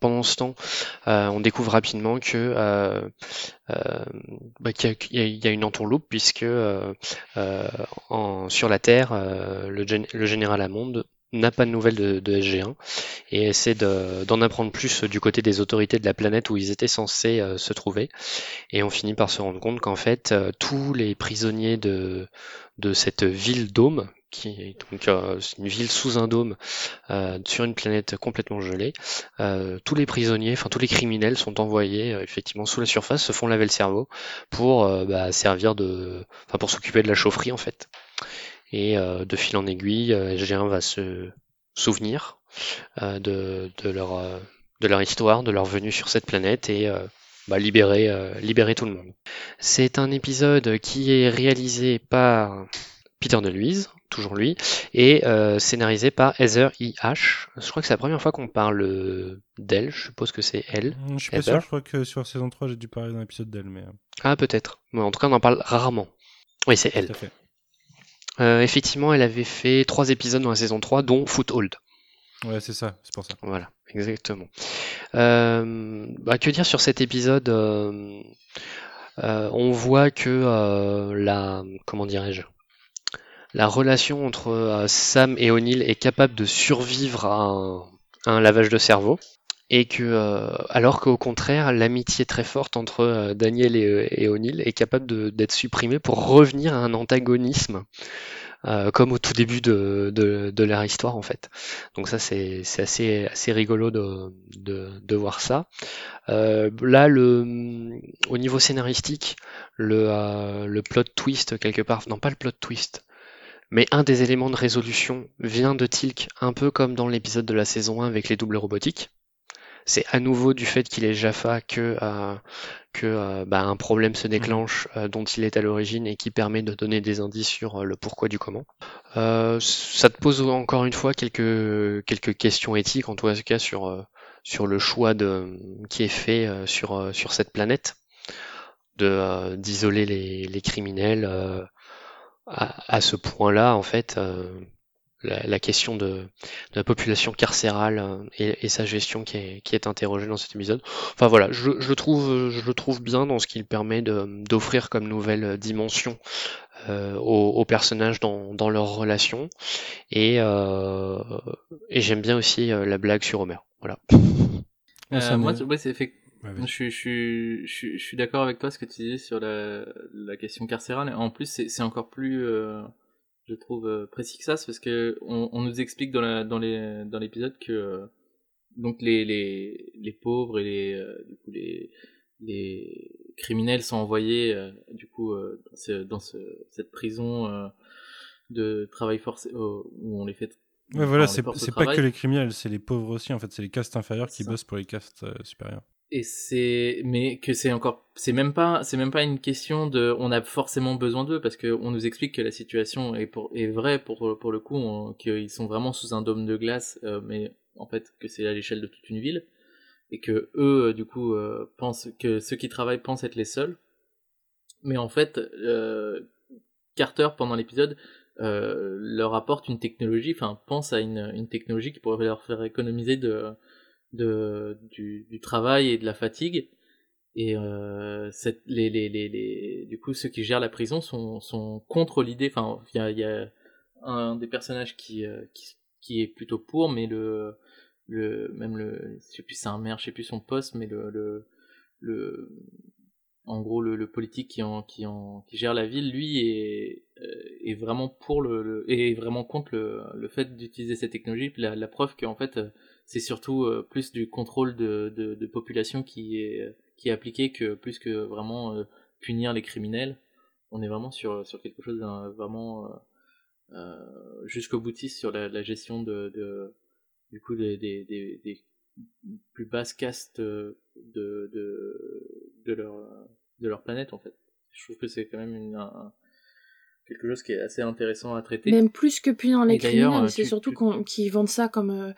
Pendant ce temps, euh, on découvre rapidement que euh, euh, bah, qu'il y, a- une entourloupe puisque sur la Terre, le, gén- le général Hammond n'a pas de nouvelles de, de SG1 et essaie de- d'en apprendre plus du côté des autorités de la planète où ils étaient censés se trouver. Et on finit par se rendre compte qu'en fait, tous les prisonniers de, de cette ville dôme, qui est donc euh, une ville sous un dôme euh, sur une planète complètement gelée, euh, tous les prisonniers, enfin tous les criminels sont envoyés euh, effectivement sous la surface, se font laver le cerveau pour euh, bah, servir de, enfin pour s'occuper de la chaufferie en fait. Et euh, de fil en aiguille, euh, SG1 va se souvenir de, de leur de leur histoire, de leur venue sur cette planète et bah, libérer libérer tout le monde. C'est un épisode qui est réalisé par Peter DeLuise, toujours lui, et euh, scénarisé par Heather E. H. Je crois que c'est la première fois qu'on parle euh, d'elle, je suppose que c'est elle. Hum, Je suis pas Heather sûr, je crois que sur saison 3, j'ai dû parler d'un épisode d'elle, mais. euh, Ah peut-être, mais en tout cas on en parle rarement. Oui, c'est elle. Euh, effectivement, elle avait fait trois épisodes dans la saison 3, dont Foothold. Ouais, c'est ça, c'est pour ça. Voilà, exactement. Euh, bah, que dire sur cet épisode euh, euh, On voit que euh, la, comment dirais-je, la relation entre euh, Sam et O'Neill est capable de survivre à un, lavage de cerveau. Et que, euh, alors qu'au contraire, l'amitié très forte entre euh, Daniel et, O'Neill est capable d'être supprimée pour revenir à un antagonisme, comme au tout début de, de, leur histoire en fait. Donc ça c'est assez assez rigolo de, de, voir ça. Là le au niveau scénaristique, le le plot twist quelque part, non pas le plot twist, mais un des éléments de résolution vient de Tilk, un peu comme dans l'épisode de la saison 1 avec les doubles robotiques. C'est à nouveau du fait qu'il est Jaffa que, euh, que euh, bah, un problème se déclenche euh, dont il est à l'origine et qui permet de donner des indices sur euh, le pourquoi du comment. Euh, ça te pose encore une fois quelques, quelques questions éthiques, en tout cas sur, euh, sur le choix de, qui est fait euh, sur, euh, sur cette planète, de euh, d'isoler les, les criminels euh, à, à ce point-là, en fait. euh, la, la question de, de la population carcérale euh, et, et sa gestion qui est, qui est interrogée dans cet épisode. Enfin voilà, je, je le trouve, je le trouve bien dans ce qu'il permet de- d'offrir comme nouvelle dimension euh, aux, aux personnages dans, dans leurs relations. Et, euh, et j'aime bien aussi euh, la blague sur Homer. Voilà. Euh, moi, me- tu- ouais, c'est fait- je, suis, je, suis, je, suis, je suis d'accord avec toi ce que tu disais sur la, la question carcérale. En plus, c'est encore plus, euh, je trouve, euh, précis que ça, parce que on, on, nous explique dans la, dans les dans l'épisode que euh, donc les, les, les pauvres et les du coup les les criminels sont envoyés du coup dans, ce, dans ce, cette prison de travail forcé où on les fait Ouais, voilà, c'est pas que les criminels, c'est les pauvres aussi. En fait, c'est les castes inférieures qui bossent pour les castes supérieures et c'est mais que c'est encore c'est même pas c'est même pas une question de on a forcément besoin d'eux parce que on nous explique que la situation est pour est vraie pour pour le coup qu'ils sont vraiment sous un dôme de glace euh, mais en fait que c'est à l'échelle de toute une ville et que eux euh, du coup euh, pensent que ceux qui travaillent pensent être les seuls. Mais en fait Carter pendant l'épisode leur apporte une technologie enfin pense à une, une technologie qui pourrait leur faire économiser de de, du, du, travail et de la fatigue. Et euh, cette, les, les, les, les, du coup, ceux qui gèrent la prison sont, sont contre l'idée. Enfin, il y a, y a, un des personnages qui, euh, qui, qui, est plutôt pour, mais le, le même le, je sais plus c'est un maire, je sais plus son poste, mais le, le, le en gros le, le, politique qui en, qui en qui gère la ville, lui est, euh, est vraiment pour le, le est vraiment contre le, le fait d'utiliser cette technologie. La, la preuve qu'en fait c'est surtout euh, plus du contrôle de, de, de, population qui est, qui est appliqué que plus que vraiment euh, punir les criminels. On est vraiment sur, sur quelque chose d'un vraiment euh, euh jusqu'au boutiste sur la, la gestion de, de, du coup des, des, des, des plus basses castes de, de, de, leur, de leur planète en fait. Je trouve que c'est quand même une, un, quelque chose qui est assez intéressant à traiter. Même plus que punir les criminels, c'est surtout qu'ils vendent ça comme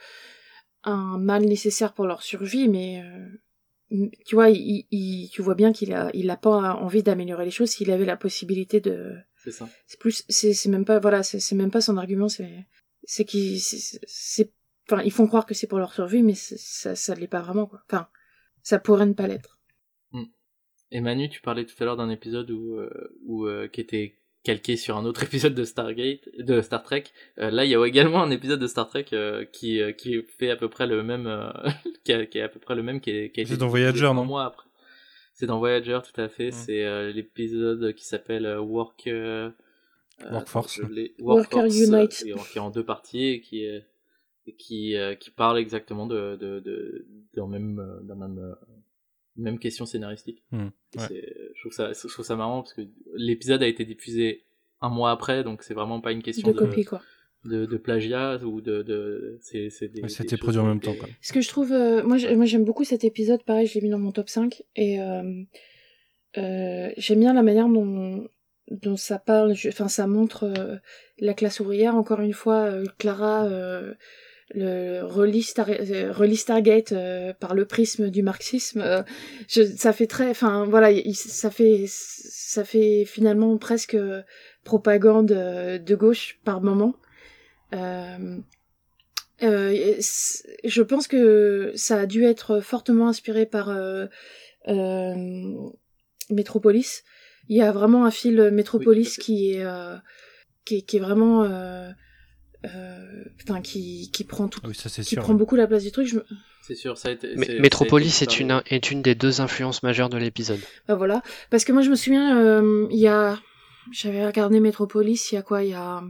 un mal nécessaire pour leur survie, mais euh, tu vois, il, il, tu vois bien qu'il a, il a pas envie d'améliorer les choses s'il avait la possibilité de. C'est ça. C'est plus, c'est, c'est même pas, voilà, c'est, c'est même pas son argument, c'est, c'est qu'ils, c'est, enfin, ils font croire que c'est pour leur survie, mais ça, ça l'est pas vraiment, quoi. Enfin, ça pourrait ne pas l'être. Hmm. Et Manu, tu parlais tout à l'heure d'un épisode où, euh, où euh, qui était calqué sur un autre épisode de Stargate, de Star Trek. Euh, là, il y a également un épisode de Star Trek euh, qui euh, qui fait à peu près le même, qui, qui, est à peu près le même, qui est. C'est dans Voyager, non Moi après. C'est dans Voyager, tout à fait. C'est l'épisode qui s'appelle Work. Workforce. Worker Unite. Qui est en deux parties et qui qui qui parle exactement de de de d'un même d'un même même question scénaristique. Hmm, je, trouve ça, je trouve ça marrant parce que l'épisode a été diffusé un mois après, donc c'est vraiment pas une question de, copie, quoi. De, de, plagiat ou de. de C'était produit en même temps. Quoi. Ce que je trouve. Euh, moi, j'aime beaucoup cet épisode, pareil, je l'ai mis dans mon top 5. Et euh, euh, j'aime bien la manière dont, dont ça parle. Enfin, ça montre euh, la classe ouvrière. Encore une fois, euh, Clara le relis, Star, euh, Stargate euh, par le prisme du marxisme euh, je, ça fait très enfin voilà ça fait ça fait finalement presque propagande de gauche par moment. Je pense que ça a dû être fortement inspiré par Metropolis. Il y a vraiment un fil Metropolis qui est qui, qui est vraiment euh, enfin qui, qui prend tout, oui, ça, qui sûr, prend beaucoup la place du truc. Je... C'est sûr, ça a été. Mais, Metropolis est, une est une des deux influences majeures de l'épisode. Bah voilà, parce que moi je me souviens, euh, il y a, j'avais regardé Metropolis il y a quoi, il y a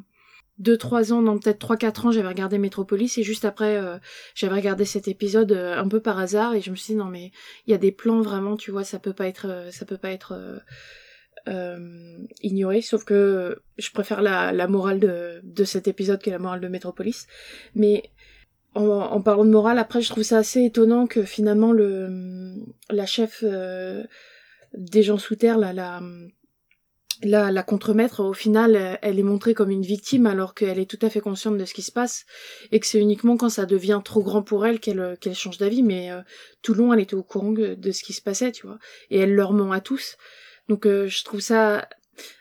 deux trois ans, non peut-être trois quatre ans, j'avais regardé Metropolis et juste après euh, j'avais regardé cet épisode un peu par hasard et je me suis dit non mais il y a des plans vraiment, tu vois, ça peut pas être, ça peut pas être euh, ignoré, sauf que je préfère la, la morale de, de cet épisode que la morale de Metropolis. Mais en, en, parlant de morale, après, je trouve ça assez étonnant que finalement le la chef euh, des gens sous terre, la, la, la, la contremaître, au final, elle est montrée comme une victime alors qu'elle est tout à fait consciente de ce qui se passe et que c'est uniquement quand ça devient trop grand pour elle qu'elle qu'elle change d'avis. Mais euh, tout le long, elle était au courant de ce qui se passait, tu vois. Et elle leur ment à tous. Donc euh, je trouve ça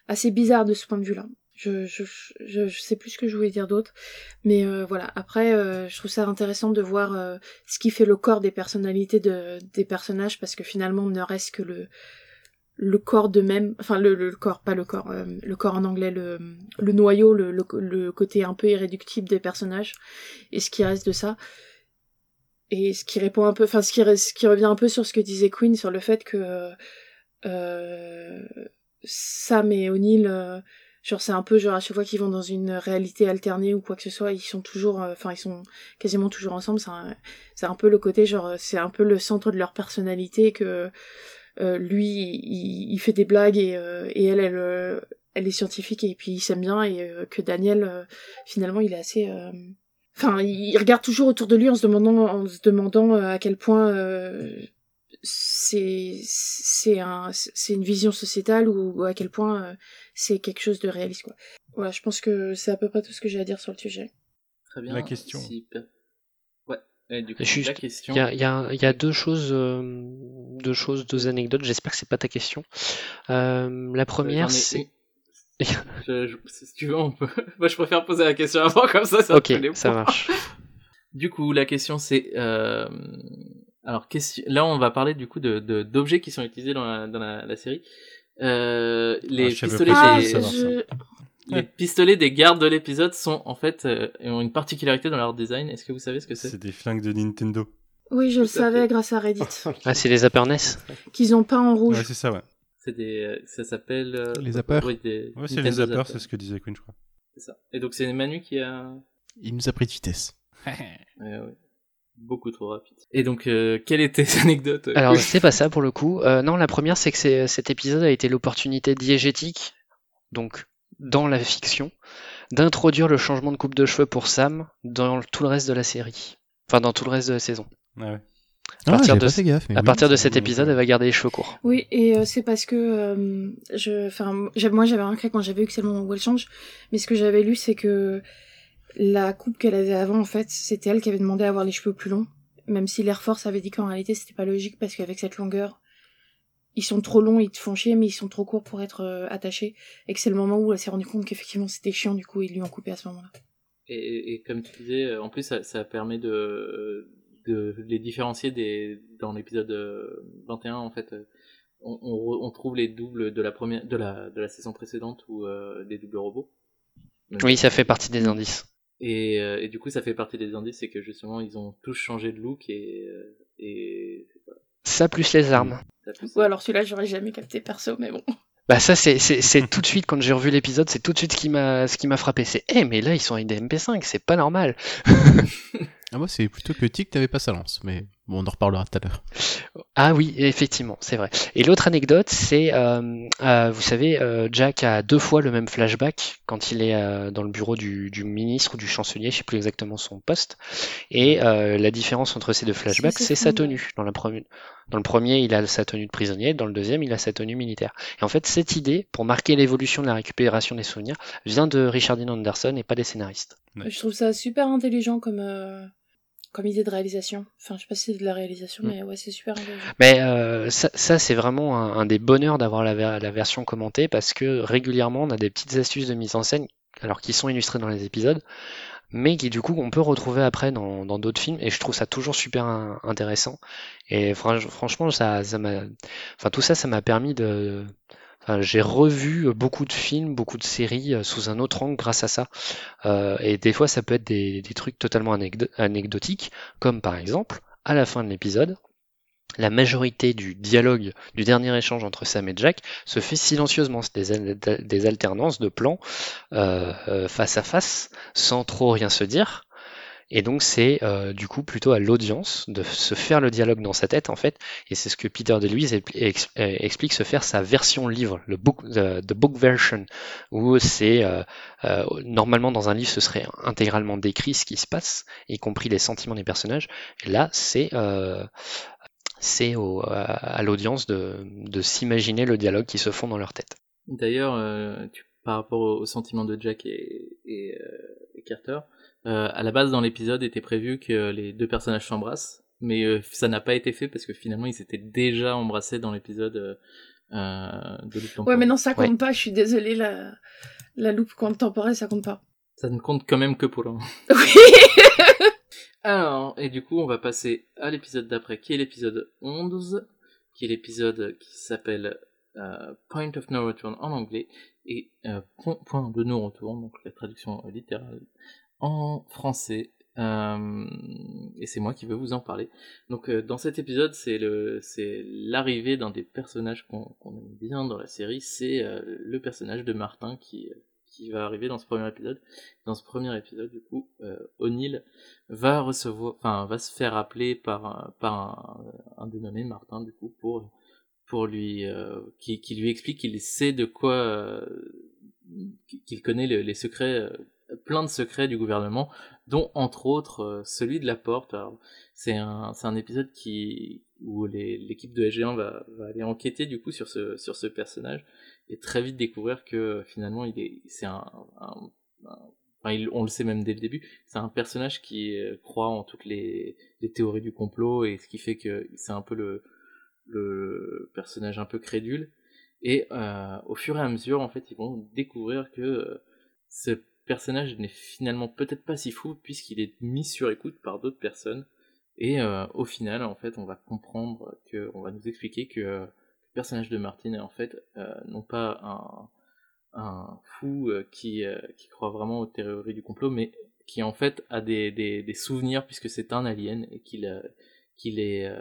assez bizarre de ce point de vue-là. Je, je, je, je, sais plus ce que je voulais dire d'autre. Mais euh, voilà, après, euh, je trouve ça intéressant de voir ce qui fait le corps des personnalités de, des personnages, parce que finalement, ne reste que le, le corps de même, enfin le, le corps, pas le corps, le corps en anglais, le, le noyau, le, le, le, côté un peu irréductible des personnages, et ce qui reste de ça. et ce qui répond un peu, enfin ce qui, ce qui revient un peu sur ce que disait Queen sur le fait que euh, Sam et O'Neill, euh, genre c'est un peu genre à chaque fois qu'ils vont dans une réalité alternée ou quoi que ce soit, ils sont toujours, enfin ils sont quasiment toujours ensemble. C'est un, un peu le côté genre c'est un peu le centre de leur personnalité que lui il, fait des blagues et, et elle elle elle est scientifique et puis il s'aime bien et que Daniel finalement il est assez enfin il regarde toujours autour de lui en se demandant en se demandant euh, à quel point euh, c'est c'est un c'est une vision sociétale ou, à quel point euh, c'est quelque chose de réaliste quoi. Voilà, je pense que c'est à peu près tout ce que j'ai à dire sur le sujet. Très bien. La question. Ouais. du coup, Juste, la question. Il y a, y, a, y a, deux choses, deux choses, deux anecdotes. J'espère que c'est pas ta question. la première, c'est je, je, si tu veux, on peut. Moi, je préfère poser la question avant, comme ça, ça Ok, ça marche. Du coup, la question c'est, euh... alors question... là, on va parler du coup de d'objets qui sont utilisés dans la, dans la, la série. Euh, les Ah, pistolets, pas, des... je savais savoir je- les pistolets des gardes de l'épisode sont en fait euh, ont une particularité dans leur design. Est-ce que vous savez ce que c'est? C'est des flingues de Nintendo. Oui, je le savais grâce à Reddit. Ah, c'est les Upper Qu'ils ont peint en rouge. Ouais, c'est ça, ouais. C'est des, euh, ça s'appelle euh, Les zappers. oui, des Ouais, c'est les zappers, zappers. c'est ce que disait Queen, je crois. C'est ça. Et donc c'est Manu qui a Il nous a pris de vitesse. Ouais, ouais. Beaucoup trop rapide. Et donc, euh, quelle était cette anecdote euh, Alors, c'est pas ça pour le coup. Euh, non, la première, c'est que cet épisode a été l'opportunité diégétique, donc dans la fiction, d'introduire le changement de coupe de cheveux pour Sam dans tout le reste de la série. Enfin, dans tout le reste de la saison. Ah ouais. À partir j'avais de- gaffe. À oui, partir de cet épisode, elle va garder les cheveux courts. Oui, et euh, c'est parce que euh, je, moi j'avais un crack quand j'avais vu que c'est le moment où elle change, mais ce que j'avais lu c'est que la coupe qu'elle avait avant, en fait, c'était elle qui avait demandé à avoir les cheveux plus longs, même si l'Air Force avait dit qu'en réalité c'était pas logique parce qu'avec cette longueur, ils sont trop longs, ils te font chier, mais ils sont trop courts pour être euh, attachés, et que c'est le moment où elle s'est rendue compte qu'effectivement c'était chiant, du coup ils lui ont coupé à ce moment-là. Et, et comme tu disais, euh, en plus, ça, ça permet de, de les différencier des, dans l'épisode euh, 21, en fait. euh, On, on, re- on trouve les doubles de la première, de la, de la saison précédente ou euh, des doubles robots. Donc, Oui, ça fait partie des indices. Et, euh, et du coup, ça fait partie des indices, c'est que justement, ils ont tous changé de look et, euh, et. Ça plus les armes. Pousse. Ou alors celui-là j'aurais jamais capté perso, mais bon. Bah ça c'est tout de suite quand j'ai revu l'épisode, c'est tout de suite ce qui m'a ce qui m'a frappé, c'est eh mais là ils sont avec des MP5, c'est pas normal. Ah, moi, c'est plutôt que Tic n'avait pas sa lance, mais bon, on en reparlera tout à l'heure. Ah oui, effectivement, c'est vrai. Et l'autre anecdote, c'est, euh, euh, vous savez, euh, Jack a deux fois le même flashback quand il est euh, dans le bureau du, du ministre ou du chancelier, je sais plus exactement son poste. Et euh, la différence entre ces deux flashbacks, C'est sa tenue. Dans, la première, dans le premier, il a sa tenue de prisonnier, dans le deuxième, il a sa tenue militaire. Et en fait, cette idée, pour marquer l'évolution de la récupération des souvenirs, vient de Richard Dean Anderson et pas des scénaristes. Ouais. Je trouve ça super intelligent comme, euh, comme idée de réalisation. Enfin, je sais pas si c'est de la réalisation, Mm. mais ouais, c'est super. Mais euh, ça, ça, c'est vraiment un, un des bonheurs d'avoir la, ver- la version commentée parce que régulièrement on a des petites astuces de mise en scène, alors qui sont illustrées dans les épisodes, mais qui du coup on peut retrouver après dans d'autres films et je trouve ça toujours super in- intéressant. Et fran- franchement, ça, ça m'a, enfin tout ça, ça m'a permis de, enfin, j'ai revu beaucoup de films, beaucoup de séries euh, sous un autre angle grâce à ça. Euh, et des fois, ça peut être des, trucs totalement anecdo- anecdotiques, comme par exemple à la fin de l'épisode la majorité du dialogue du dernier échange entre Sam et Jack se fait silencieusement, c'est des, des alternances de plans euh, euh, face à face, sans trop rien se dire. Et donc c'est euh, du coup plutôt à l'audience de se faire le dialogue dans sa tête en fait, et c'est ce que Peter DeLuise ex- euh, explique se faire sa version livre, le book, the, the book version, où c'est euh, euh, normalement dans un livre ce serait intégralement décrit ce qui se passe, y compris les sentiments des personnages. Là c'est euh, c'est à, l'audience de, de s'imaginer le dialogue qui se font dans leur tête. D'ailleurs, euh, par rapport au, au sentiment de Jack et, et, euh, et Carter, euh, à la base dans l'épisode était prévu que les deux personnages s'embrassent, mais euh, ça n'a pas été fait parce que finalement ils s'étaient déjà embrassés dans l'épisode euh, euh, de Luke Ouais, Temporel. mais non, ça compte Ouais. pas, je suis désolée, la, la loupe temporelle, ça compte pas. Ça ne compte quand même que pour l'un. Oui Alors, et du coup, on va passer à l'épisode d'après, qui est l'épisode 11, qui est l'épisode qui s'appelle euh, Point of No Return en anglais, et euh, point, point de no retour, donc la traduction littérale en français, Euh, et c'est moi qui veux vous en parler. Donc euh, dans cet épisode, c'est le c'est l'arrivée d'un des personnages qu'on aime bien dans la série, c'est euh, le personnage de Martin qui qui va arriver dans ce premier épisode. Dans ce premier épisode, du coup, O'Neill va recevoir, enfin va se faire appeler par par un, un dénommé Martin du coup pour pour lui qui, qui lui explique qu'il sait de quoi qu'il connaît les secrets plein de secrets du gouvernement, dont entre autres euh, celui de la porte. C'est un, un épisode qui où l'équipe de SG1 va, va, aller enquêter du coup sur ce, sur ce personnage et très vite découvrir que finalement il est c'est un, on le sait même dès le début, c'est un personnage qui euh, croit en toutes les, les, théories du complot et ce qui fait que c'est un peu le, le personnage un peu crédule. Et euh, au fur et à mesure, en fait, ils vont découvrir que euh, ce personnage n'est finalement peut-être pas si fou puisqu'il est mis sur écoute par d'autres personnes. Et euh, au final, en fait, on va comprendre que, on va nous expliquer que le personnage de Martin est en fait euh, non pas un, fou euh, qui, qui croit vraiment aux théories du complot, mais qui en fait a des, des, des souvenirs puisque c'est un alien et qu'il est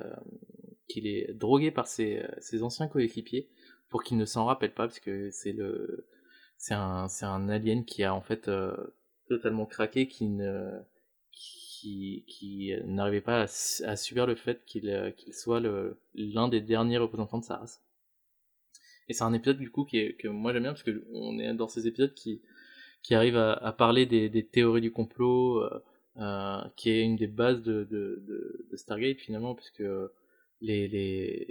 est drogué par ses, ses anciens coéquipiers pour qu'il ne s'en rappelle pas parce que c'est le c'est un, c'est un alien qui a en fait euh, totalement craqué, qui ne, qui, qui n'arrivait pas à, subir le fait qu'il, euh, qu'il soit le, l'un des derniers représentants de sa race. Et c'est un épisode du coup qui est, que moi j'aime bien parce que on est dans ces épisodes qui, qui arrivent à, à parler des, des, théories du complot, euh, euh, qui est une des bases de, de, de, de Stargate finalement, puisque les, les,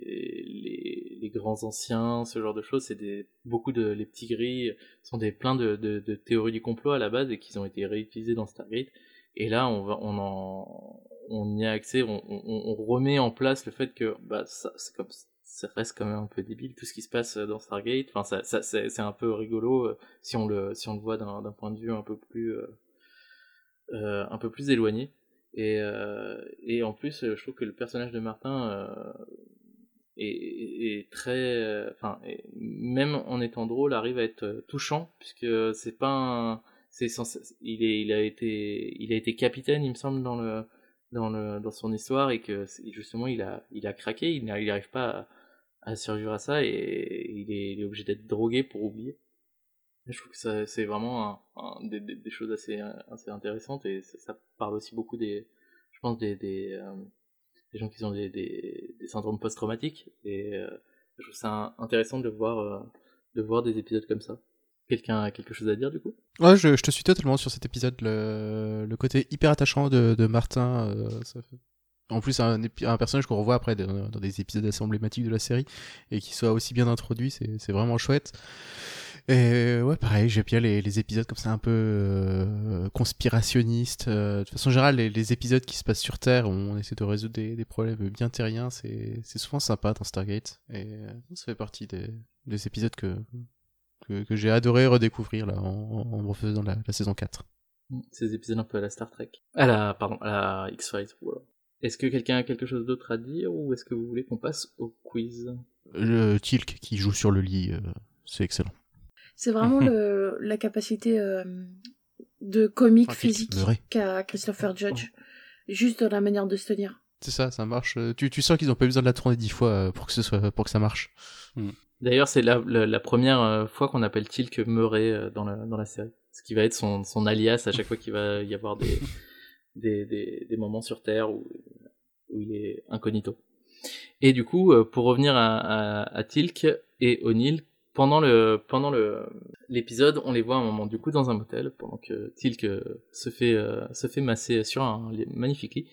les, les, grands anciens, ce genre de choses, c'est des beaucoup de les petits gris sont des plein de, de, de, théories du complot à la base et qui ont été réutilisées dans Stargate. Et là, on va, on en, on y a accès, on, on, on remet en place le fait que bah ça, c'est comme ça reste quand même un peu débile tout ce qui se passe dans Stargate. Enfin, ça, ça c'est un peu rigolo euh, si on le si on le voit d'un point de vue un peu plus euh, euh, un peu plus éloigné. Et, euh, et en plus, je trouve que le personnage de Martin euh, est, est, très, enfin, même en étant drôle, arrive à être touchant puisque c'est pas un, c'est il est, il a été, il a été capitaine, il me semble, dans le, dans le, dans son histoire et que justement il a, il a craqué, il n'arrive pas à, à, survivre à ça et il est, il est obligé d'être drogué pour oublier. Je trouve que c'est vraiment des, choses assez, intéressantes et ça, parle aussi beaucoup des, je pense, des, euh, gens qui ont des, syndromes post-traumatiques et euh, je trouve ça intéressant de voir, euh, de voir des épisodes comme ça. Quelqu'un a quelque chose à dire du coup? Ouais, je, te suis totalement sur cet épisode. Le, côté hyper attachant de, Martin. En plus, un, personnage qu'on revoit après dans des épisodes assez emblématiques de la série et qui soit aussi bien introduit, c'est vraiment chouette. Et ouais, pareil, j'aime bien les, les, épisodes comme ça un peu euh, conspirationnistes. Euh, de façon générale, les, les, épisodes qui se passent sur Terre, où on essaie de résoudre des, des problèmes bien terriens, c'est souvent sympa dans Stargate. Et euh, ça fait partie des, des épisodes que, que, que j'ai adoré redécouvrir là, en, en refaisant la, la, saison 4. Ces épisodes un peu à la Star Trek. À la, pardon, à la X-Files, voilà. Est-ce que quelqu'un a quelque chose d'autre à dire ou est-ce que vous voulez qu'on passe au quiz? Le Tilk qui joue sur le lit, c'est excellent. C'est vraiment le, la capacité euh, de comique physique qu'a Christopher Judge, juste dans la manière de se tenir. C'est ça, ça marche. Euh, tu, tu sens qu'ils ont pas besoin de la tourner dix fois euh, pour que ce soit pour que ça marche. Hmm. D'ailleurs, c'est la, la, la, première fois qu'on appelle Tilk Murray dans la, dans la série. Ce qui va être son, son alias à chaque fois qu'il va y avoir des, des, des, des, moments sur Terre où, où il est incognito. Et du coup, pour revenir à, à, à Tilk et O'Neill, pendant le pendant le l'épisode, on les voit un moment du coup dans un motel pendant que Tilk euh, se fait euh, se fait masser sur un magnifique lit.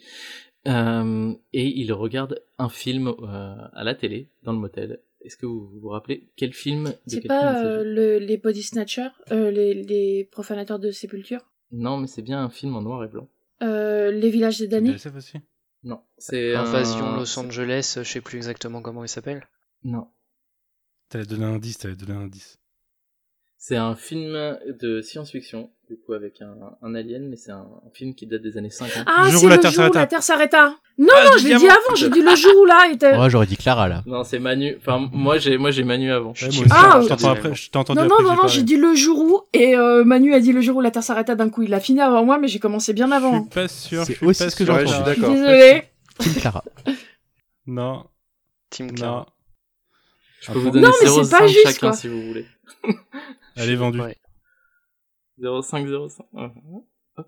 Euh, et il regarde un film euh, à la télé dans le motel. Est-ce que vous vous rappelez quel film C'est pas euh, le, les body snatchers, les, les profanateurs de sépulture Non, mais c'est bien un film en noir et blanc. les villages des damnés? Aussi? Non, c'est Invasion Los Angeles, je sais plus exactement comment il s'appelle. Non, T'avais donné un indice, t'avais donné un indice. C'est un film de science-fiction du coup avec un, un alien, mais c'est un, un film qui date des années 50. Ah, Le jour c'est où la le Terre jour où s'arrêta. la Terre s'arrêta. Non, Ah, non, je je l'ai dit avant. j'ai dit le jour où là était... Ouais, j'aurais dit Clara là. Non, c'est Manu. Enfin, moi j'ai moi j'ai Manu avant. Ouais, moi Ah, je t'entends après- je Non, après non, non, non, j'ai dit le jour où, et euh, Manu a dit le jour où la Terre s'arrêta d'un coup. Il l'a fini avant moi, mais j'ai commencé bien Je avant. suis pas sûr. C'est je suis aussi pas ce que Ouais, je suis d'accord. Désolée. Team Clara. Non, Team Clara. Non. Je peux Ah vous donner Non, mais c'est 0,5 pas juste, chacun quoi. si vous voulez. Elle est vendue. Ouais. 0,5 0,5. Ouais. Hop.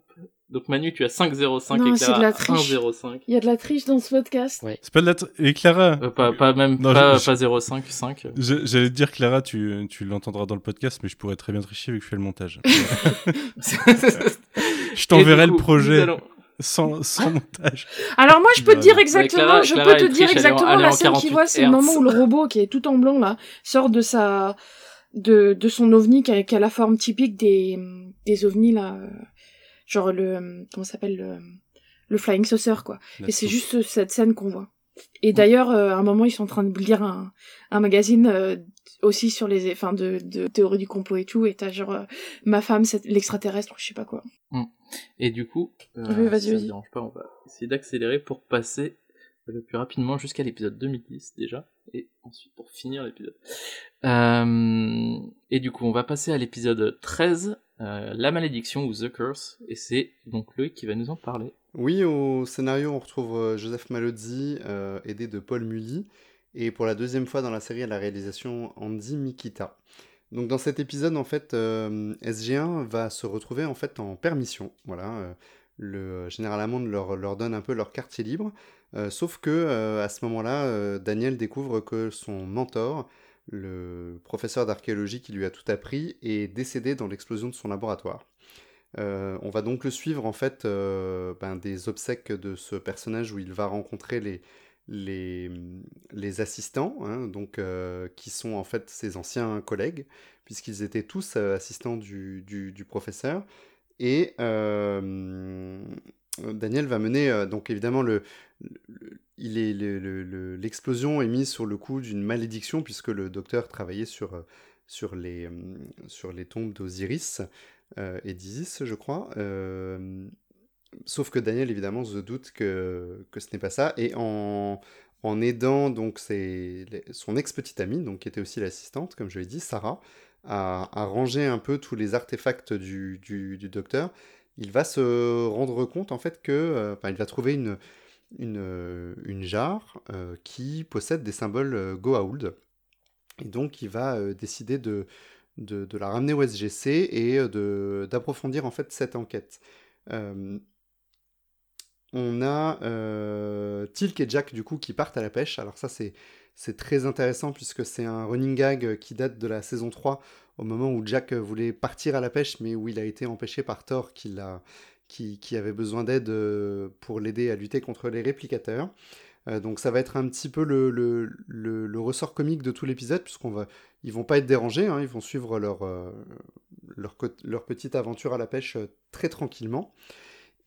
Donc Manu, tu as 5,05 Non, et c'est Clara de la triche. 1,05. Il y a de la triche dans ce podcast. Ouais. C'est pas de la. tr- Et Clara, Euh, pas, pas même Non, pas, pas 0,5, 5. je- j'allais te dire Clara, tu, tu l'entendras dans le podcast, mais je pourrais très bien tricher vu que je fais le montage. je t'enverrai le projet sans, sans montage. Alors moi, je peux te dire exactement, Clara- je Clara, peux te dire exactement la scène qu'il voit, 48 c'est le moment où le robot qui est tout en blanc là sort de sa de de son ovni qui a, qui a la forme typique des des ovnis là, euh, genre le comment ça s'appelle le le flying saucer quoi. Et c'est juste cette scène qu'on voit. Et d'ailleurs, euh, à un moment, ils sont en train de lire un, un magazine euh, aussi sur les, enfin, de, de théorie du complot et tout. Et t'as genre euh, ma femme, l'extraterrestre, ou je sais pas quoi. Et du coup, euh, Oui, vas-y, si ça vas-y. te dérange pas, on va essayer d'accélérer pour passer le plus rapidement jusqu'à l'épisode 2010 déjà, et ensuite pour finir l'épisode. Euh, et du coup, on va passer à l'épisode 13, euh, La malédiction ou The Curse, et c'est donc Loïc qui va nous en parler. Oui, au scénario, on retrouve euh, Joseph Malozzi, euh, aidé de Paul Mully, et pour la deuxième fois dans la série, à la réalisation Andy Mikita. Donc dans cet épisode, en fait, euh, SG1 va se retrouver en fait en permission. Voilà, euh, le général Hammond leur, donne un peu leur quartier libre, euh, sauf que à ce moment-là, Daniel découvre que son mentor, le professeur d'archéologie qui lui a tout appris, est décédé dans l'explosion de son laboratoire. On va donc le suivre en fait ben, des obsèques de ce personnage où il va rencontrer les, les, les assistants, hein, donc, euh, qui sont en fait ses anciens collègues, puisqu'ils étaient tous euh, assistants du, professeur. Et euh, Daniel va mener, donc évidemment, le, l'explosion est mise sur le coup d'une malédiction, puisque le docteur travaillait sur, sur, les, euh, sur les tombes d'Osiris et d'Isis, je crois. Sauf que Daniel, évidemment, se doute que, que ce n'est pas ça. Et en, en aidant donc ses- son ex-petite amie, donc, qui était aussi l'assistante, comme je l'ai dit, Sarah, à, à ranger un peu tous les artefacts du, du- docteur, il va se rendre compte en fait que, euh, il va trouver une, une, euh, une jarre euh, qui possède des symboles euh, Goa'uld. Et donc, il va décider de, de, de la ramener au SGC et d'approfondir en fait cette enquête. On a euh, Tilk et Jack du coup qui partent à la pêche. Alors ça c'est très intéressant puisque c'est un running gag qui date de la saison 3 au moment où Jack voulait partir à la pêche mais où il a été empêché par Thor qui, avait besoin d'aide euh, pour l'aider à lutter contre les réplicateurs. Euh, donc ça va être un petit peu le, ressort comique de tout l'épisode puisqu'on va ils vont pas être dérangés, hein, ils vont suivre leur, petite aventure à la pêche très tranquillement.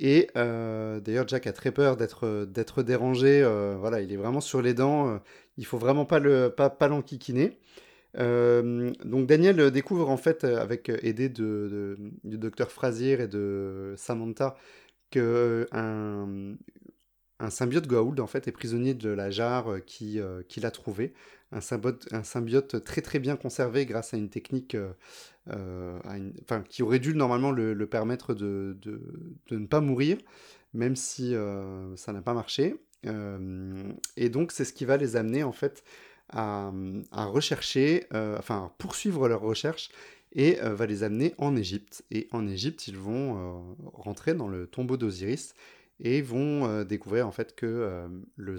Et euh, d'ailleurs, Jack a très peur d'être d'être dérangé. euh, voilà, il est vraiment sur les dents. euh, il faut vraiment pas le pas, l'enquiquiner. Euh, donc Daniel euh, découvre en fait, euh, avec euh, aidé de, de- du docteur Frazier et de Samantha, que un, un symbiote Goa'uld en fait est prisonnier de la jarre euh, qui euh, qu'il a trouvé. Un symbiote, très bien conservé grâce à une technique euh, qui aurait dû normalement le, permettre de, ne pas mourir, même si ça n'a pas marché. Et donc c'est ce qui va les amener en fait à, à rechercher, enfin à poursuivre leurs recherches et va les amener en Égypte. Et en Égypte, ils vont rentrer dans le tombeau d'Osiris et vont euh, découvrir en fait que euh, le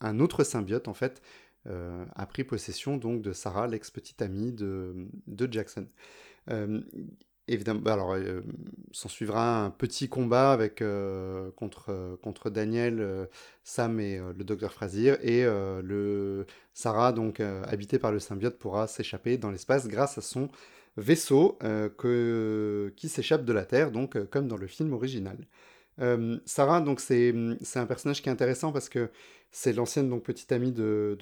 un autre symbiote en fait euh, a pris possession donc de Sarah, l'ex-petite amie de, de Jackson. Évidemment, bah alors, s'en suivra un petit combat avec, contre, contre Daniel, Sam et le docteur Frazier, et le Sarah, donc habitée par le symbiote, pourra s'échapper dans l'espace grâce à son vaisseau que, qui s'échappe de la Terre, donc comme dans le film original. Euh, Sarah, donc c'est c'est un personnage qui est intéressant parce que c'est l'ancienne donc petite amie de,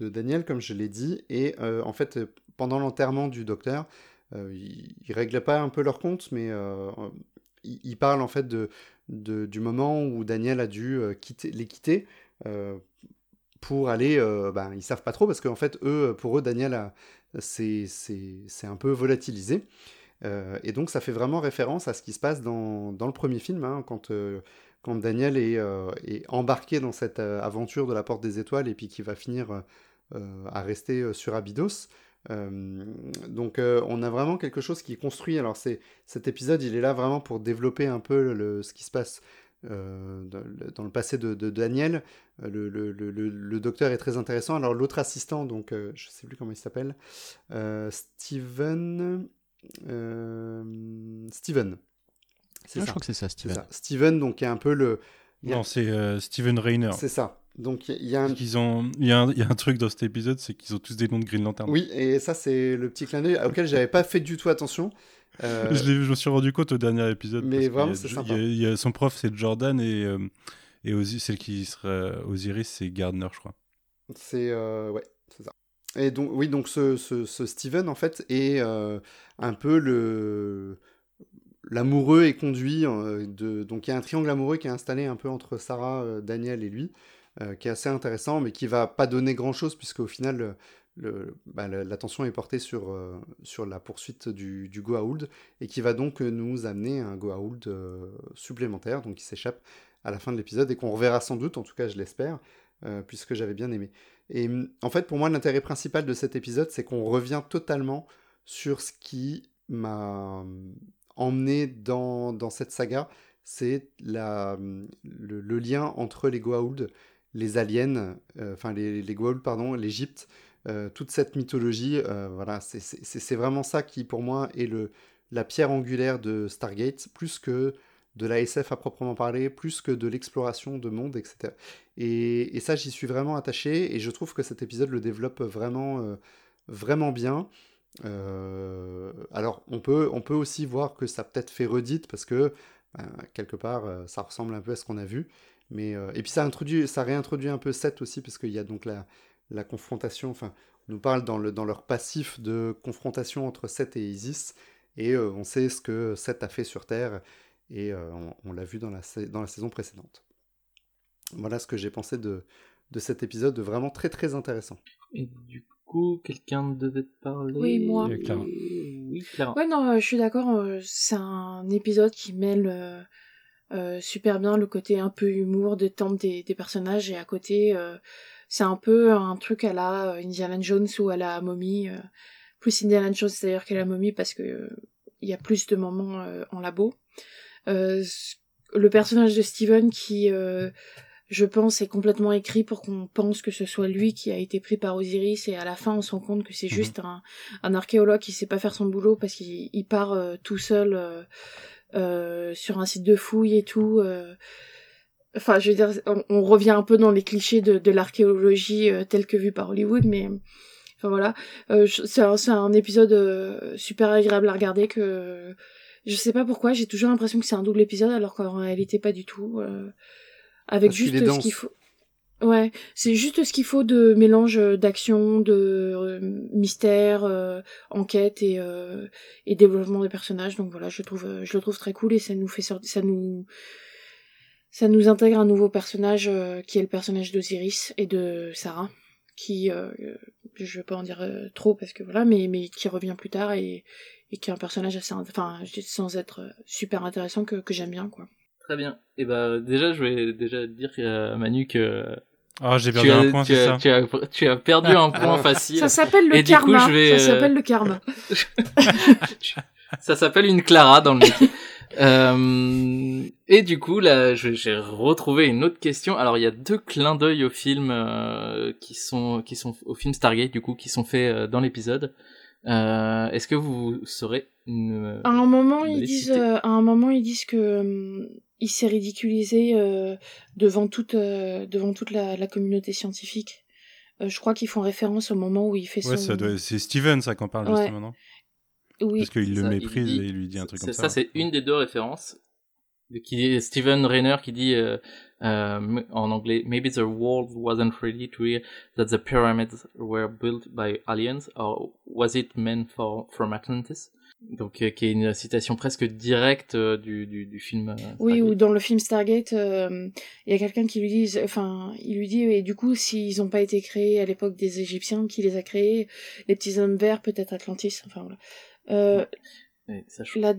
Daniel, comme je l'ai dit, et euh, en fait pendant l'enterrement du docteur, ils, ils règlent pas un peu leur compte, mais ils, ils parlent en fait de, du moment où Daniel a dû quitter, les quitter pour aller, euh, ben, ils savent pas trop parce qu'en fait, eux, pour eux, Daniel, c'est un peu volatilisé. Euh, et donc, ça fait vraiment référence à ce qui se passe dans, dans le premier film, hein, quand, euh, quand Daniel est, euh, est, embarqué dans cette aventure de la Porte des Étoiles et puis qui va finir à rester sur Abydos. donc, on a vraiment quelque chose qui est construit. Alors, cet épisode, il est là vraiment pour développer un peu ce qui se passe euh, dans, le passé de, Daniel. Euh, le, le, le, docteur est très intéressant. Alors l'autre assistant, donc euh, je sais plus comment il s'appelle, Steven. Steven. C'est ah, Je crois que c'est ça, Steven. Steven, donc est un peu le. Non, c'est Steven Rainer. C'est ça. Donc il y, a un... Ils ont... il, y a un... y a un truc dans cet épisode, c'est qu'ils ont tous des noms de Green Lantern. Oui, et ça c'est le petit clin d'œil auquel j'avais pas fait du tout attention. Euh, je, je, me suis rendu compte au dernier épisode. Mais vraiment, c'est sympa. Y a, son prof, c'est Jordan, et, euh, et celle qui serait Osiris, c'est Gardner, je crois. C'est. Euh, ouais, c'est ça. Et donc, oui, donc ce, ce, Steven, en fait, est un peu le l'amoureux est conduit de donc il y a un triangle amoureux qui est installé un peu entre Sarah, Daniel et lui, qui est assez intéressant, mais qui va pas donner grand chose puisque au final bah, l'attention est portée sur, euh, sur la poursuite du, du Goa'uld et qui va donc nous amener un Goa'uld euh, supplémentaire, donc qui s'échappe à la fin de l'épisode et qu'on reverra sans doute, en tout cas je l'espère, euh, puisque j'avais bien aimé. Et en fait, pour moi, l'intérêt principal de cet épisode, c'est qu'on revient totalement sur ce qui m'a emmené dans, dans cette saga, c'est le, le, lien entre les Goa'uld, les aliens, enfin les, les Goa'uld, pardon, l'Égypte, euh, toute cette mythologie, euh, voilà, c'est vraiment ça qui pour moi est le, la pierre angulaire de Stargate, plus que de la SF à proprement parler, plus que de l'exploration de monde, etc. Et, ça, j'y suis vraiment attaché, et je trouve que cet épisode le développe vraiment, euh, vraiment bien. alors, on peut, on peut aussi voir que ça peut-être fait redite, parce que, ben, quelque part, ça ressemble un peu à ce qu'on a vu. Mais, et puis ça, introduit, ça réintroduit un peu Seth aussi, parce qu'il y a donc la, la confrontation, enfin, on nous parle dans, dans leur passif de confrontation entre Seth et Isis, et euh, on sait ce que Seth a fait sur Terre, et euh, on, l'a vu dans la, dans la saison précédente. Voilà ce que j'ai pensé de, de cet épisode, vraiment très très intéressant. Et du coup, quelqu'un devait parler? Oui, moi. Oui, Clara. Ouais, non, euh, je suis d'accord, c'est un épisode qui mêle... super bien le côté un peu humour, détente des, des personnages et à côté c'est un peu un truc à la euh, Indiana Jones ou à la momie. Euh, plus Indiana Jones d'ailleurs qu'à la momie parce que euh, il y a plus de moments en labo. Le personnage de Steven qui je pense, est complètement écrit pour qu'on pense que ce soit lui qui a été pris par Osiris et à la fin on se rend compte que c'est mhm. juste un, un, archéologue qui sait pas faire son boulot parce qu'il part tout seul sur un site de fouille et tout. Enfin, je veux dire, on, revient un peu dans les clichés de, de l'archéologie euh, telle que vue par Hollywood, mais enfin voilà, euh, c'est un, un, épisode euh, super agréable à regarder que je sais pas pourquoi, j'ai toujours l'impression que c'est un double épisode alors qu'en réalité pas du tout. Euh, avec juste ce qu'il faut. Ouais, c'est juste ce qu'il faut de mélange d'action, de mystère, enquête et, et développement des personnages. Donc voilà, je trouve, je le trouve très cool et ça nous fait sortir, ça nous ça nous intègre un nouveau personnage euh, qui est le personnage d'Osiris et de Sarah, qui, euh, je vais pas en dire euh, trop parce que voilà, mais, mais qui revient plus tard et, et qui est un personnage assez, enfin, sans être super intéressant que, que j'aime bien, quoi. Très bien. Et bah, déjà, je vais déjà dire à Manu que ah, j'ai perdu un point, c'est ça. Tu as, tu as perdu un point facile. Ça s'appelle le karma. ça s'appelle le karma. ça s'appelle une Clara dans le métier. Euh, et du coup, là, j'ai retrouvé une autre question. Alors, il y a deux clins d'œil au film euh, qui sont qui sont au film Stargate, du coup, qui sont faits euh, dans l'épisode. Euh, Est-ce que vous saurez À un moment, ils disent, à un moment, ils disent que il s'est ridiculisé devant toute devant toute la, la communauté scientifique. je crois qu'ils font référence au moment où il fait ouais, son. Ouais, c'est Steven ça qu'on parle ouais. justement, non? Oui. Parce qu'il le méprise et il lui dit un truc comme ça. Ça, c'est une des deux références. Qui Steven Rainer qui dit euh, euh, en anglais Maybe the world wasn't ready to hear that the pyramids were built by aliens or was it meant for from Atlantis? Donc, euh, qui est une citation presque directe euh, du, du, du film. euh, Oui, Stargate. ou dans le film Stargate, euh, il y a quelqu'un qui lui dit, enfin, il lui dit, et du coup, s'ils n'ont pas été créés à l'époque des Égyptiens, qui les a créés? Les petits hommes verts, peut-être Atlantis, enfin voilà. Euh, Et ça, je- là,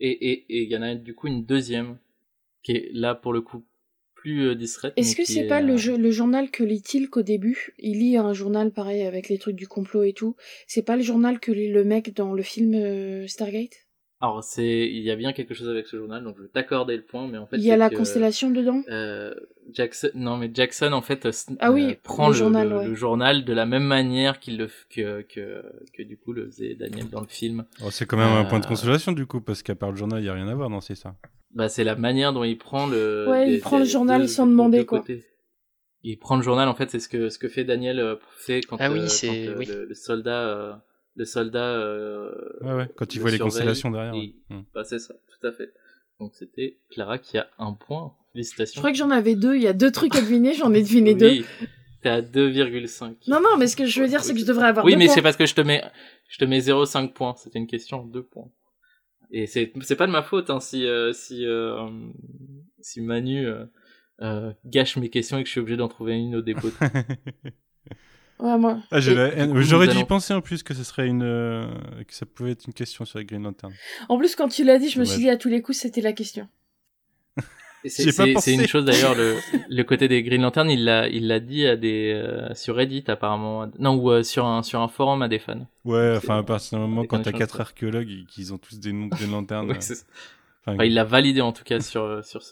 Et il y en a du coup une deuxième qui est là pour le coup plus euh, discrète. est-ce que c'est est, pas euh, le, jeu- le journal que lit-il qu'au début Il lit un journal pareil avec les trucs du complot et tout. C'est pas le journal que lit le mec dans le film Stargate? Alors c'est il y a bien quelque chose avec ce journal donc je vais t'accorder le point mais en fait Il y a la que, constellation dedans? euh, Jackson non mais Jackson en fait euh, Ah oui, euh, prend le le, journal, le- ouais. le journal de la même manière qu'il le que, que que du coup le faisait Daniel dans le film. Oh, c'est quand même un point de Euh, consolation du coup, parce qu'à part le journal, il n'y a rien à voir, non, c'est ça? Bah c'est la manière dont il prend le Ouais, il prend le journal sans demander, quoi. côtés. Il prend le journal en fait c'est ce que ce que fait Daniel euh, fait quand, Ah oui, euh, quand, euh, oui. le, le soldat euh, le soldat euh, Ouais, ouais, quand il le voit les constellations derrière. ouais. Bah, c'est ça, tout à fait. Donc c'était Clara qui a un point. Je Félicitations. crois que j'en avais deux, il y a deux trucs à deviner, j'en ai deviné deux. T'es à 2,5. Non, non, mais ce que je veux dire, c'est que je devrais avoir Oui, deux mais c'est parce que je te mets, je te mets 0,5 points. C'était une question de 2 points. Et c'est, c'est pas de ma faute, hein, si, euh, si, euh, si Manu, gâche mes questions et que je suis obligé d'en trouver une au dépôt. Ouais, moi. Ah, haine. coup, J'aurais dû y penser en plus que ce serait une, euh, que ça pouvait être une question sur la Green Lantern. En plus, quand tu l'as dit, je me suis dit à tous les coups, c'était la question. C'est, une chose d'ailleurs, le, le côté des Green Lantern, il l'a, il l'a dit à des, euh, sur Reddit apparemment. Non, ou euh, sur un, sur un forum à des fans. Ouais, enfin, à partir du moment quand t'as quatre archéologues et qu'ils ont tous des noms de Green Lantern. Ouais, euh, c'est ça. enfin, Enfin, il l'a validé en tout cas sur, sur.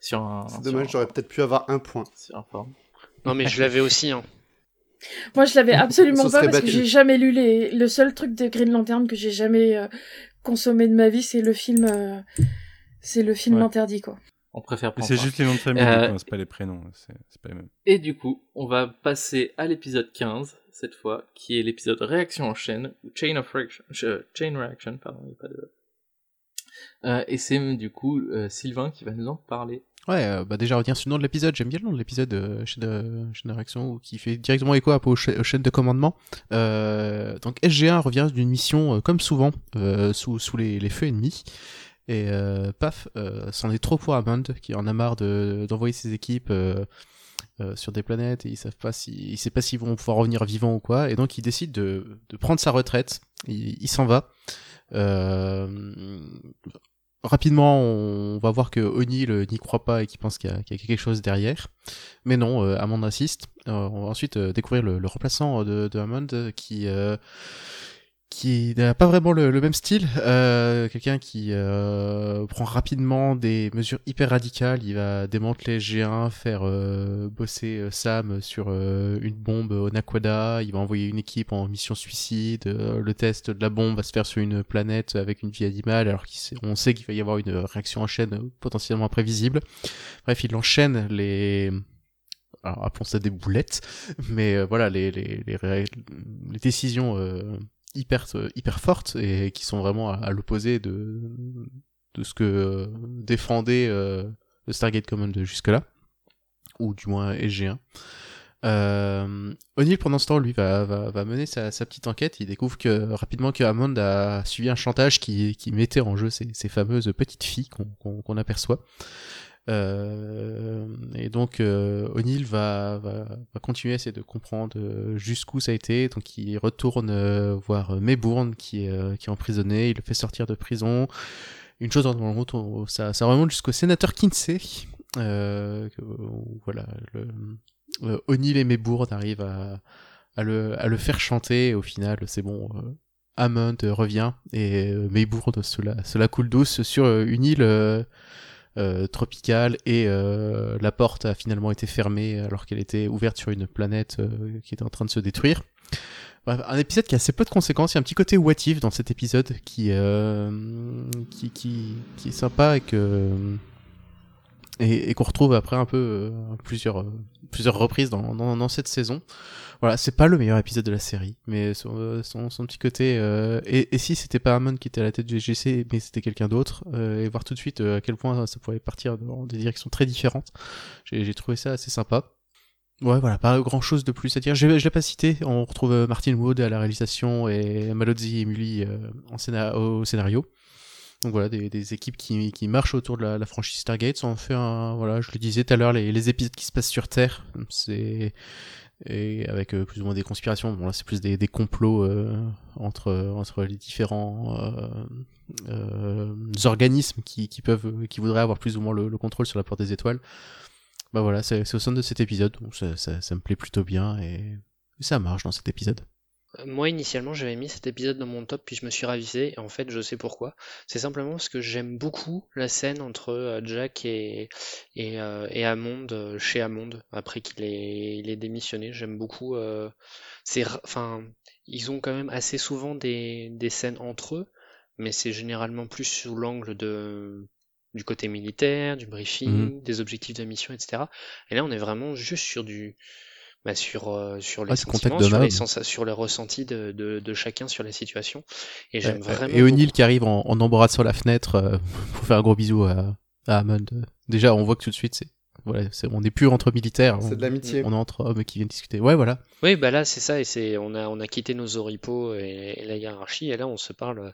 Sur un, C'est dommage, un- j'aurais peut-être pu avoir un point. sur un forum. Non, mais je l'avais aussi. Hein. Moi, je l'avais absolument pas parce que battu. j'ai jamais lu les. Le seul truc de Green Lantern que j'ai jamais euh, consommé de ma vie, c'est le film. euh, C'est le film Ouais. interdit, quoi. On préfère c'est juste les noms de famille, Euh, hein, c'est pas les prénoms, c'est c'est pas les mêmes. Et du coup, on va passer à l'épisode 15, cette fois, qui est l'épisode Réaction en chaîne, ou Chain of Reaction, euh, Chain Reaction, pardon, il n'y a pas de... Euh, et c'est du coup euh, Sylvain qui va nous en parler. Ouais, euh, bah déjà revenir sur le nom de l'épisode, j'aime bien le nom de l'épisode euh, chaîne, de, chaîne de réaction qui fait directement écho peu aux, aux chaînes de commandement. Euh, donc SG1 revient d'une mission euh, comme souvent euh, sous, sous les, les feux ennemis. Et euh, paf, euh, c'en est trop pour Hammond qui en a marre de- d'envoyer ses équipes euh, euh, sur des planètes et ils savent pas si, il sait pas s'ils vont pouvoir revenir vivants ou quoi. Et donc il décide de, de prendre sa retraite. Il, il s'en va. Euh, rapidement, on va voir que O'Neill euh, n'y croit pas et qu'il pense qu'il y, a quelque chose derrière. Mais non, euh, Hammond insiste. Euh, on va ensuite euh, découvrir le, remplaçant de, de Hammond euh, qui euh, qui n'a pas vraiment le, même style. Euh, Quelqu'un qui euh, prend rapidement des mesures hyper radicales. Il va démanteler G1, faire euh, bosser Sam sur une bombe au Naquada. Il va envoyer une équipe en mission suicide. Le test de la bombe va se faire sur une planète avec une vie animale, alors qu'on sait qu'il va y avoir une réaction en chaîne potentiellement imprévisible. Bref, il enchaîne les alors appelons ça des boulettes, mais voilà les les, les, décisions hyper hyper fortes et qui sont vraiment à, l'opposé de de ce que euh, défendait euh, le Stargate Command jusque là ou du moins SG1. Euh, O'Neill pendant ce temps lui va, va, va mener sa, petite enquête il découvre que rapidement que Hammond a suivi un chantage qui, qui mettait en jeu ces, ces fameuses petites filles qu'on aperçoit euh, et donc euh, O'Neill va, va, va continuer à essayer de comprendre euh, jusqu'où ça a été. Donc il retourne euh, voir euh, Maybourne qui euh, qui est emprisonné. Il le fait sortir de prison. Une chose en route, ça, ça remonte jusqu'au sénateur Kinsey. Euh, voilà, le, euh, O'Neill et Maybourne arrivent à, à, le, à le faire chanter. Au final, c'est bon. euh, Hammond revient et euh, Maybourne se la, se la coule douce sur euh, une île euh, tropicale et euh, la porte a finalement été fermée alors qu'elle était ouverte sur une planète euh, qui était en train de se détruire. Bref, un épisode qui a assez peu de conséquences. Il y a un petit côté what if dans cet épisode qui, euh, qui, qui, qui est sympa et que et, et qu'on retrouve après un peu euh, plusieurs plusieurs reprises dans, dans, dans cette saison. Voilà, c'est pas le meilleur épisode de la série, mais son, euh, son, petit côté. euh, et, si c'était pas Hammond qui était à la tête du GC, mais c'était quelqu'un d'autre, euh, et voir tout de suite euh, à quel point ça pouvait partir dans des directions très différentes. J'ai trouvé ça assez sympa. Ouais, voilà, pas grand chose de plus à dire. Je, je l'ai pas cité. On retrouve euh, Martin Wood à la réalisation et Malozzi et Mully en au scénario. Donc voilà, des, des équipes qui, qui marchent autour de la, franchise Stargate. On fait un, voilà, je le disais tout à l'heure, les, les épisodes qui se passent sur Terre, c'est et avec euh, plus ou moins des conspirations. Bon là, c'est plus des, des complots euh, entre entre les différents euh, euh, organismes qui, qui peuvent, qui voudraient avoir plus ou moins le, le contrôle sur la porte des étoiles. Bah voilà, c'est au centre de cet épisode, ça, ça, ça me plaît plutôt bien et ça marche dans cet épisode. Euh, Moi, initialement, j'avais mis cet épisode dans mon top, puis je me suis ravisé, et en fait, je sais pourquoi. C'est simplement parce que j'aime beaucoup la scène entre euh, Jack et, et, euh, et Hammond, euh, chez Hammond, après qu'il ait, il ait démissionné. J'aime beaucoup. c'est, enfin, ils ont quand même assez souvent des, des scènes entre eux, mais c'est généralement plus sous l'angle de, du côté militaire, du briefing, des objectifs de mission, etc. Et là, on est vraiment juste sur du, bah, sur, euh, sur les Ah, sentiments, sur les, Mab. sensa- sur les ressentis de, de, de chacun sur la situation. Et j'aime Euh, vraiment. et O'Neill qui arrive en, en embrasse sur la fenêtre euh, pour faire un gros bisou à, à Hammond. Déjà, on voit que tout de suite, c'est voilà, c'est on n'est plus entre militaires. C'est on- de l'amitié. On est entre hommes qui viennent discuter. Ouais, voilà. Oui, bah là, c'est ça, et c'est, on a, on a quitté nos oripeaux et, et la hiérarchie, et là, on se parle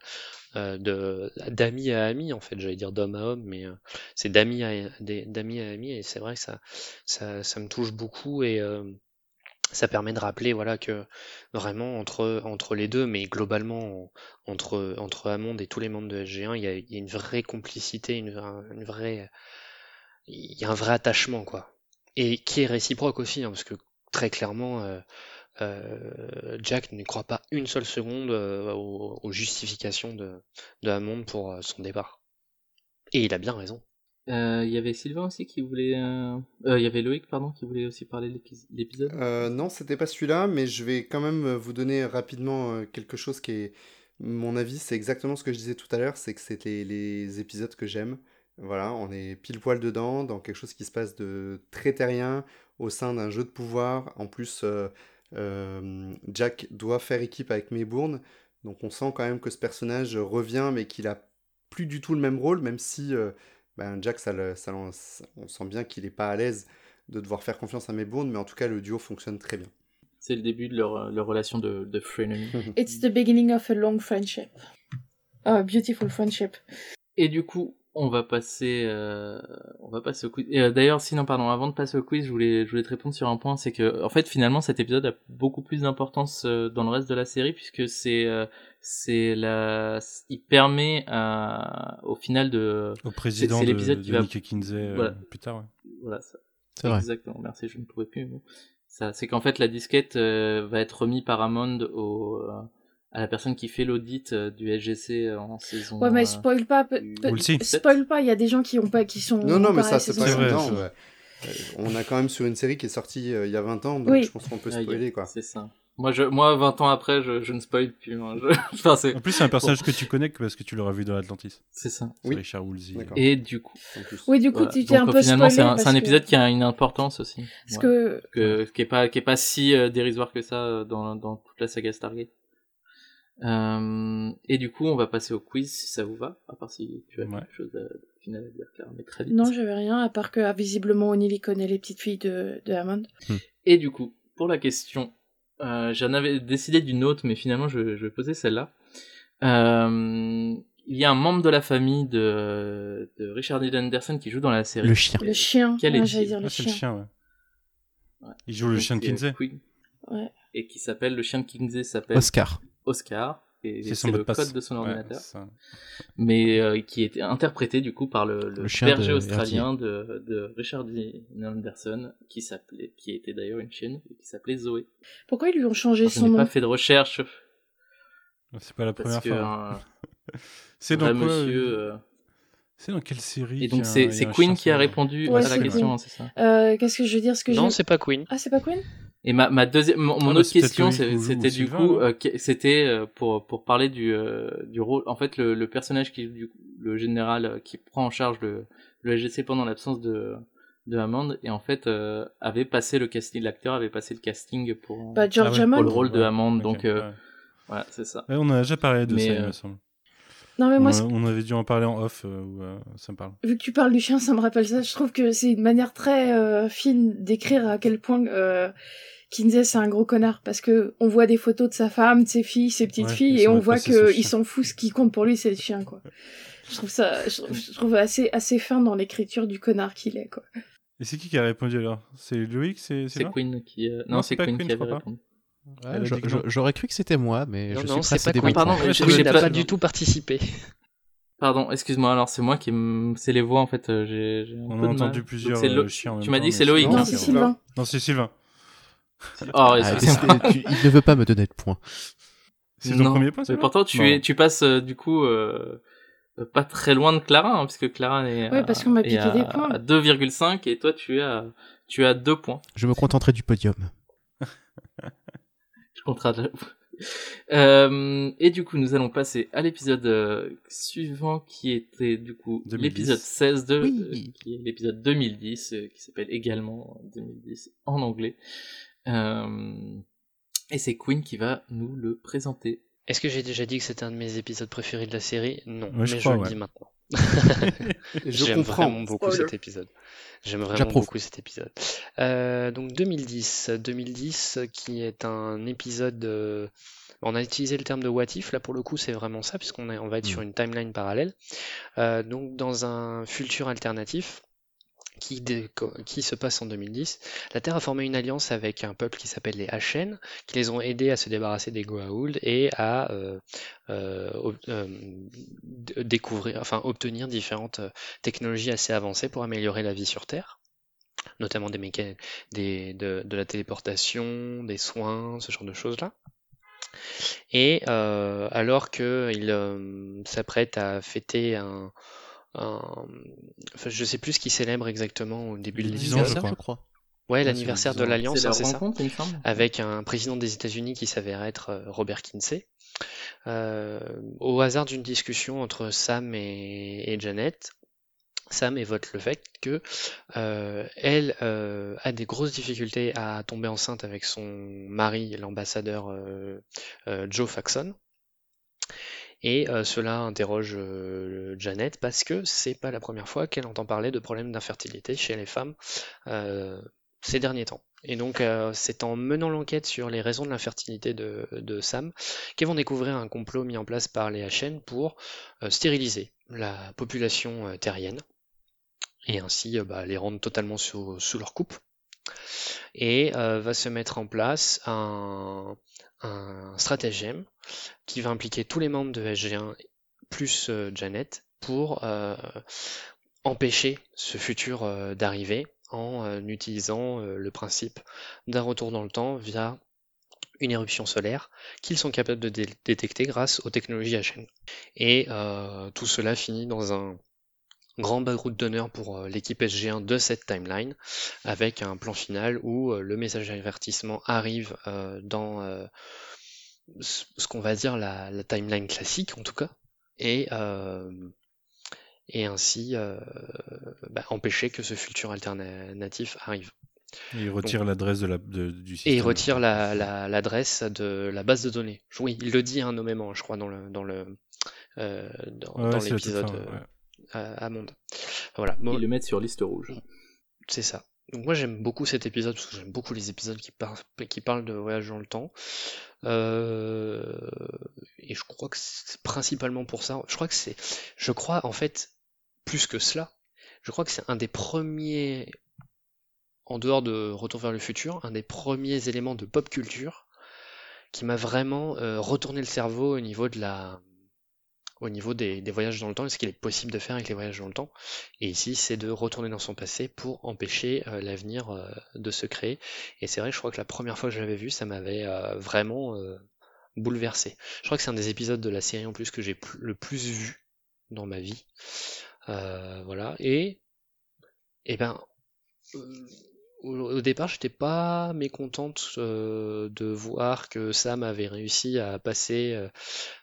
euh, de, d'amis à amis, en fait, j'allais dire d'homme à homme, mais euh, c'est d'amis à, des- d'amis à amis, et c'est vrai que ça, ça, ça me touche beaucoup, et euh, ça permet de rappeler, voilà, que vraiment, entre, entre les deux, mais globalement, entre, entre et tous les membres de SG1, il y a, une vraie complicité, une, vraie, il y a un vrai attachement, quoi. Et qui est réciproque aussi, hein, parce que très clairement, euh, euh, Jack ne croit pas une seule seconde euh, aux, justifications de, de pour son départ. Et il a bien raison. Euh, Il y avait Sylvain aussi qui voulait. euh, euh, Il y avait Loïc, pardon, qui voulait aussi parler de l'épis- de l'épisode. Non, c'était pas celui-là, mais je vais quand même vous donner rapidement quelque chose qui est. Mon avis, c'est exactement ce que je disais tout à l'heure, c'est que c'est les, épisodes que j'aime. Voilà, on est pile poil dedans, dans quelque chose qui se passe de très terrien, au sein d'un jeu de pouvoir. En plus, Jack doit faire équipe avec Maybourne, donc on sent quand même que ce personnage revient, mais qu'il a plus du tout le même rôle, même si ben, Jack, ça, le- ça l'en- on sent bien qu'il est pas à l'aise de devoir faire confiance à Maybourne, mais en tout cas, le duo fonctionne très bien. C'est le début de leur, leur relation de, de frenemy. It's the beginning of a long friendship. A beautiful friendship. Et du coup, on va passer, euh, on va passer au quiz. Et, euh, D'ailleurs, sinon, pardon, avant de passer au quiz, je voulais, je voulais te répondre sur un point, c'est que, en fait, finalement, cet épisode a beaucoup plus d'importance euh, dans le reste de la série puisque c'est, euh, c'est la, il permet à, au final de, Au président c'est de, l'épisode de qui va- Nick Kinsey euh, Voilà. plus tard. ouais. voilà, ça, C'est vrai. Exactement, merci, je ne trouvais plus. Ça, c'est qu'en fait la disquette euh, va être remise par Hammond au, euh, à la personne qui fait l'audit euh, du SGC en saison. Ouais, mais euh, spoil pas. du- spoil pas. Il y a des gens qui ont pas, qui sont. Non, non, mais ça, c'est pas vrai, évident. c'est- ouais. Euh, On a quand même sur une série qui est sortie euh, il y a 20 ans, donc Oui. je pense qu'on peut ah, spoiler, quoi. C'est ça. Moi, je, moi, 20 ans après, je, je ne spoil plus. hein, je- enfin, c'est, En plus, c'est un personnage que tu connais que parce que tu l'auras vu dans Atlantis. c'est ça. C'est Oui. Richard Woolsey. Et du coup. Oui, du coup, voilà. tu t'es un peu finalement, spoilé. c'est un, que- épisode qui a une importance aussi. Parce Ouais. que que, qui est pas qui est pas si euh, dérisoire que ça euh, dans dans toute la saga Stargate. Euh, et du coup, on va passer au quiz si ça vous va, à part si tu as Ouais. quelque chose de final à dire, Claire, mais très vite. non, j'avais rien à part que ah, visiblement O'Neill il connaît les petites filles de, de Hammond. Et du coup, pour la question, euh, j'en avais décidé d'une autre, mais finalement, je, je vais poser celle-là. Euh, il y a un membre de la famille de, de Richard Dean Anderson qui joue dans la série. Le chien. Le chien. Quel ouais, dire le Ah, le chien. chien, ouais. Ouais. Il joue le chien de Kinsey. Ouais. Et qui s'appelle, le chien de Kinsey s'appelle Oscar. Oscar. Et C'est son le de passe. code de son ordinateur. mais euh, qui était interprété du coup par le, le Le chien berger de australien de, de Richard Dean Anderson, qui s'appelait, qui était d'ailleurs une chienne, et qui s'appelait Zoé. Pourquoi ils lui ont changé Alors, je son n'ai nom pas fait de recherche C'est pas la première fois. C'est dans quoi monsieur. euh, euh, C'est dans quelle série Et donc c'est Queen qui a répondu Ouais, à la question, hein, c'est ça. Euh, Qu'est-ce que je veux dire ce que Non, c'est pas Queen. Ah, c'est pas Queen? Et ma, ma deuxième, mon, mon Ah, bah, autre question, c'était du coup, euh, c'était euh, pour pour parler du euh, du rôle. En fait, le, le personnage qui du le général qui prend en charge le le SGC pendant l'absence de de Hammond et en fait euh, avait passé le casting, l'acteur avait passé le casting pour Bah, George Ah ouais, pour le rôle de Ouais, Hammond, ok, donc euh, ouais. voilà, c'est ça. Ouais, on a déjà parlé de Mais, ça, il euh, me semble. Non, mais moi, on, on avait dû en parler en off, euh, où, euh, ça me parle. vu que tu parles du chien, ça me rappelle ça. Je trouve que c'est une manière très euh, fine d'écrire à quel point euh, Kinsey c'est un gros connard parce que on voit des photos de sa femme, de ses filles, ses petites Ouais, filles et on voit c'est son que chien. il s'en fout. Ce qui compte pour lui, c'est le chien, quoi. Je trouve ça, je, je trouve assez assez fin dans l'écriture du connard qu'il est, quoi. Et c'est qui qui a répondu alors? C'est Loïc C'est Queen qui. euh, Non, Non, c'est pas Queen Queen, qui avait pas. répondu. Ouais, non. J'aurais cru que c'était moi, mais Non, je non, suis pas des Queen. Pardon, Je j'ai n'a pas- pas du tout participé. Pardon, excuse-moi. Alors c'est moi qui me, c'est les voix en fait. euh, J'ai. On peu a de entendu mal. plusieurs euh, chiens en même Tu m'as dit que c'est Loïc. Non, hein. c'est c'est Sylvain. Non, c'est Sylvain. Oh, Ah, tu- il ne veut pas me donner de points. C'est ton premier point, Mais pourtant, tu Non. es, tu passes euh, du coup euh, pas très loin de Clara, hein, puisque Clara est, Ouais, à- parce qu'on m'a est piqué à, des points. à 2,5 et toi tu es à, tu as 2 points. Je me contenterai du podium. Je compterai. Euh, et du coup, nous allons passer à l'épisode euh, suivant qui était du coup 2010. l'épisode 16 de, Oui. euh, qui est l'épisode 2010, euh, qui s'appelle également 2010 en anglais. Euh, et c'est Queen qui va nous le présenter. Est-ce que j'ai déjà dit que c'était un de mes épisodes préférés de la série? Non, Ouais, je mais crois, je le dis maintenant. J'aime comprends. vraiment beaucoup Spoiler. cet épisode. J'aime vraiment beaucoup cet épisode. Euh, donc 2010, 2010 qui est un épisode. euh, on a utilisé le terme de what if, là pour le coup c'est vraiment ça puisqu'on est- on va être Mm. sur une timeline parallèle. Euh, donc dans un futur alternatif qui, se passe en 2010, la Terre a formé une alliance avec un peuple qui s'appelle les Achen, qui les ont aidés à se débarrasser des Goa'uld et à euh, euh, euh, découvrir, enfin obtenir différentes technologies assez avancées pour améliorer la vie sur Terre, notamment des des, de, de la téléportation, des soins, ce genre de choses-là. Et alors qu'il euh, s'apprête à fêter un, un- enfin, je sais plus ce qu'il célèbre exactement au début de Les 10 ans, je crois. je crois. Ouais, l'anniversaire de les 10 ans. l'Alliance, c'est hein, ça avec un président des États-Unis qui s'avère être euh, Robert Kinsey. Euh, au hasard d'une discussion entre Sam et, et Janet, Sam évoque le fait que euh, elle euh, a des grosses difficultés à tomber enceinte avec son mari, l'ambassadeur Joe Faxon. Et euh, cela interroge euh, Janet parce que c'est pas la première fois qu'elle entend parler de problèmes d'infertilité chez les femmes euh, ces derniers temps. Et donc, euh, c'est en menant l'enquête sur les raisons de l'infertilité de, de Sam qu'ils vont découvrir un complot mis en place par les HN pour euh, stériliser la population euh, terrienne et ainsi bah, les rendre totalement sous, sous leur coupe. Et euh, va se mettre en place un, stratagème qui va impliquer tous les membres de SG1 plus euh, Janet pour euh, empêcher ce futur d'arriver en utilisant le principe d'un retour dans le temps via une éruption solaire qu'ils sont capables de dé- détecter grâce aux technologies HN. Et tout cela finit dans un grand background d'honneur pour euh, l'équipe SG1 de cette timeline, avec un plan final où euh, le message d'avertissement arrive euh, dans ce qu'on va dire la, la timeline classique en tout cas, et, et ainsi bah, empêcher que ce futur alternatif arrive. Et il retire l'adresse de la, de- du système. Et il retire la- la- l'adresse de la base de données. Oui, il le dit hein, nommément, je crois, dans le dans le euh, dans, Ouais, l'épisode ouais. À, à Monde. Voilà, bon, Ils le mettent sur liste rouge. c'est ça. Donc moi j'aime beaucoup cet épisode parce que j'aime beaucoup les épisodes qui, par- qui parlent de voyage dans le temps. Euh, et je crois que c'est principalement pour ça. Je crois que c'est, je crois en fait plus que cela. Je crois que c'est un des premiers, en dehors de Retour vers le futur, un des premiers éléments de pop culture qui m'a vraiment euh, retourné le cerveau au niveau de la, au niveau des, voyages dans le temps et ce qu'il est possible de faire avec les voyages dans le temps. Et ici, c'est de retourner dans son passé pour empêcher euh, l'avenir euh, de se créer. Et c'est vrai, je crois que la première fois que je l'avais vu, ça m'avait euh, vraiment bouleversé. Je crois que c'est un des épisodes de la série en plus que j'ai le plus vu dans ma vie. Voilà. Et, et ben, euh, au, départ, j'étais pas mécontente euh, de voir que Sam avait réussi à passer, euh,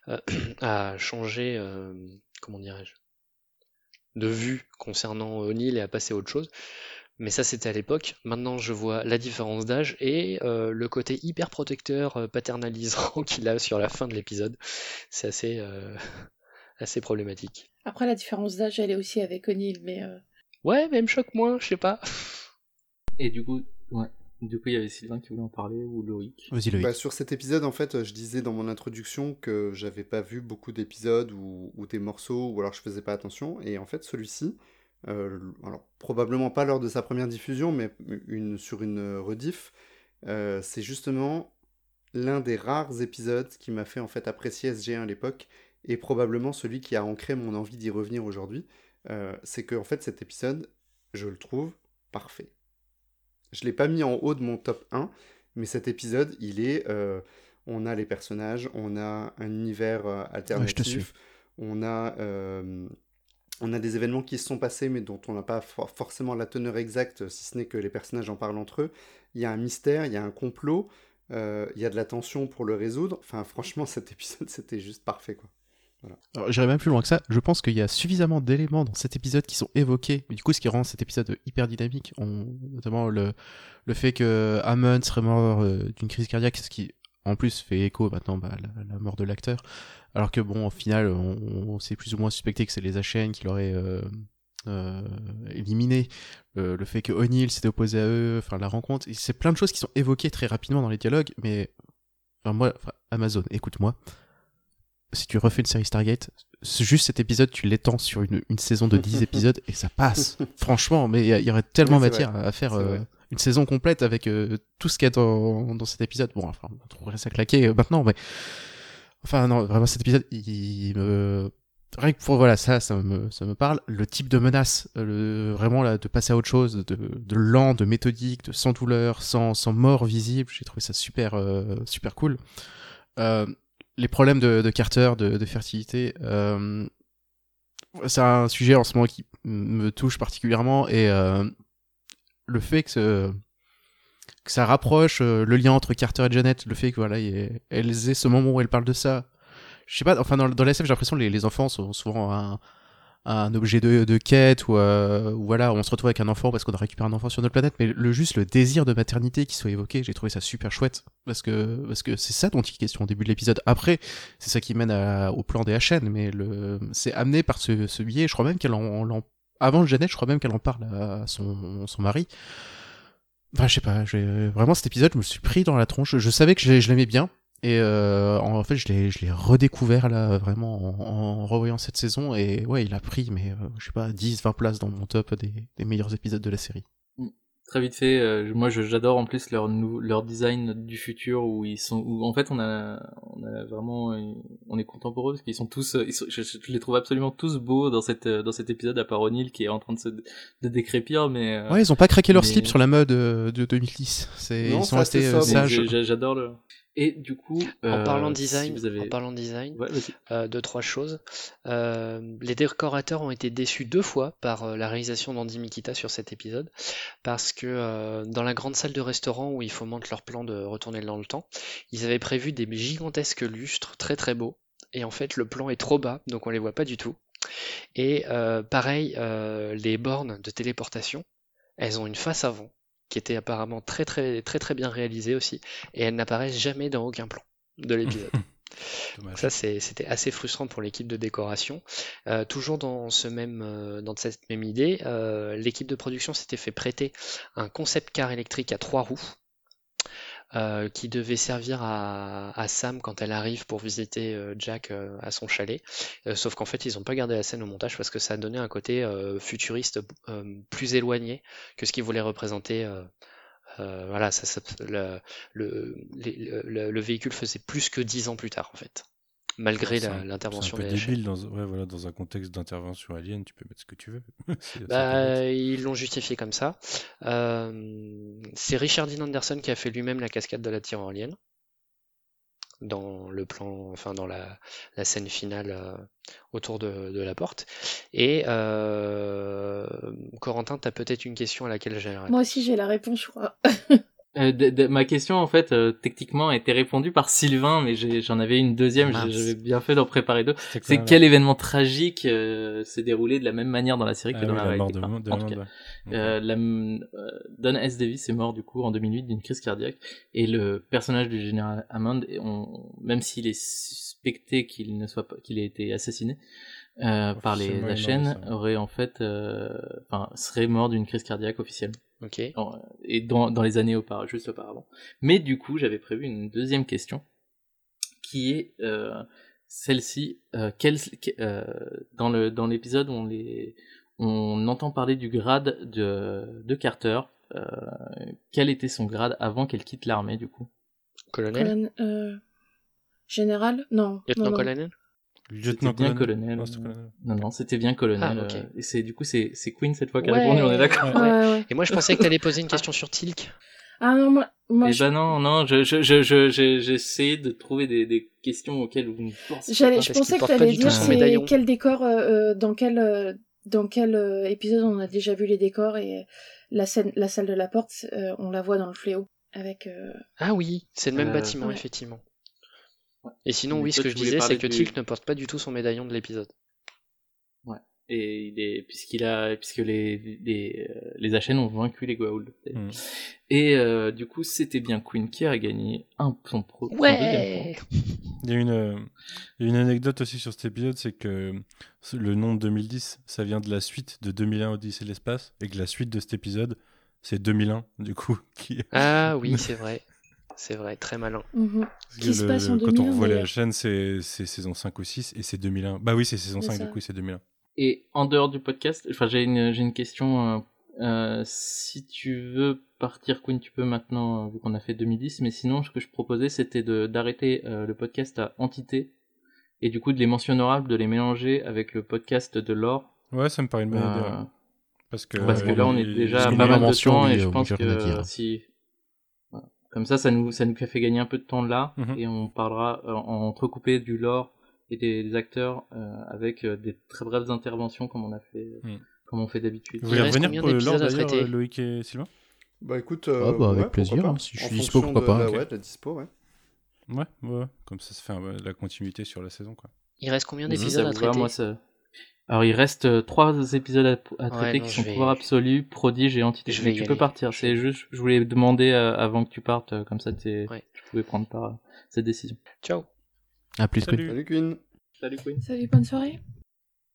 euh, à changer, euh, comment dirais-je, de vue concernant O'Neill et à passer à autre chose. Mais ça, c'était à l'époque. Maintenant, je vois la différence d'âge et le côté hyper protecteur, paternalisant qu'il a sur la fin de l'épisode. C'est assez, assez problématique. Après, la différence d'âge, elle est aussi avec O'Neill, mais. Ouais, mais elle me choque moins, je sais pas. Et du coup, ouais. Du coup, il y avait Sylvain qui voulait en parler ou Loïc. Vas-y, Loïc. Bah, sur cet épisode, en fait, je disais dans mon introduction que j'avais pas vu beaucoup d'épisodes ou, ou des morceaux, ou alors je faisais pas attention. Et en fait, celui-ci, euh, alors probablement pas lors de sa première diffusion, mais une, sur une rediff, euh, c'est justement l'un des rares épisodes qui m'a fait en fait apprécier SG1 à l'époque, et probablement celui qui a ancré mon envie d'y revenir aujourd'hui. Euh, c'est que en fait, cet épisode, je le trouve parfait. Je l'ai pas mis en haut de mon top 1, mais cet épisode, il est. euh, on a les personnages, on a un univers euh, alternatif, on a. euh, on a des événements qui se sont passés, mais dont on n'a pas for- forcément la teneur exacte, si ce n'est que les personnages en parlent entre eux. Il y a un mystère, il y a un complot, il y a de la tension pour le résoudre. Enfin, franchement, cet épisode, c'était juste parfait, quoi. Alors, j'irai même plus loin que ça. Je pense qu'il y a suffisamment d'éléments dans cet épisode qui sont évoqués. Du coup, ce qui rend cet épisode hyper dynamique, notamment le, fait que Hammond serait mort euh, d'une crise cardiaque, ce qui en plus fait écho maintenant bah, la, mort de l'acteur. Alors que bon, au final, on, s'est plus ou moins suspecté que c'est les HN qui l'auraient euh, euh, éliminé. Le fait que O'Neill s'était opposé à eux, enfin la rencontre, c'est plein de choses qui sont évoquées très rapidement dans les dialogues, mais enfin, moi, enfin, Amazon, écoute-moi si tu refais une série Stargate, juste cet épisode, tu l'étends sur une, une saison de 10 épisodes et ça passe. Franchement, mais il y, aurait tellement Oui, matière vrai. à faire euh, une saison complète avec euh, tout ce qu'il y a dans, dans cet épisode. Bon, enfin, on trouverait ça claqué euh, maintenant, mais. Enfin, non, vraiment, cet épisode, il, il me. Rien que pour, voilà, ça, ça me, ça me parle. Le type de menace, le, vraiment, là, de passer à autre chose, de, de lent, de méthodique, de sans douleur, sans, sans mort visible, j'ai trouvé ça super, super cool. Euh, les problèmes de, de Carter, de, de fertilité, euh, c'est un sujet en ce moment qui me touche particulièrement et euh, le fait que, ce- que ça rapproche euh, le lien entre Carter et Janet, le fait que voilà, il y elles aient ce moment où elles parlent de ça. Je sais pas, enfin dans, dans la SF, j'ai l'impression que les, les enfants sont souvent un, un objet de, de quête ou, euh, voilà, on se retrouve avec un enfant parce qu'on a récupéré un enfant sur notre planète, mais le juste le désir de maternité qui soit évoqué, j'ai trouvé ça super chouette parce que parce que c'est ça dont il est question au début de l'épisode. Après, c'est ça qui mène à- au plan des HN, mais le c'est amené par ce, ce biais. Je crois même qu'elle en, en- avant je crois même qu'elle en parle à son, son mari. Enfin, je sais pas, vraiment cet épisode, je me suis pris dans la tronche. Je savais que je l'aimais bien. Et euh, en fait, je l'ai, je l'ai redécouvert là, vraiment, en, en revoyant cette saison. Et ouais, il a pris, mais euh, je sais pas, 10, 20 places dans mon top des, des meilleurs épisodes de la série. Très vite fait, euh, moi j'adore en plus leur leur design du futur où ils sont où en fait on a on a vraiment euh, on est eux parce qu'ils sont tous ils sont, je, je les trouve absolument tous beaux dans cette dans cet épisode à part O'Neill qui est en train de se de décrépir mais euh, Ouais, ils ont pas craqué leur mais- slip sur la mode euh, de 2010. C'est, Non, ils sont ça, c'est restés sages. j'adore le et du coup En euh, parlant de si design, avez en parlant de design, ouais, deux trois choses. Euh, les décorateurs ont été déçus deux fois par euh, la réalisation d'Andy Mikita sur cet épisode, parce que dans la grande salle de restaurant où ils fomentent leur plan de retourner dans le temps, ils avaient prévu des gigantesques lustres très très beaux, et en fait le plan est trop bas, donc on les voit pas du tout. Et euh, pareil, euh, les bornes de téléportation, elles ont une face avant qui était apparemment très très très très bien réalisée aussi, et elles n'apparaissent jamais dans aucun plan de l'épisode. Ça, c'était assez frustrant pour l'équipe de décoration. Euh, toujours dans, ce même, euh, dans cette même idée, euh, l'équipe de production s'était fait prêter un concept car électrique à trois roues euh, qui devait servir à, à Sam quand elle arrive pour visiter euh, Jack euh, à son chalet. Sauf qu'en fait, ils n'ont pas gardé la scène au montage parce que ça donnait un côté futuriste plus éloigné que ce qu'ils voulaient représenter. voilà, ça, ça- le, le, le- le véhicule faisait plus que 10 ans plus tard en fait, malgré la- l'intervention C'est un des débile dans, ouais, voilà, dans un contexte d'intervention alien, tu peux mettre ce que tu veux. Bah, ils l'ont justifié comme ça. Euh, c'est Richard Dean Anderson qui a fait lui-même la cascade de la tyrolienne dans le plan, enfin dans la, la scène finale euh, autour de, de la porte. Et euh, Corentin, tu as peut-être une question à laquelle j'ai Moi aussi, j'ai la réponse, je crois. Euh, de- de- ma question, en fait, euh, techniquement, a été répondue par Sylvain, mais j'en avais une deuxième, j'avais bien fait d'en préparer deux. C'est quel événement tragique euh, s'est déroulé de la même manière dans la série Ah que dans oui, la la mort de, Enfin, de en tout cas, Amanda. Ok. euh, la, euh, Don S. Davis est mort du coup en 2008 d'une crise cardiaque et le personnage du général Hammond, on, même s'il est suspecté qu'il ne soit pas, qu'il ait été assassiné euh, par les la chaîne, aurait en fait, euh, enfin, serait mort d'une crise cardiaque officiellement Ok. en- et dans, dans les années auparavant, juste auparavant. Mais du coup, j'avais prévu une deuxième question qui est euh, celle-ci. Euh, euh, dans le dans l'épisode, on les on entend parler du grade de, de Carter. Euh, quel était son grade avant qu'elle quitte l'armée du coup? Colonel? Colonel, euh, général? Non. Lieutenant non. colonel Lieutenant C'était bien colonel. colonel. Non. Non c'était bien colonel. Ah, euh, et c'est du coup c'est c'est Queen cette fois qui a Ouais. répondu. On est d'accord. Ouais, ouais. Et moi, je pensais que t'allais poser une question sur Tilk. Ah non, moi, moi Eh je- ben non, non, je, je, je, je, je- j'essaie de trouver des, des questions auxquelles vous ne pensez J'allais, pas. je pensais que du tout dire c'est quel décor, euh, euh, dans quel, euh, dans quel euh, épisode on a déjà vu les décors et la scène, la salle de la porte, euh, on la voit dans le fléau avec. euh, Ah oui, c'est le même Euh, bâtiment, ouais. effectivement. Et sinon, Mais oui, ce que je disais, c'est que du- Tilk ne porte pas du tout son médaillon de l'épisode. Et il est, puisqu'il a, puisque les, les, euh, les Achen ont vaincu les Goa'uld. Hmm. Et euh, du coup, c'était bien Queen qui a gagné un son pro. Ouais Il y a une, euh, une anecdote aussi sur cet épisode, c'est que le nom de 2010, ça vient de la suite de 2001 Odyssée de l'espace, et que la suite de cet épisode, c'est 2001, du coup. Qui... Ah oui, c'est vrai. C'est vrai, très malin. mhm. Qui se passe en Quand 2001, on revoit la chaîne, c'est c'est saison 5 ou 6, et c'est 2001. Bah oui, c'est saison C'est 5, ça. du coup, c'est 2001. Et en dehors du podcast, enfin j'ai une j'ai une question. euh, euh, si tu veux partir Queen, tu peux maintenant euh, vu qu'on a fait 2010. Mais sinon, ce que je proposais, c'était de d'arrêter euh, le podcast à entité et du coup de les mentions honorables, de les mélanger avec le podcast de l'or. Ouais, ça me paraît une bonne idée. Euh. Parce que, parce que euh, là, on est déjà parce à que pas mal de temps et je pense que dire. si. Comme ça, ça nous ça nous fait gagner un peu de temps là Mhm. et on parlera euh, en entrecoupé du lore et des, des acteurs euh, avec euh, des très brèves interventions comme on a fait comme on fait d'habitude. Vous voulez reste revenir combien pour le lore d'épisodes à d'ailleurs, traiter Loïc et Sylvain? Bah écoute, euh, Ah bah, avec ouais, plaisir, hein, pas. si je suis dispo, pourquoi de pas. la- Ok. Ouais, de la dispo, ouais. Ouais, ouais, comme ça, ça fait un- la continuité sur la saison, quoi. Il reste combien d'épisodes à traiter? moi, ça- Alors il reste euh, trois épisodes à, à Ouais, traiter non, qui sont vais- pouvoir absolu, prodige et entité. Je vais tu peux aller. partir. Je C'est juste, je voulais demander euh, avant que tu partes, euh, comme ça Ouais. tu pouvais prendre part à cette décision. Ciao À plus, Queen. Salut. Salut Queen. Salut Queen. Salut, bonne soirée.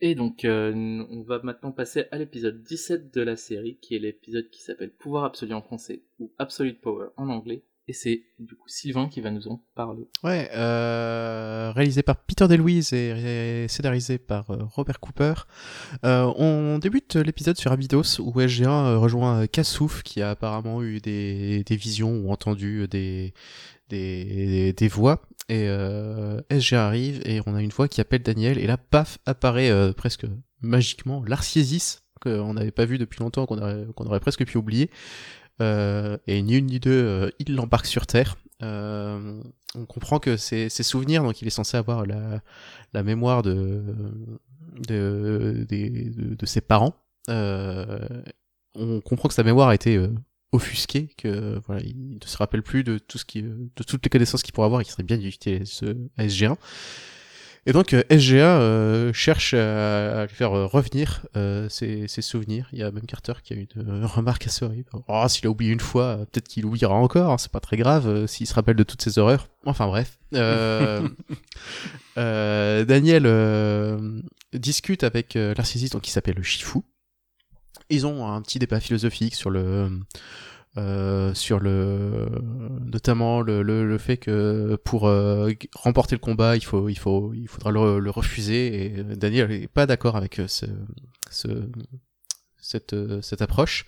Et donc, euh, on va maintenant passer à l'épisode 17 de la série, qui est l'épisode qui s'appelle Pouvoir absolu en français, ou Absolute Power en anglais. Et c'est du coup Sylvain qui va nous en parler. Ouais, euh, réalisé par Peter DeLuise et scénarisé par euh, Robert Cooper. Euh, on débute l'épisode sur Abydos où SG1 euh, rejoint Kassouf qui a apparemment eu des, des visions ou entendu des, des, des voix. Et euh, SG1 arrive et on a une voix qui appelle Daniel et là, paf, apparaît euh, presque magiquement l'Arciésis qu'on n'avait pas vu depuis longtemps, qu'on aurait presque pu oublier. Euh, et ni une ni deux, euh, il l'embarque sur Terre. Euh, on comprend que c'est ses souvenirs, donc il est censé avoir la, la mémoire de, de, de, de ses parents. Euh, on comprend que sa mémoire a été euh, offusquée, que voilà, il ne se rappelle plus de tout ce qui, de toutes les connaissances qu'il pourrait avoir et qui serait bien d'utiliser ce à SG1. Et donc euh, SGA euh, cherche à, à faire euh, revenir euh, ses, ses souvenirs. Il y a même Carter qui a une euh, remarque assez horrible. Oh, s'il a oublié une fois, peut-être qu'il oubliera encore. hein, c'est pas très grave s'il se rappelle de toutes ses horreurs. Enfin bref. Euh, euh, Daniel euh, discute avec l'arcésiste donc qui s'appelle le Shifu. Ils ont un petit débat philosophique sur le euh, sur le notamment le, le, fait que pour euh, remporter le combat il faut il faut il faudra le, refuser. Et Daniel est pas d'accord avec ce, ce cette euh, cette approche.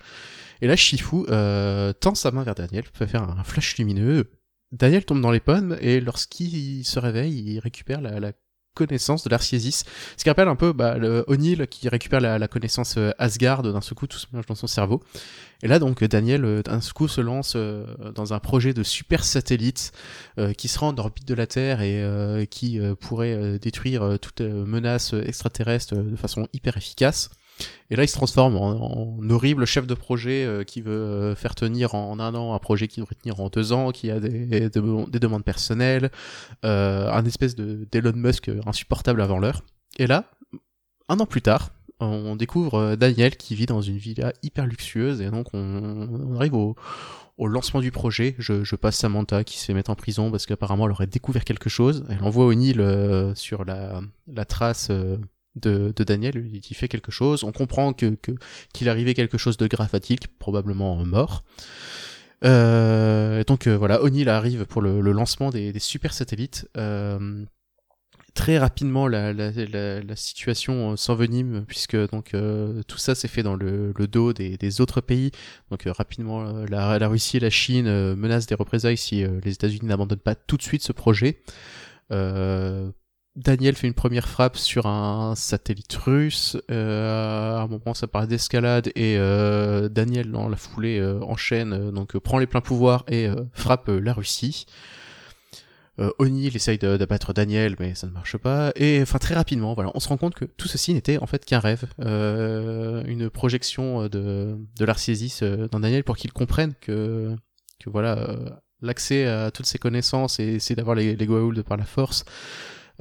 Et là Shifu euh, tend sa main vers Daniel peut faire un flash lumineux. Daniel tombe dans les pommes et lorsqu'il se réveille il récupère la connaissance de l'Arciésis. Ce qui rappelle un peu bah, le O'Neill qui récupère la, connaissance euh, Asgard d'un seul coup, tout se mélange dans son cerveau. Et là donc Daniel euh, d'un seul se lance euh, dans un projet de super satellite euh, qui sera en orbite de la Terre et qui pourrait détruire toute menace extraterrestre de façon hyper efficace. Et là, il se transforme en, horrible chef de projet euh, qui veut euh, faire tenir en, un an un projet qui devrait tenir en deux ans, qui a des, des, demandes personnelles, euh, un espèce de d'Elon Musk insupportable avant l'heure. Et là, un an plus tard, on découvre Daniel qui vit dans une villa hyper luxueuse et donc on, on arrive au, au lancement du projet, je, je, passe Samantha qui se fait mettre en prison parce qu'apparemment elle aurait découvert quelque chose. Elle envoie O'Neill euh, sur la, la trace euh, de, Daniel qui fait quelque chose. On comprend que qu'il arrivait quelque chose de grave probablement mort. Euh, donc euh, voilà, O'Neill arrive pour le, lancement des, des, super satellites. Euh, très rapidement la, la, la, la situation euh, s'envenime puisque donc euh, tout ça s'est fait dans le, dos des, des, autres pays. Donc euh, rapidement la, la, Russie et la Chine menacent des représailles si les États-Unis n'abandonnent pas tout de suite ce projet. Daniel fait une première frappe sur un satellite russe. à un moment, ça paraît d'escalade et Daniel, dans la foulée, enchaîne, donc prend les pleins pouvoirs et frappe la Russie. Euh, O'Neill essaye d'abattre Daniel, mais ça ne marche pas. Et enfin très rapidement, voilà, on se rend compte que tout ceci n'était en fait qu'un rêve, euh, une projection de, de euh, dans Daniel pour qu'il comprenne que, voilà, euh, l'accès à toutes ses connaissances et essayer d'avoir les, les Goa'uld par la force,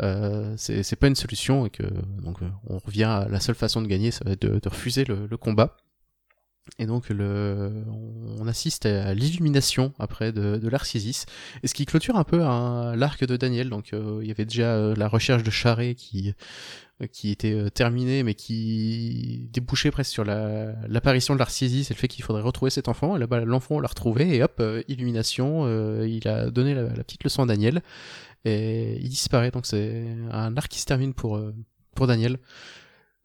euh, c'est pas une solution et que donc on revient à la seule façon de gagner, ça va être de, de refuser le, le combat. Et donc le, on assiste à l'illumination après de, de l'Arcésis, et ce qui clôture un peu l'arc de Daniel. Donc euh, il y avait déjà euh, la recherche de Charret qui euh, qui était terminée, mais qui débouchait presque sur l'apparition de l'Arcésis et le fait qu'il faudrait retrouver cet enfant. Et là-bas, l'enfant l'a retrouvé, et hop, illumination. il a donné la, la, petite leçon à Daniel, et il disparaît. Donc c'est un arc qui se termine pour pour Daniel.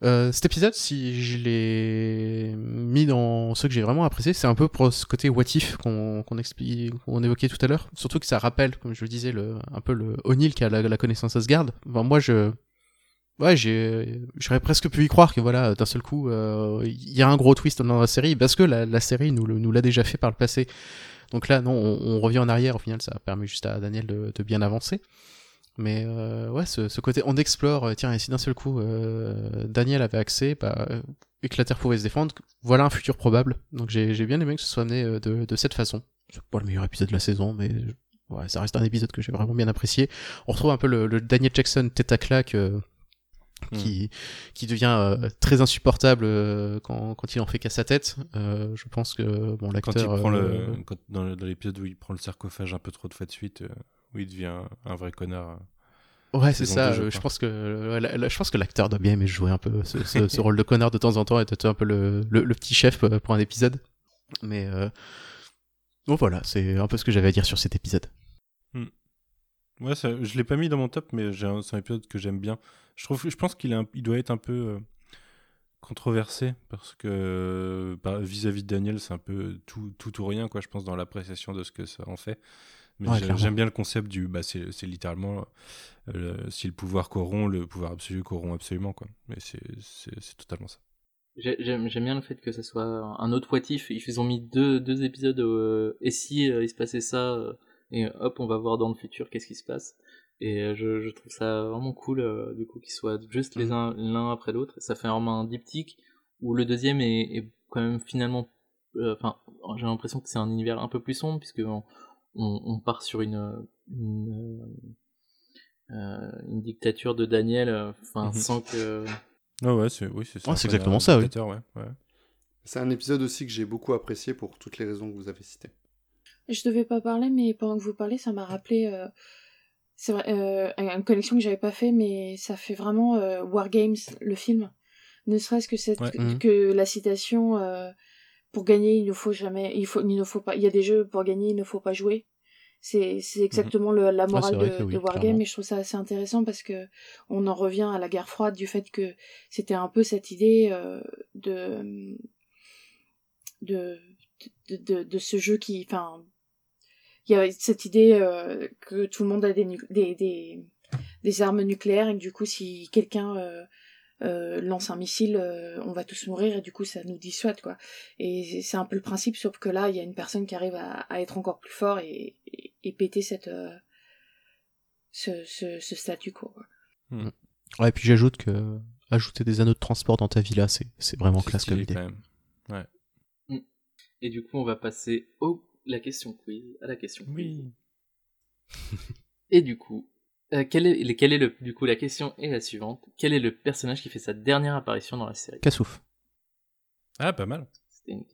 Euh, cet épisode, si je l'ai mis dans ce que j'ai vraiment apprécié, c'est un peu pour ce côté what if qu'on qu'on évoquait tout à l'heure. Surtout que ça rappelle, comme je le disais, le, un peu le O'Neill qui a la, la connaissance Asgard. Enfin, moi, je, ouais, j'aurais presque pu y croire que voilà, d'un seul coup, euh, il y a un gros twist dans la série parce que la, série nous l'a déjà fait par le passé. Donc là, non, on, revient en arrière. Au final, ça a permis juste à Daniel de, bien avancer. Mais euh, ouais, ce, côté, on explore, euh, tiens, et si d'un seul coup euh, Daniel avait accès, bah, et que la Terre pouvait se défendre, voilà un futur probable. Donc j'ai bien aimé que ce soit amené de, de cette façon. C'est pas le meilleur épisode de la saison, mais ouais, ça reste un épisode que j'ai vraiment bien apprécié. On retrouve un peu le, le Daniel Jackson tête à claque. Hmm. Qui, qui devient très insupportable quand, quand il en fait qu'à sa tête. je pense que bon l'acteur. Quand il prend le, quand, dans l'épisode où il prend le sarcophage un peu trop de fois de suite, où il devient un vrai connard. Ouais, c'est ça. je pense que je pense que l'acteur doit bien aimer jouer un peu ce, ce, rôle de connard de temps en temps et être un peu le, le, petit chef euh, pour un épisode. Mais euh... bon, voilà, c'est un peu ce que j'avais à dire sur cet épisode. Hmm. Ouais, ça, je l'ai pas mis dans mon top, mais c'est un épisode que j'aime bien. Je trouve, je pense qu'il il doit être un peu euh, controversé parce que bah, vis-à-vis de Daniel, c'est un peu tout, tout ou rien, quoi. Je pense dans l'appréciation de ce que ça en fait. Mais j'aime bien le concept du. Bah, c'est littéralement. Euh, si le pouvoir corrompt, le pouvoir absolu corrompt absolument, quoi. Mais c'est totalement ça. J'aime bien le fait que ça soit un autre poitif. Ils ont mis deux, deux épisodes euh, et si euh, il se passait ça, euh, et hop, on va voir dans le futur qu'est-ce qui se passe. Et je, je, trouve ça vraiment cool, du coup, qu'ils soient juste les mm. uns l'un après l'autre. Ça fait vraiment un diptyque où le deuxième est, est quand même finalement. Enfin, j'ai l'impression que c'est un univers un peu plus sombre, puisque on, on part sur une, une, euh, une dictature de Daniel, euh, enfin, mhm. sans que. Ah ouais, c'est oui, c'est ça. c'est exactement ça, oui. Ouais, ouais. C'est un épisode aussi que j'ai beaucoup apprécié pour toutes les raisons que vous avez citées. Je devais pas parler, mais pendant que vous parlez, ça m'a rappelé. Euh, c'est vrai, euh, une connexion que j'avais pas fait, mais ça fait vraiment euh, War Games, le film. Ne serait-ce que cette, mhm. que la citation pour gagner, il ne faut jamais, il faut, il ne faut pas, il y a des jeux pour gagner, il ne faut pas jouer. C'est, c'est mhm. exactement le, la morale de, oui, de, Wargame et je trouve ça assez intéressant parce que on en revient à la guerre froide du fait que c'était un peu cette idée euh, de, de, de, de, ce jeu qui, enfin, il y a cette idée euh, que tout le monde a des, des, des, des, armes nucléaires et que du coup si quelqu'un euh, euh, lance un missile, euh, on va tous mourir et du coup ça nous dissuade quoi. Et c'est un peu le principe, sauf que là il y a une personne qui arrive à, à être encore plus fort et, et, péter cette euh, ce, ce, ce, statu quo. Hmm. Ouais, et puis j'ajoute que ajouter des anneaux de transport dans ta villa, c'est c'est vraiment classe comme idée. quand même. Et du coup, on va passer au la question quiz, à la question quiz. Oui. Et du coup, euh, quel est, quel est le, du coup, la question est la suivante. Quel est le personnage qui fait sa dernière apparition dans la série? Cassouf. Ah, pas mal. C'était une,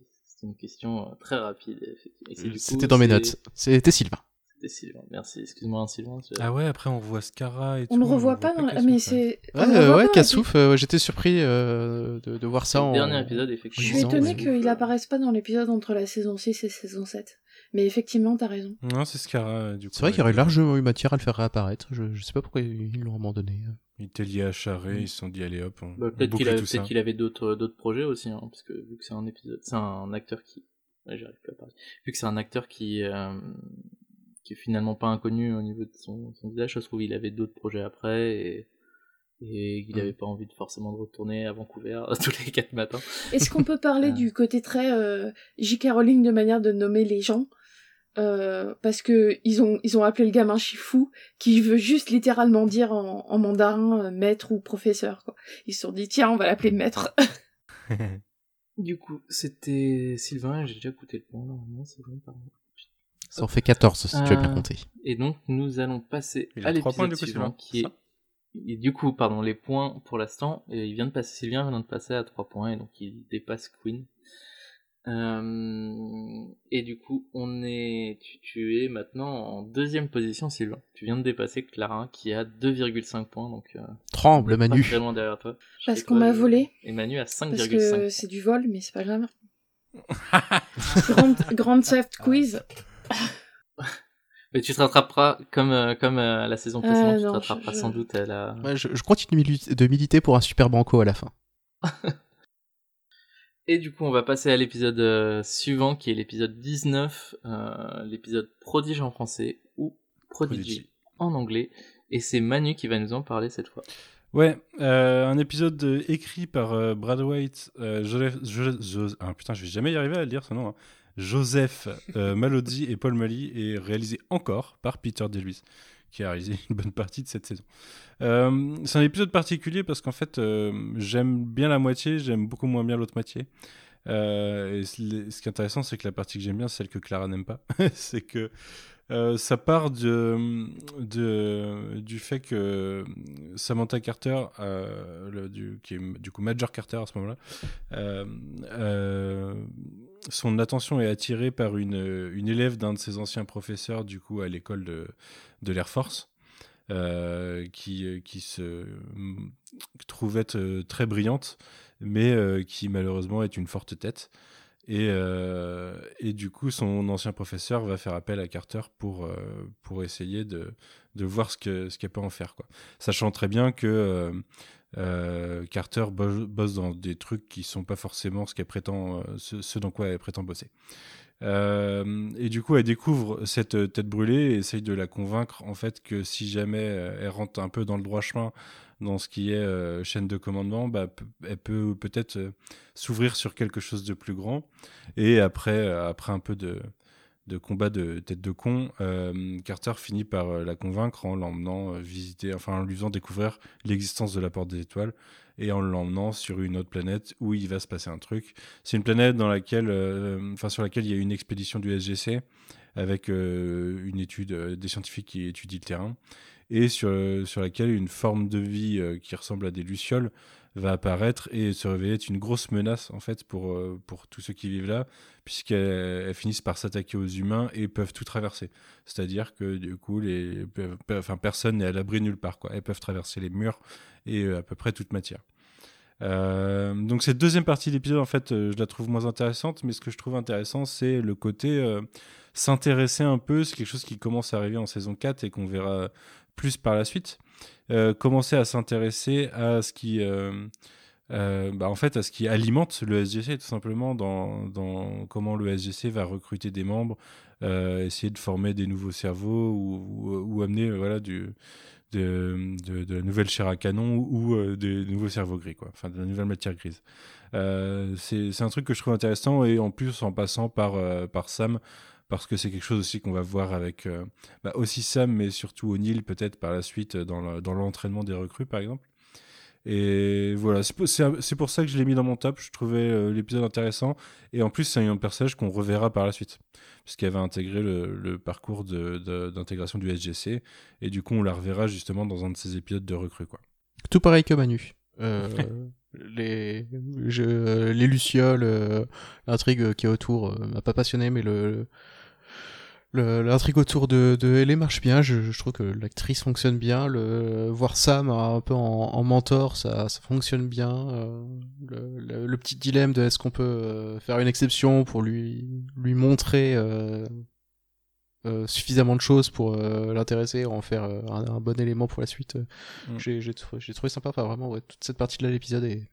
une question euh, très rapide. coup, C'était dans mes notes. C'était Sylvain. C'était Sylvain. Merci. Excuse-moi, Sylvain. je- Ah ouais, après on voit Scara et tout. On ne revoit pas dans la... Mais ouais. c'est... on Ouais, le euh, ouais, pas, Cassouf, euh, j'étais surpris euh, de, de voir ça le en. dernier épisode, Je effectivement. suis Disons, étonnée ouais. qu'il apparaisse pas dans l'épisode entre la saison 6 et saison 7. Mais effectivement, t'as raison. Non, c'est Scara, du coup. C'est vrai qu'il y aurait largement eu matière à le faire réapparaître. Je, je sais pas pourquoi ils l'ont abandonné. Il était lié à Charret, ils se sont dit, allez hop, on, Bah, on peut-être qu'il boucle a- tout ça. peut-être qu'il avait d'autres d'autres projets aussi, hein, parce que vu que c'est un épisode, c'est un acteur qui, ouais, j'arrive plus à parler. Vu que c'est un acteur qui euh, qui est finalement pas inconnu au niveau de son, son visage, ça se trouve il avait d'autres projets après et et il Mm. avait pas envie de forcément de retourner à Vancouver tous les quatre matins. Est-ce qu'on peut parler Ah. du côté très euh, J.K. Rowling de manière de nommer les gens? Euh, parce que ils ont ils ont appelé le gamin Chifou qui veut juste littéralement dire en, en mandarin euh, maître ou professeur quoi. Ils se sont dit tiens on va l'appeler maître. Du coup, c'était Sylvain, j'ai déjà coûté le point, normalement, c'est bon, pardon. Ça en fait 14 si tu veux bien Euh, compter. Et donc, nous allons passer Il à l'épisode suivant, Sylvain, qui est... Et du coup, pardon, les points pour l'instant, il vient de passer, Sylvain vient de passer à 3 points, et donc il dépasse Queen. Euh, et du coup, on est, tu, tu es maintenant en deuxième position, Sylvain. Tu viens de dépasser Clara, qui a 2,5 points, donc euh, Tremble, Manu. très loin derrière toi. Je Parce qu'on m'a je- volé. Et Manu a Parce 5,5 que points. c'est du vol mais c'est pas grave. grande grande theft quiz. Mais tu te rattraperas comme euh, comme euh, la saison précédente, Euh, tu te non, rattraperas je- sans doute à la. Ouais, je, je continue de mili- de militer pour un super banco à la fin. Et du coup, on va passer à l'épisode euh, suivant, qui est l'épisode 19, euh, l'épisode Prodige en français ou Prodigy, Prodigy. en anglais. Et c'est Manu qui va nous en parler cette fois. Ouais, euh, un épisode euh, écrit par euh, Brad White, euh, Joseph, Jo- Jo- ah, putain, je vais jamais y arriver à le dire ce nom, hein. Joseph euh, Malodi et Paul Mali, et réalisé encore par Peter DeLuise, qui a réalisé une bonne partie de cette saison. Euh, c'est un épisode particulier parce qu'en fait, euh, j'aime bien la moitié, j'aime beaucoup moins bien l'autre moitié. Euh, et ce qui est intéressant, c'est que la partie que j'aime bien, c'est celle que Clara n'aime pas. c'est que ça part de, du fait que Samantha Carter, du, qui est du coup Major Carter à ce moment-là, son attention est attirée par une, une élève d'un de ses anciens professeurs du coup à l'école de, de l'Air Force. euh, qui, qui se mm, euh, très brillante, mais euh, qui malheureusement est une forte tête. Et, euh, et du coup, son ancien professeur va faire appel à Carter pour, euh, pour essayer de, de voir ce que ce qu'elle peut en faire. Quoi. Sachant très bien que euh, Carter bo- bosse dans des trucs qui sont pas forcément ce, qu'elle prétend, euh, ce, dans quoi elle prétend bosser. Euh, et du coup, elle découvre cette tête brûlée et essaye de la convaincre en fait que si jamais elle rentre un peu dans le droit chemin dans ce qui est chaîne de commandement, bah, elle peut peut-être s'ouvrir sur quelque chose de plus grand. Et après, après un peu de, de combat de tête de con, euh, Carter finit par euh, la convaincre en l'emmenant euh, visiter, enfin en lui faisant découvrir l'existence de la porte des étoiles et en l'emmenant sur une autre planète où il va se passer un truc. C'est une planète dans laquelle, enfin sur laquelle il y a une expédition du SGC avec une étude des scientifiques qui étudient le terrain et sur, sur laquelle une forme de vie qui ressemble à des lucioles va apparaître et se révéler être une grosse menace en fait pour, euh, pour tous ceux qui vivent là, puisqu'elles elles finissent par s'attaquer aux humains et peuvent tout traverser. C'est-à-dire que du coup, les, enfin, personne n'est à l'abri nulle part. Quoi. Elles peuvent traverser les murs et euh, à peu près toute matière. Euh, donc cette deuxième partie de l'épisode, en fait, je la trouve moins intéressante, mais ce que je trouve intéressant, c'est le côté s'intéresser un peu, c'est quelque chose qui commence à arriver en saison 4 et qu'on verra plus par la suite, commencer à s'intéresser à ce qui... euh, euh, bah, en fait, à ce qui alimente le SGC, tout simplement, dans, dans comment le SGC va recruter des membres, euh, essayer de former des nouveaux cerveaux ou, ou, amener euh, voilà, du, de, de, la nouvelle chair à canon ou, euh, des nouveaux cerveaux gris, quoi. enfin de la nouvelle matière grise. Euh, c'est un truc que je trouve intéressant et en plus en passant par, euh, par Sam, parce que c'est quelque chose aussi qu'on va voir avec euh, bah, aussi Sam, mais surtout O'Neill peut-être par la suite euh, dans le- dans l'entraînement des recrues par exemple. Et voilà, c'est pour, pour ça que je l'ai mis dans mon top. Je trouvais euh, l'épisode intéressant. Et en plus, c'est un personnage qu'on reverra par la suite. Puisqu'elle va intégrer le, le parcours de- de- d'intégration du SGC. Et du coup, on la reverra justement dans un de ces épisodes de recrue. Quoi. Tout pareil que Manu. Euh, les, je, les lucioles, euh, l'intrigue qui est autour euh, m'a pas passionné, mais le, le- l'intrigue autour de, de Ellie marche bien. Je, je trouve que l'actrice fonctionne bien. Le, voir Sam un peu en, en mentor, ça, ça fonctionne bien. Euh, le, le- le petit dilemme de est-ce qu'on peut euh, faire une exception pour lui, lui montrer euh, euh, suffisamment de choses pour euh, l'intéresser, en faire euh, un, un bon élément pour la suite. Mm. J'ai trouvé, j'ai trouvé sympa, enfin vraiment, ouais, toute cette partie de l'épisode est,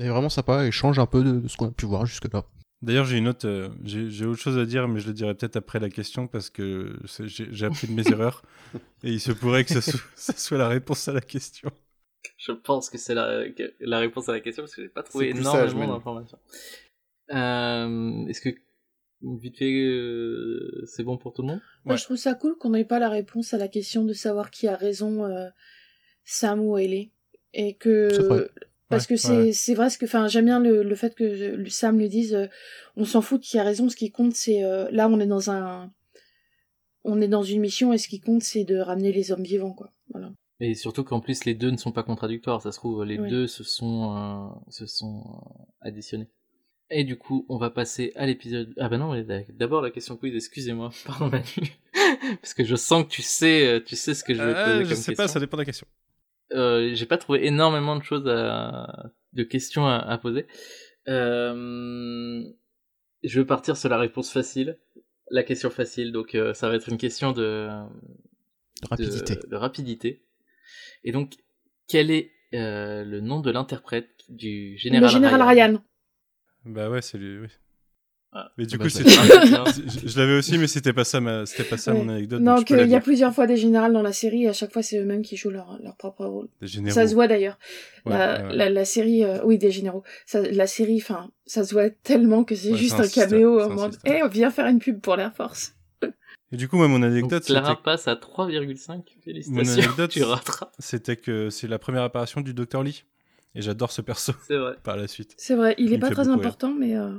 est vraiment sympa et change un peu de, de ce qu'on a pu voir jusque-là. D'ailleurs, j'ai une autre, euh, j'ai autre chose à dire, mais je le dirai peut-être après la question parce que j'ai appris de mes erreurs et il se pourrait que ça, soit- ça soit la réponse à la question. Je pense que c'est la, réponse à la question parce que j'ai pas trouvé énormément d'informations. Euh, Est-ce que vite fait euh, c'est bon pour tout le monde? Moi, Ouais. je trouve ça cool qu'on n'ait pas la réponse à la question de savoir qui a raison, euh, Sam ou Ellie. Et que. Parce Ouais, que c'est ouais. c'est vrai ce que. Enfin, j'aime bien le, le fait que le- Sam lui dise euh, on s'en fout de qui a raison, ce qui compte, c'est. euh, là, on est dans un. On est dans une mission et ce qui compte, c'est de ramener les hommes vivants, quoi. Voilà. Et surtout qu'en plus les deux ne sont pas contradictoires, ça se trouve les Oui. deux se sont euh, se sont additionnés. Et du coup, on va passer à l'épisode. Ah bah non, d'abord la question quiz. Excusez-moi, pardon Manu, parce que je sens que tu sais, tu sais ce que je vais te poser comme je sais pas, ça dépend de la question. Euh, j'ai pas trouvé énormément de choses à, de questions à, à poser. Euh, je vais partir sur la réponse facile, la question facile. Donc euh, ça va être une question de, De rapidité. de, de rapidité. Et donc, quel est euh, le nom de l'interprète du général, le général Ryan, Ryan. Bah ouais, c'est lui. Oui. Ah. Mais du Bah, coup, je c'est- je, je l'avais aussi, mais c'était pas ça, ma... c'était pas ça Ouais. mon anecdote. Non, donc qu'il y a plusieurs fois des générales dans la série et à chaque fois, c'est eux-mêmes qui jouent leur, leur propre rôle. Des généraux. Ça se voit d'ailleurs. Ouais, la, ouais, ouais. La, la série, euh, oui, des généraux. Ça, la série, enfin, ça se voit tellement que c'est Ouais, juste un caméo en mode, eh, on vient faire une pub pour l'Air Force. Et du coup, moi, mon Donc, anecdote, c'était Clara passe à 3,5. Mon Félicitations, anecdote, tu rattrapes. c'était que c'est la première apparition du Docteur Lee. Et j'adore ce perso C'est vrai. par la suite. C'est vrai, il Il est pas très important, mais euh,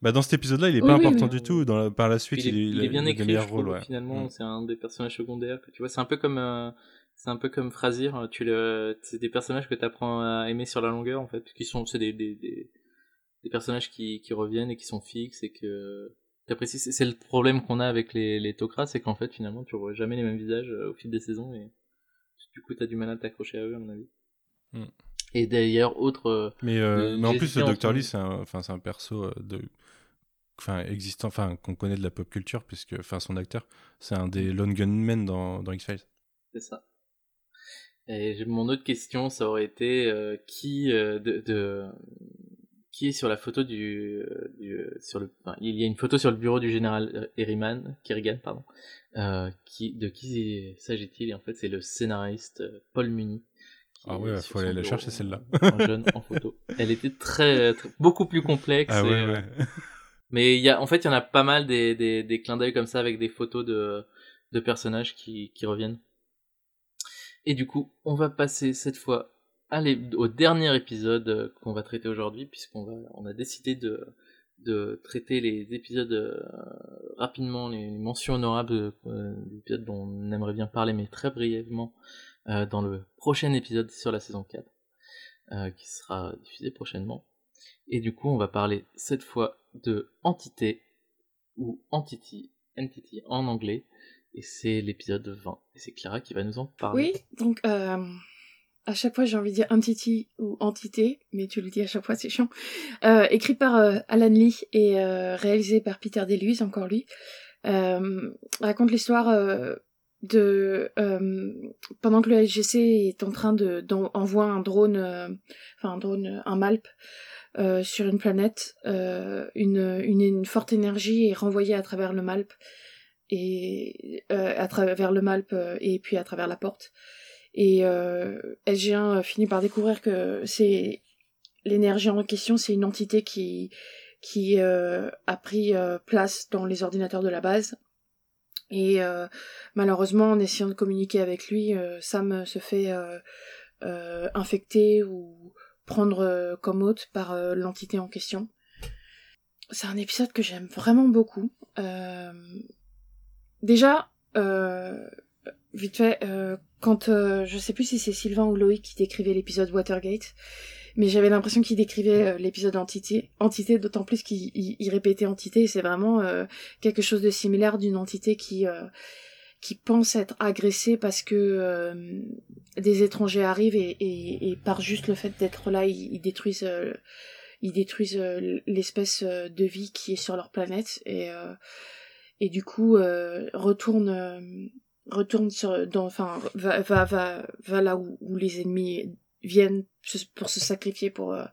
Bah, dans cet épisode-là, il est Oui, pas oui, important mais- du tout. Dans la- Par la suite, il, est, il est bien écrit, je ouais. finalement. C'est un des personnages secondaires que tu vois. C'est un peu comme, euh, c'est un peu comme Frasier. Tu le, c'est des personnages que tu apprends à aimer sur la longueur, en fait, qui sont, c'est des, des, des, des personnages qui, qui reviennent et qui sont fixes et que t'apprécies. C'est c'est le problème qu'on a avec les, les Tok'ra, c'est qu'en fait, finalement, tu vois jamais les mêmes visages euh, au fil des saisons et du coup, t'as du mal à t'accrocher à eux, à mon avis. Mm. Et d'ailleurs, autre, euh, Mais, euh, mais en plus, le Docteur entre- Lee, c'est un, enfin, c'est un perso de, enfin, existant, enfin, qu'on connaît de la pop culture, puisque, enfin, son acteur, c'est un des lone gunmen dans, dans X-Files. C'est ça. Et mon autre question, ça aurait été euh, qui euh, de, de qui est sur la photo du, euh, du sur le enfin, il y a une photo sur le bureau du général Herriman, Kerrigan pardon. Euh, qui de qui s'agit-il? Et en fait, c'est le scénariste Paul Muni. Ah ouais, sur faut aller la chercher, celle-là. En jeune en photo. Elle était très, très- beaucoup plus complexe. Ah et, ouais, ouais. Mais il y a, en fait, il y en a pas mal des, des, des clins d'œil comme ça avec des photos de, de personnages qui, qui reviennent. Et du coup, on va passer cette fois à l'é- au dernier épisode euh, qu'on va traiter aujourd'hui, puisqu'on va, on a décidé de, de traiter les épisodes euh, rapidement, les mentions honorables euh, d'épisodes dont on aimerait bien parler, mais très brièvement, euh, dans le prochain épisode sur la saison 4, euh, qui sera diffusé prochainement. Et du coup, on va parler cette fois de Entité, ou Entity, Entity en anglais, et c'est l'épisode 20. Et c'est Clara qui va nous en parler. oui, donc euh, à chaque fois j'ai envie de dire entity ou entité, mais tu le dis à chaque fois, c'est chiant. Euh, écrit par euh, Alan Lee et réalisé par Peter DeLuise, encore lui, raconte l'histoire de pendant que le SGC est en train de d'envoie un drone, enfin un drone, un MALP euh, sur une planète, euh, une, une, forte énergie est renvoyée à travers le MALP et euh, à travers le MALP et puis à travers la porte. Et euh, SG1 finit par découvrir que c'est l'énergie en question, c'est une entité qui qui a pris place dans les ordinateurs de la base. Et malheureusement, en essayant de communiquer avec lui, Sam se fait infecter ou prendre comme hôte par l'entité en question. C'est un épisode que j'aime vraiment beaucoup. déjà, vite fait, quand je sais plus si c'est Sylvain ou Loïc qui décrivait l'épisode Watergate, mais j'avais l'impression qu'il décrivait euh, l'épisode entité, entité d'autant plus qu'il répétait entité, c'est vraiment euh, quelque chose de similaire d'une entité qui euh, qui pense être agressée parce que des étrangers arrivent et, et, par juste le fait d'être là, ils, détruisent ils détruisent l'espèce de vie qui est sur leur planète et et du coup retourne retourne sur dans enfin va va va, va là où, où les ennemis viennent pour se sacrifier pour euh,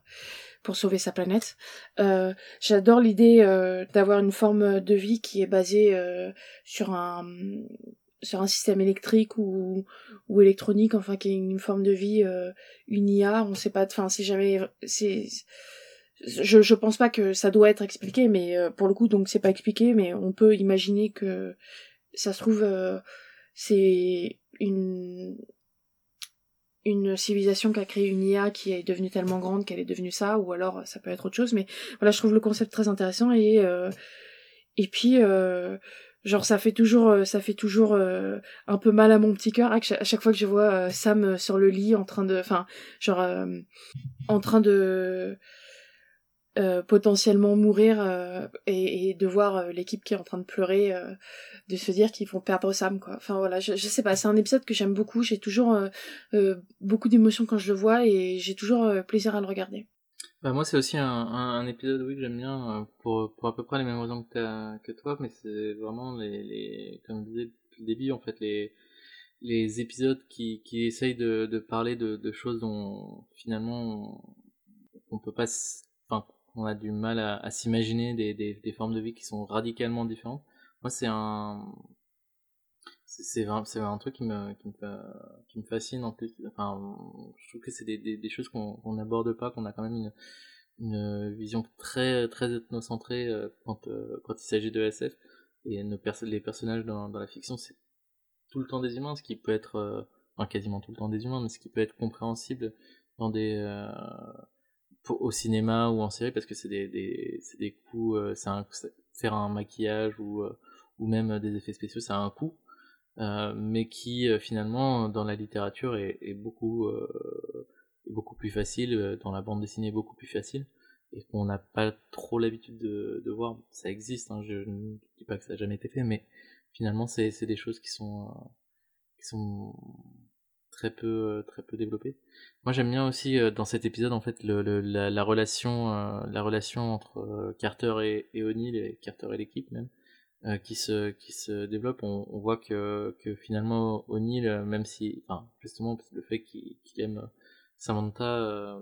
pour sauver sa planète. Euh, J'adore l'idée euh, d'avoir une forme de vie qui est basée euh, sur un sur un système électrique ou ou électronique, enfin qui est une forme de vie, une IA. On sait pas, enfin c'est jamais c'est je, je pense pas que ça doit être expliqué, mais pour le coup, donc c'est pas expliqué, mais on peut imaginer que ça se trouve, c'est une, une civilisation qui a créé une IA qui est devenue tellement grande qu'elle est devenue ça, ou alors ça peut être autre chose. Mais voilà, je trouve le concept très intéressant et euh, et puis euh, genre ça fait toujours euh, ça fait toujours un peu mal à mon petit cœur à chaque fois que je vois Sam sur le lit en train de, enfin genre en train de euh, potentiellement mourir euh, et, et, de voir euh, l'équipe qui est en train de pleurer, de se dire qu'ils vont perdre Sam quoi. Enfin voilà, je, je sais pas, c'est un épisode que j'aime beaucoup. J'ai toujours beaucoup d'émotions quand je le vois et j'ai toujours plaisir à le regarder. Bah moi c'est aussi un, un, épisode oui que j'aime bien pour, pour à peu près les mêmes raisons que, que toi, mais c'est vraiment les, les comme je disais depuis le début en fait les les épisodes qui, qui essayent de, de parler de, de choses dont finalement on peut pas enfin on a du mal à, à s'imaginer des, des, des, formes de vie qui sont radicalement différentes. Moi, c'est un, c'est c'est un truc qui me, qui me, qui me fascine en plus. Enfin, je trouve que c'est des, des, choses qu'on n'aborde pas, qu'on a quand même une, une vision très, très ethnocentrée euh, quand, euh, quand il s'agit de SF. Et nos les personnages dans, dans la fiction, c'est tout le temps des humains, ce qui peut être, euh, enfin quasiment tout le temps des humains, mais ce qui peut être compréhensible dans des, au cinéma ou en série parce que c'est des, des, des coups, euh, c'est un, faire un maquillage ou, euh, ou même des effets spéciaux, ça a un coût, euh, mais qui finalement dans la littérature est, est beaucoup, beaucoup plus facile, dans la bande dessinée beaucoup plus facile et qu'on n'a pas trop l'habitude de, de, voir. Ça existe, hein, je ne dis pas que ça n'a jamais été fait, mais finalement c'est des choses qui sont, qui sont très peu euh, très peu développé. Moi j'aime bien aussi euh, dans cet épisode en fait le, la, la, relation euh, la relation entre Carter et, et O'Neill Carter et l'équipe même qui se qui se développe. On, on voit que que finalement O'Neill même si enfin justement le fait qu'il aime Samantha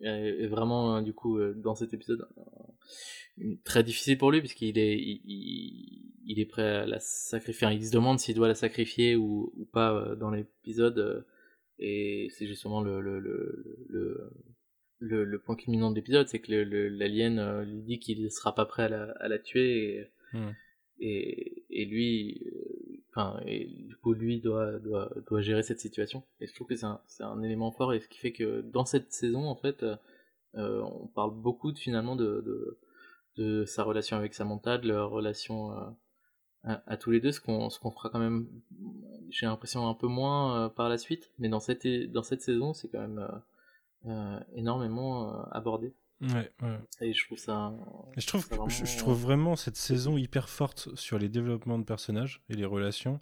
est vraiment du coup dans cet épisode très difficile pour lui puisqu'il est il, il, est prêt à la sacrifier il se demande s'il doit la sacrifier ou, ou pas euh, dans l'épisode euh, et c'est justement le le, le, le, le, point culminant de l'épisode c'est que l'alien euh, lui dit qu'il ne sera pas prêt à la, à la tuer et, hmm. et, et, lui enfin et du coup lui doit, doit, doit gérer cette situation et je trouve que c'est un, un élément fort et ce qui fait que dans cette saison en fait euh, on parle beaucoup de, finalement de, de, sa relation avec Samantha, de leur relation euh, à, tous les deux, ce qu'on ce qu'on fera quand même, j'ai l'impression un peu moins euh, par la suite, mais dans cette dans cette saison, c'est quand même énormément abordé. Ouais, ouais. Et je trouve ça. je trouve, je, trouve vraiment cette saison hyper forte sur les développements de personnages et les relations,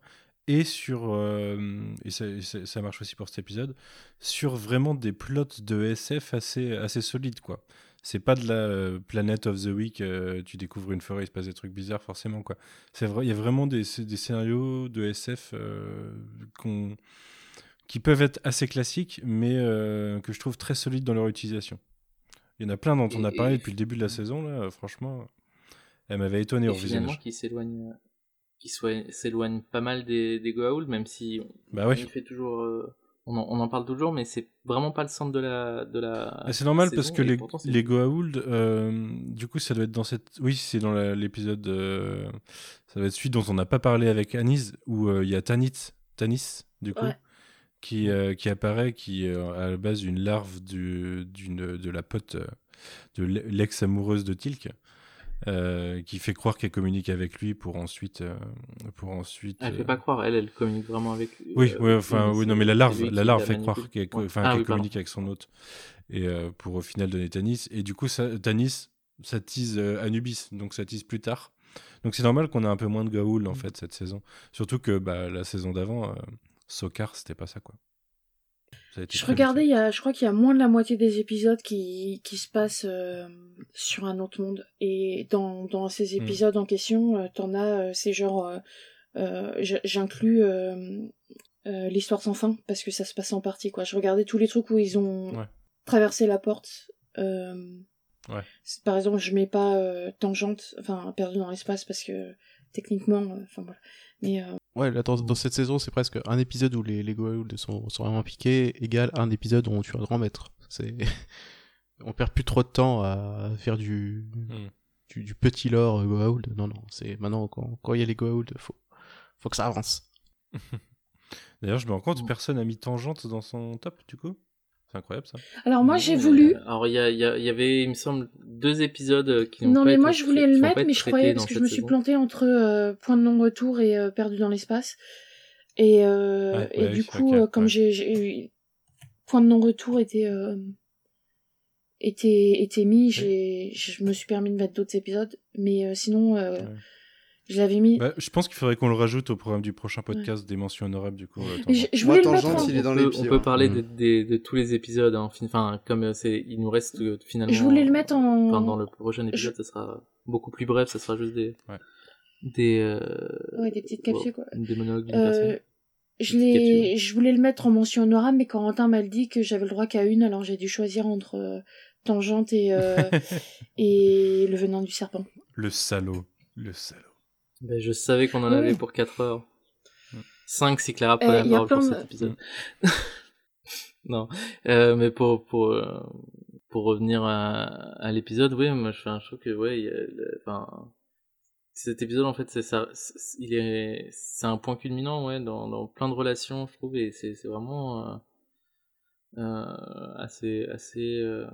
et sur euh, et ça, ça, marche aussi pour cet épisode sur vraiment des plots de SF assez assez solides quoi c'est pas de la euh, Planet of the Week euh, tu découvres une forêt il se passe des trucs bizarres forcément quoi c'est vrai il y a vraiment des, des scénarios de SF qu'on qui peuvent être assez classiques mais que je trouve très solides dans leur utilisation il y en a plein dont on a parlé depuis le début de la saison là franchement elle m'avait étonné et au visionnage qui s'éloigne qui s'éloigne pas mal des, des Goa'uld, même si bah on, fait toujours, euh, on, en, on, en, parle toujours, mais c'est vraiment pas le centre de la. De la c'est normal parce que les, les Goa'uld, euh, du coup, ça doit être dans cette. Oui, c'est dans l'épisode. Euh, ça doit être celui dont on n'a pas parlé avec Anis, où il y a Tanit, Tanis, du coup, qui, euh, qui apparaît, qui est euh, à la base une larve du, d'une, de la pote, euh, de l'ex-amoureuse de Tilk, euh, qui fait croire qu'elle communique avec lui pour ensuite. euh, pour ensuite Elle euh, fait pas croire, elle, elle communique vraiment avec lui. Oui, oui, enfin, mais oui, non, mais la larve, la larve la fait croire qu'elle, Ouais. enfin, Ah qu'elle oui, pardon. communique avec son hôte, et pour au final donner Tanis. Et du coup, ça, Tanis, ça tease Anubis, donc ça tease plus tard. Donc c'est normal qu'on ait un peu moins de Gaoul en Mm. fait cette saison. Surtout que bah, la saison d'avant, Sokar, c'était pas ça quoi. Ça Je regardais, il y a, je crois qu'il y a moins de la moitié des épisodes qui, qui se passent euh, sur un autre monde. Et dans, dans ces Hmm. épisodes en question, euh, t'en as, euh, c'est genre, j'inclus l'histoire sans fin parce que ça se passe en partie. Quoi. Je regardais tous les trucs où ils ont Ouais. traversé la porte. Ouais. Par exemple, je mets pas tangente, enfin perdu dans l'espace parce que techniquement, enfin voilà. Mais Ouais, là, dans, dans cette saison, c'est presque un épisode où les, les Goa'uld sont, sont vraiment piqués, égale un épisode où on tue un grand maître. C'est... on perd plus trop de temps à faire du, Mm. du, du petit lore Goa'uld. Non, non, c'est maintenant, quand, quand il y a les Goa'uld, faut, faut que ça avance. D'ailleurs, je me rends compte, personne n'a mis Tangente dans son top du coup. C'est incroyable ça. alors moi j'ai voulu. Alors, il y, a- il y, avait, il me semble, deux épisodes euh, qui n'ont Non mais moi je voulais le mettre mais je croyais parce que je me suis plantée entre euh, Point de non-retour et euh, Perdu dans l'espace et euh, Ouais, et ouais, du coup euh, comme ouais. j'ai Point de non-retour était euh, était était mis j'ai je me suis permis de mettre d'autres épisodes mais euh, sinon euh. Je l'avais mis Bah, je pense qu'il faudrait qu'on le rajoute au programme du prochain podcast des mentions honorables du coup. euh, je, Tangente. je Moi, voulais le mettre Tangente, en... il est dans on les peut, on peut parler de, tous les épisodes. hein. Enfin, comme euh, c'est, il nous reste euh, finalement. je voulais le mettre en Enfin, dans le prochain épisode, ça sera beaucoup plus bref. Ça sera juste des, Ouais. des, euh, ouais, des petites capsules quoi des monologues d'une Euh, personne. je l'ai, je voulais le mettre en mention honorable, mais Corentin m'a dit que j'avais le droit qu'à une, alors j'ai dû choisir entre Tangente et, euh, et Le Venin du Serpent. Le salaud, le salaud. Ben, je savais qu'on en Oui. avait pour 4 heures. Mm. 5 si Clara prenait y la parole pour cet épisode. non, euh, mais pour pour euh, pour revenir à, à l'épisode, oui, moi je fais un show que ouais, y a le- enfin cet épisode en fait c'est ça, il est c'est un point culminant ouais dans dans plein de relations je trouve et c'est c'est vraiment euh, euh, assez assez euh,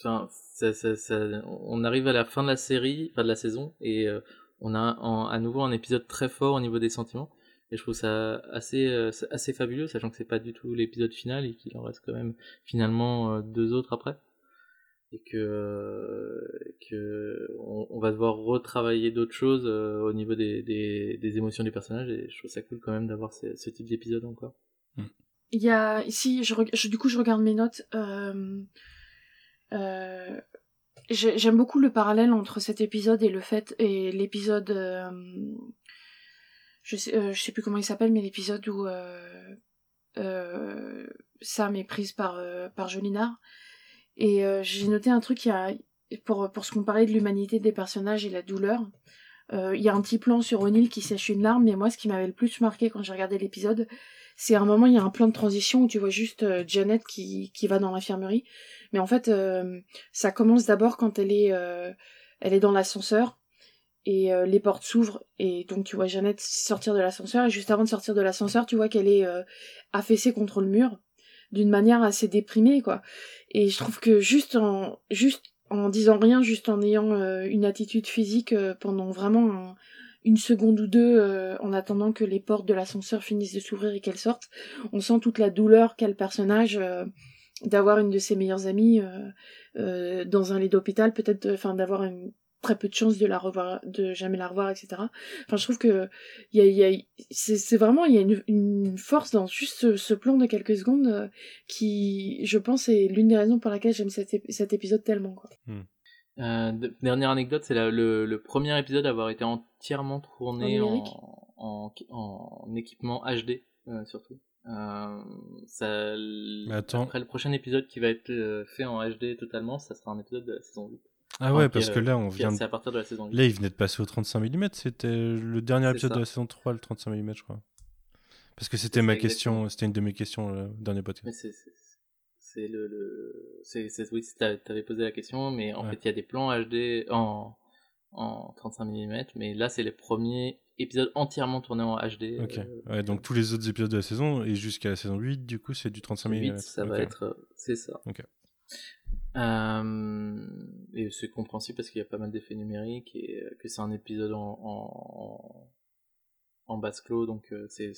enfin ça, ça, ça- on arrive à la fin de la série, enfin de la saison et euh, on a à nouveau un épisode très fort au niveau des sentiments. Et je trouve ça assez euh, assez fabuleux sachant que c'est pas du tout l'épisode final et qu'il en reste quand même finalement euh, deux autres après. Et que euh, on, va devoir retravailler d'autres choses au niveau des, des, des émotions du personnage. Et je trouve ça cool quand même d'avoir ce, type d'épisode encore. Il y a, ici, du coup, je regarde mes notes. J'aime beaucoup le parallèle entre cet épisode et le fait et l'épisode. euh, je sais, euh, je sais plus comment il s'appelle, mais l'épisode où euh, euh, Sam est prise par par Jolinard. Et j'ai noté un truc, il y a, pour, pour se comparer de l'humanité des personnages et la douleur. Il y a un petit plan sur O'Neill qui sèche une larme, mais moi, ce qui m'avait le plus marqué quand j'ai regardé l'épisode, c'est à un moment, il y a un plan de transition où tu vois juste Janet qui, qui va dans l'infirmerie. Mais en fait, euh, ça commence d'abord quand elle est, euh, elle est dans l'ascenseur et euh, les portes s'ouvrent et donc tu vois Janet sortir de l'ascenseur et juste avant de sortir de l'ascenseur, tu vois qu'elle est affaissée contre le mur d'une manière assez déprimée quoi. Et je trouve que juste en juste en disant rien, juste en ayant une attitude physique pendant vraiment un- une seconde ou deux en attendant que les portes de l'ascenseur finissent de s'ouvrir et qu'elle sorte, on sent toute la douleur qu'a le personnage d'avoir une de ses meilleures amies euh, euh, dans un lit d'hôpital, peut-être, de- enfin d'avoir une très peu de chance de la revoir, de jamais la revoir, etc. Enfin, je trouve que il y a, il y a, c'est, vraiment il y a une, une force dans juste ce, ce plan de quelques secondes euh, qui, je pense, est l'une des raisons pour laquelle j'aime cet, ép- cet épisode tellement. Quoi. Euh, de- dernière anecdote, c'est le, le premier épisode à avoir été entièrement tourné En en, numérique en, en équipement HD, euh, surtout. Euh, ça, attends. Après le prochain épisode qui va être euh, fait en HD totalement, ça sera un épisode de la saison 8. Ah ouais, Enfin, parce que euh, là, on vient de... C'est à partir de la saison 8. Là, il venait de passer au 35 mm. C'était le dernier épisode ça. de la saison 3, le 35 mm, je crois. Parce que c'était ma question, c'était une de mes questions euh, au dernier podcast. C'est le, le c'est c'est oui, c'est- t'avais posé la question, mais en Ouais. fait il y a des plans HD en en 35 mm, mais là c'est les premiers épisodes entièrement tournés en HD. Ok. euh, Ouais, donc tous les autres épisodes de la saison et jusqu'à la saison 8, du coup, c'est du 35 mm. 8, ça va être, euh, c'est ça. Ok. Euh, et c'est compréhensible parce qu'il y a pas mal d'effets numériques et que c'est un épisode en, en, en basse clos, donc c'est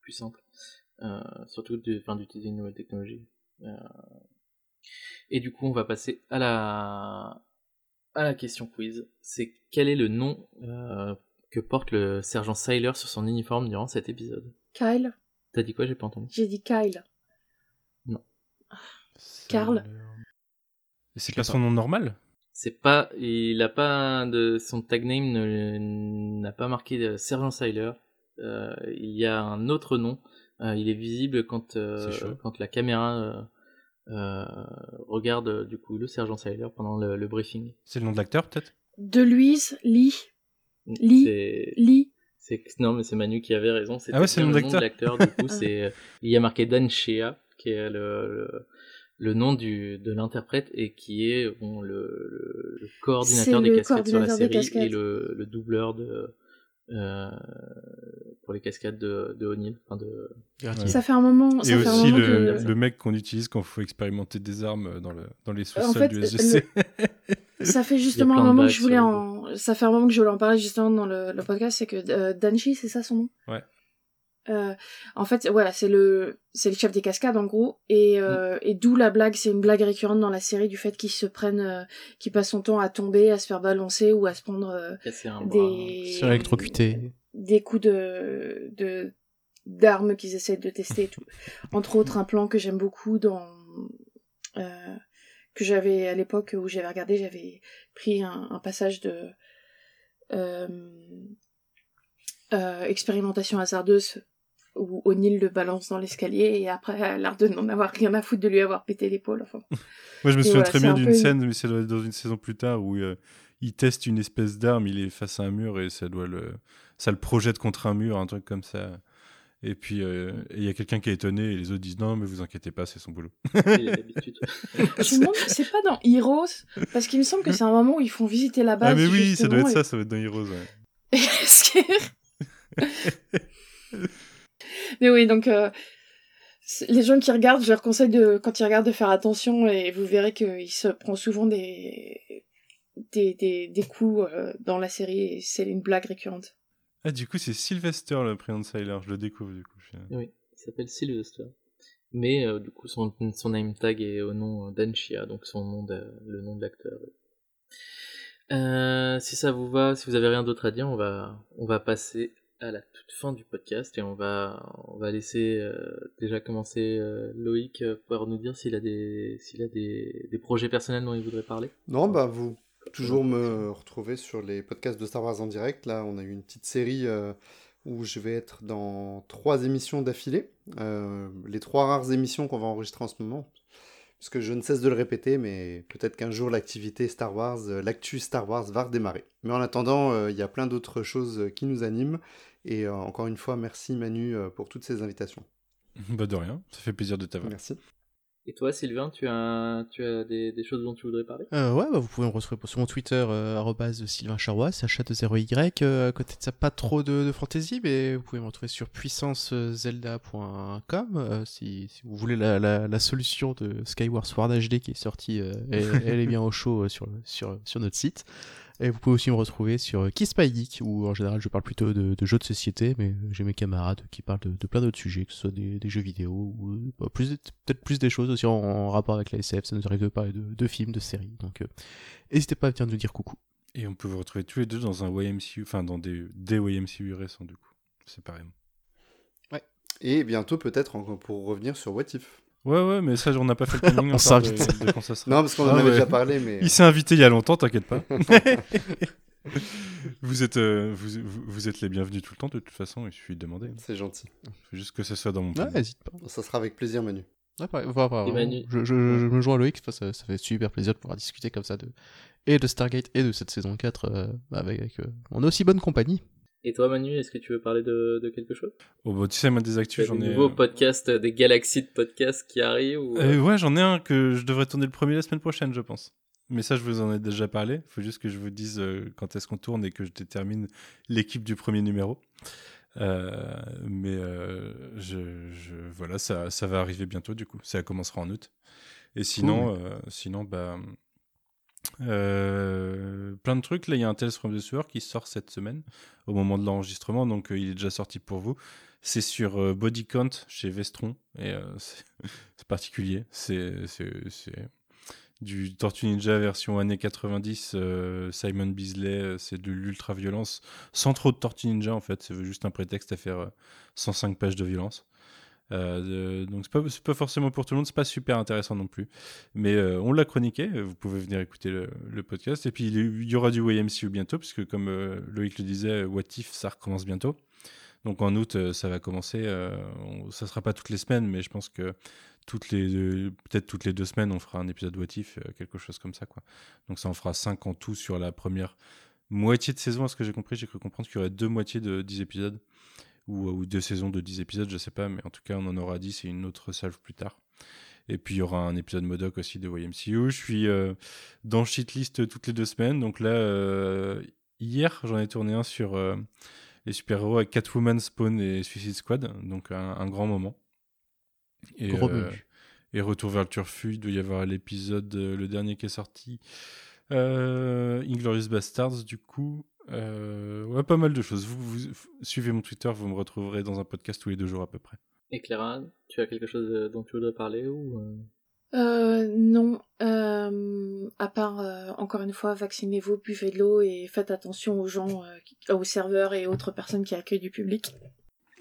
plus simple. Euh, surtout d'utiliser une nouvelle technologie. Euh, et du coup, on va passer à la, à la question quiz. C'est quel est le nom que porte le sergent Sailor sur son uniforme durant cet épisode Kyle T'as dit quoi? J'ai pas entendu. J'ai dit Kyle. Karl Et C'est pas son nom normal? C'est pas, il a pas de son tag name ne- n'a pas marqué de Sergent Sailor. Euh, il y a un autre nom. Euh, il est visible quand euh, quand la caméra euh, euh, regarde du coup le Sergent Sailor pendant le, le briefing. C'est le nom de l'acteur, peut-être? De Louise Lee. Lee. C'est Lee. c'est non mais c'est Manu qui avait raison. C'était Ah ouais, c'est le nom le nom de l'acteur. Du coup, Ah. c'est il y a marqué Dan Shea qui est le, le le nom du, de l'interprète et qui est bon, le, le, le coordinateur C'est des le cascades sur la coordinateur série et le, le doubleur de euh, pour les cascades de, de O'Neill. Enfin de... Ouais. Ça fait un moment. Et ça fait un aussi moment le, que... le mec qu'on utilise quand il faut expérimenter des armes dans, le, dans les En sous-sols fait, du SGC. Ça fait justement un moment que je voulais en. Ça fait un moment que je voulais en parler justement dans le, le podcast, c'est que euh, Danchi, c'est ça son nom? Ouais. Euh, en fait, voilà, c'est le c'est le chef des cascades en gros, et euh, et d'où la blague, c'est une blague récurrente dans la série du fait qu'il se prenne, euh, qu'il passe son temps à tomber, à se faire balancer ou à se prendre euh, casser un bras. des électrocuté. des coups de de d'armes qu'ils essaient de tester et tout. Entre autres, un plan que j'aime beaucoup dans euh, que j'avais à l'époque où j'avais regardé, j'avais pris un, un passage de euh, euh, expérimentation hasardeuse où O'Neill le balance dans l'escalier et après l'air de n'en avoir rien à foutre de lui avoir pété l'épaule. Enfin, Moi, je me souviens voilà, très bien un d'une peu scène, mais c'est dans dans une saison plus tard, où euh, il teste une espèce d'arme, il est face à un mur et ça doit le, ça le projette contre un mur, un truc comme ça. Et puis, euh, il y a quelqu'un qui est étonné et les autres disent non, mais vous inquiétez pas, c'est son boulot. Il a l'habitude. je me demande si c'est pas dans Heroes parce qu'il me semble que c'est un moment où ils font visiter la base. ah, mais oui, ça doit être ça, ça va être dans Heroes. ouais. Mais oui, donc euh, les gens qui regardent, je leur conseille de, quand ils regardent, de faire attention et vous verrez qu'il se prend souvent des des, des, des coups euh, dans la série et c'est une blague récurrente. Ah, du coup, c'est Sylvester, le prénom de Sailor, je le découvre, du coup. je- Oui, il s'appelle Sylvester. Mais euh, du coup, son, son name tag est au nom d'Anchia, donc son nom de, le nom de l'acteur. Euh, si ça vous va, si vous avez rien d'autre à dire, on va, on va passer à la toute fin du podcast et on va, on va laisser euh, déjà commencer euh, Loïc euh, pouvoir nous dire s'il a des, s'il a des, des projets personnels dont il voudrait parler. Non, bah vous toujours me retrouver sur les podcasts de Star Wars en direct. Là, on a eu une petite série euh, où je vais être dans trois émissions d'affilée. Euh, les trois rares émissions qu'on va enregistrer en ce moment. Parce que je ne cesse de le répéter, mais peut-être qu'un jour l'activité Star Wars, euh, l'actu Star Wars va redémarrer. Mais en attendant, il y a plein d'autres choses qui nous animent. Et encore une fois, merci Manu pour toutes ces invitations. Bah, de rien, ça fait plaisir de t'avoir. Merci. Et toi, Sylvain, tu as, tu as des, des choses dont tu voudrais parler? Euh, ouais, bah, vous pouvez me retrouver sur mon Twitter, euh, Sylvain Charrois, CH0Y. Euh, à côté de ça, pas trop de, de fantasy, mais vous pouvez me retrouver sur puissancezelda.com euh, si, si vous voulez la, la, la solution de Skyward Sword HD qui est sortie, euh, elle, elle est bien au chaud euh, sur, sur, sur notre site. Et vous pouvez aussi me retrouver sur Kiss My Geek, où en général je parle plutôt de, de jeux de société, mais j'ai mes camarades qui parlent de, de plein d'autres sujets, que ce soit des, des jeux vidéo, ou euh, bah, plus peut-être plus des choses aussi en, en rapport avec la SF, ça nous arrive de parler de, de films, de séries, donc euh, n'hésitez pas à venir nous dire coucou. Et on peut vous retrouver tous les deux dans un YMCU, enfin dans des, des YMCU récents, du coup. C'est pareil. Et bientôt, peut-être, encore pour revenir sur What If. Ouais, ouais, mais ça, on n'a pas fait le planning On s'invite. de quand ça sera. Non, parce qu'on en Ah avait ouais. déjà parlé, mais. Il s'est invité il y a longtemps, t'inquiète pas. vous, êtes, euh, vous, vous- êtes les bienvenus tout le temps, de toute façon, il suffit de demander. C'est gentil. faut juste que ce soit dans mon Ouais, planning. n'hésite pas. Ça sera avec plaisir, Manu. Ouais, pareil, Manu. je, je, je, je me joins à Loïc, ça, ça fait super plaisir de pouvoir discuter comme ça de, et de Stargate et de cette saison 4 euh, avec, euh, on a aussi bonne compagnie. Et toi, Manu, est-ce que tu veux parler de, de quelque chose? Oh, bah, tu sais, moi, des Tu actus, j'en des ai. nouveaux euh, podcasts, des galaxies de podcasts qui arrivent ou... euh, ouais, j'en ai un que je devrais tourner le premier la semaine prochaine, je pense. Mais ça, je vous en ai déjà parlé. Il faut juste que je vous dise euh, quand est-ce qu'on tourne et que je détermine l'équipe du premier numéro. Euh, mais euh, je, je- voilà, ça, ça va arriver bientôt du coup. Ça commencera en août. Et sinon, euh, sinon bah, euh, plein de trucs. Là, il y a un Tales from the qui sort cette semaine au moment de l'enregistrement, donc euh, il est déjà sorti pour vous. C'est sur euh, Body Count chez Vestron et c'est particulier. C'est du Tortue Ninja version années 90, euh, Simon Beasley, c'est de l'ultra violence sans trop de Tortue Ninja en fait. C'est juste un prétexte à faire euh, 105 pages de violence. Euh, donc c'est pas, pas forcément pour tout le monde, c'est pas super intéressant non plus. Mais euh, on l'a chroniqué, vous pouvez venir écouter le, podcast. Et puis il y aura du YMCU bientôt, puisque comme euh, Loïc le disait, What If, ça recommence bientôt. Donc en août, euh, ça va commencer. euh, on- ça sera pas toutes les semaines, mais je pense que toutes les peut-être toutes les deux semaines, on fera un épisode What If, euh, quelque chose comme ça. Donc ça en fera 5 en tout sur la première moitié de saison. À ce que j'ai compris, j'ai cru comprendre qu'il y aurait deux moitiés de 10 épisodes. Ou, ou deux saisons de 10 épisodes, je sais pas, mais en tout cas, on en aura 10 et une autre salve plus tard. Et puis il y aura un épisode Modoc aussi de YMCU. Je suis euh, dans Shitlist toutes les deux semaines. Donc là, euh, hier, j'en ai tourné un sur euh, les super-héros avec Catwoman, Spawn et Suicide Squad. Donc un, un grand moment. Et, Gros euh, et Retour vers le Turfu, il doit y avoir l'épisode, euh, le dernier qui est sorti. Euh, Inglorious Bastards, du coup. Euh, ouais, pas mal de choses. Vous, suivez mon Twitter, vous me retrouverez dans un podcast tous les deux jours à peu près. Et Clara, tu as quelque chose euh, dont tu voudrais parler ou euh, non, euh, à part, euh, encore une fois, vaccinez-vous, buvez de l'eau et faites attention aux gens, euh, qui- aux serveurs et autres personnes qui accueillent du public.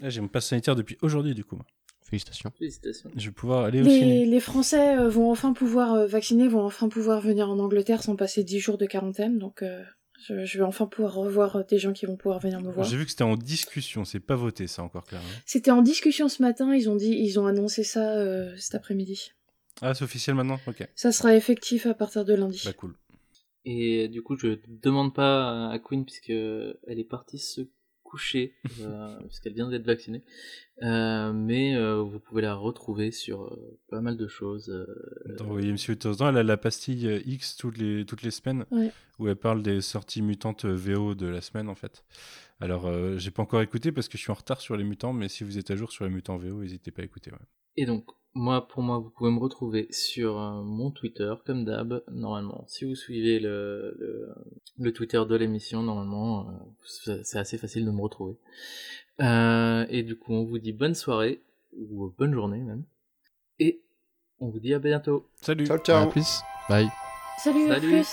Là, j'ai mon passe sanitaire depuis aujourd'hui, du coup. Félicitations. Félicitations. Je vais pouvoir aller au Les, ciné. les Français euh, vont enfin pouvoir euh, vacciner, vont enfin pouvoir venir en Angleterre sans passer 10 jours de quarantaine, donc euh, je, je vais enfin pouvoir revoir des gens qui vont pouvoir venir me voir. J'ai vu que c'était en discussion, c'est pas voté ça encore, Clara. hein. C'était en discussion ce matin, ils ont dit, ils ont annoncé ça euh, cet après-midi. Ah, c'est officiel maintenant Ok, Ça sera effectif à partir de lundi. bah cool. Et du coup, je demande pas à Queen puisque elle est partie se coucher euh, puisqu'elle vient d'être vaccinée. Euh, mais euh, vous pouvez la retrouver sur euh, pas mal de choses. euh, Dans en temps, elle a la pastille X toutes les, toutes les semaines, Ouais. où elle parle des sorties mutantes VO de la semaine, en fait. Alors, euh, j'ai pas encore écouté parce que je suis en retard sur les mutants, mais si vous êtes à jour sur les mutants VO, n'hésitez pas à écouter. ouais. Et donc, moi, pour moi, vous pouvez me retrouver sur euh, mon Twitter, comme d'hab, normalement. Si vous suivez le, le, le Twitter de l'émission, normalement, euh, c'est assez facile de me retrouver. Euh, et du coup, on vous dit bonne soirée, ou bonne journée même. Et on vous dit à bientôt. Salut Ciao, À ciao. plus. Bye. Salut, à Salut. plus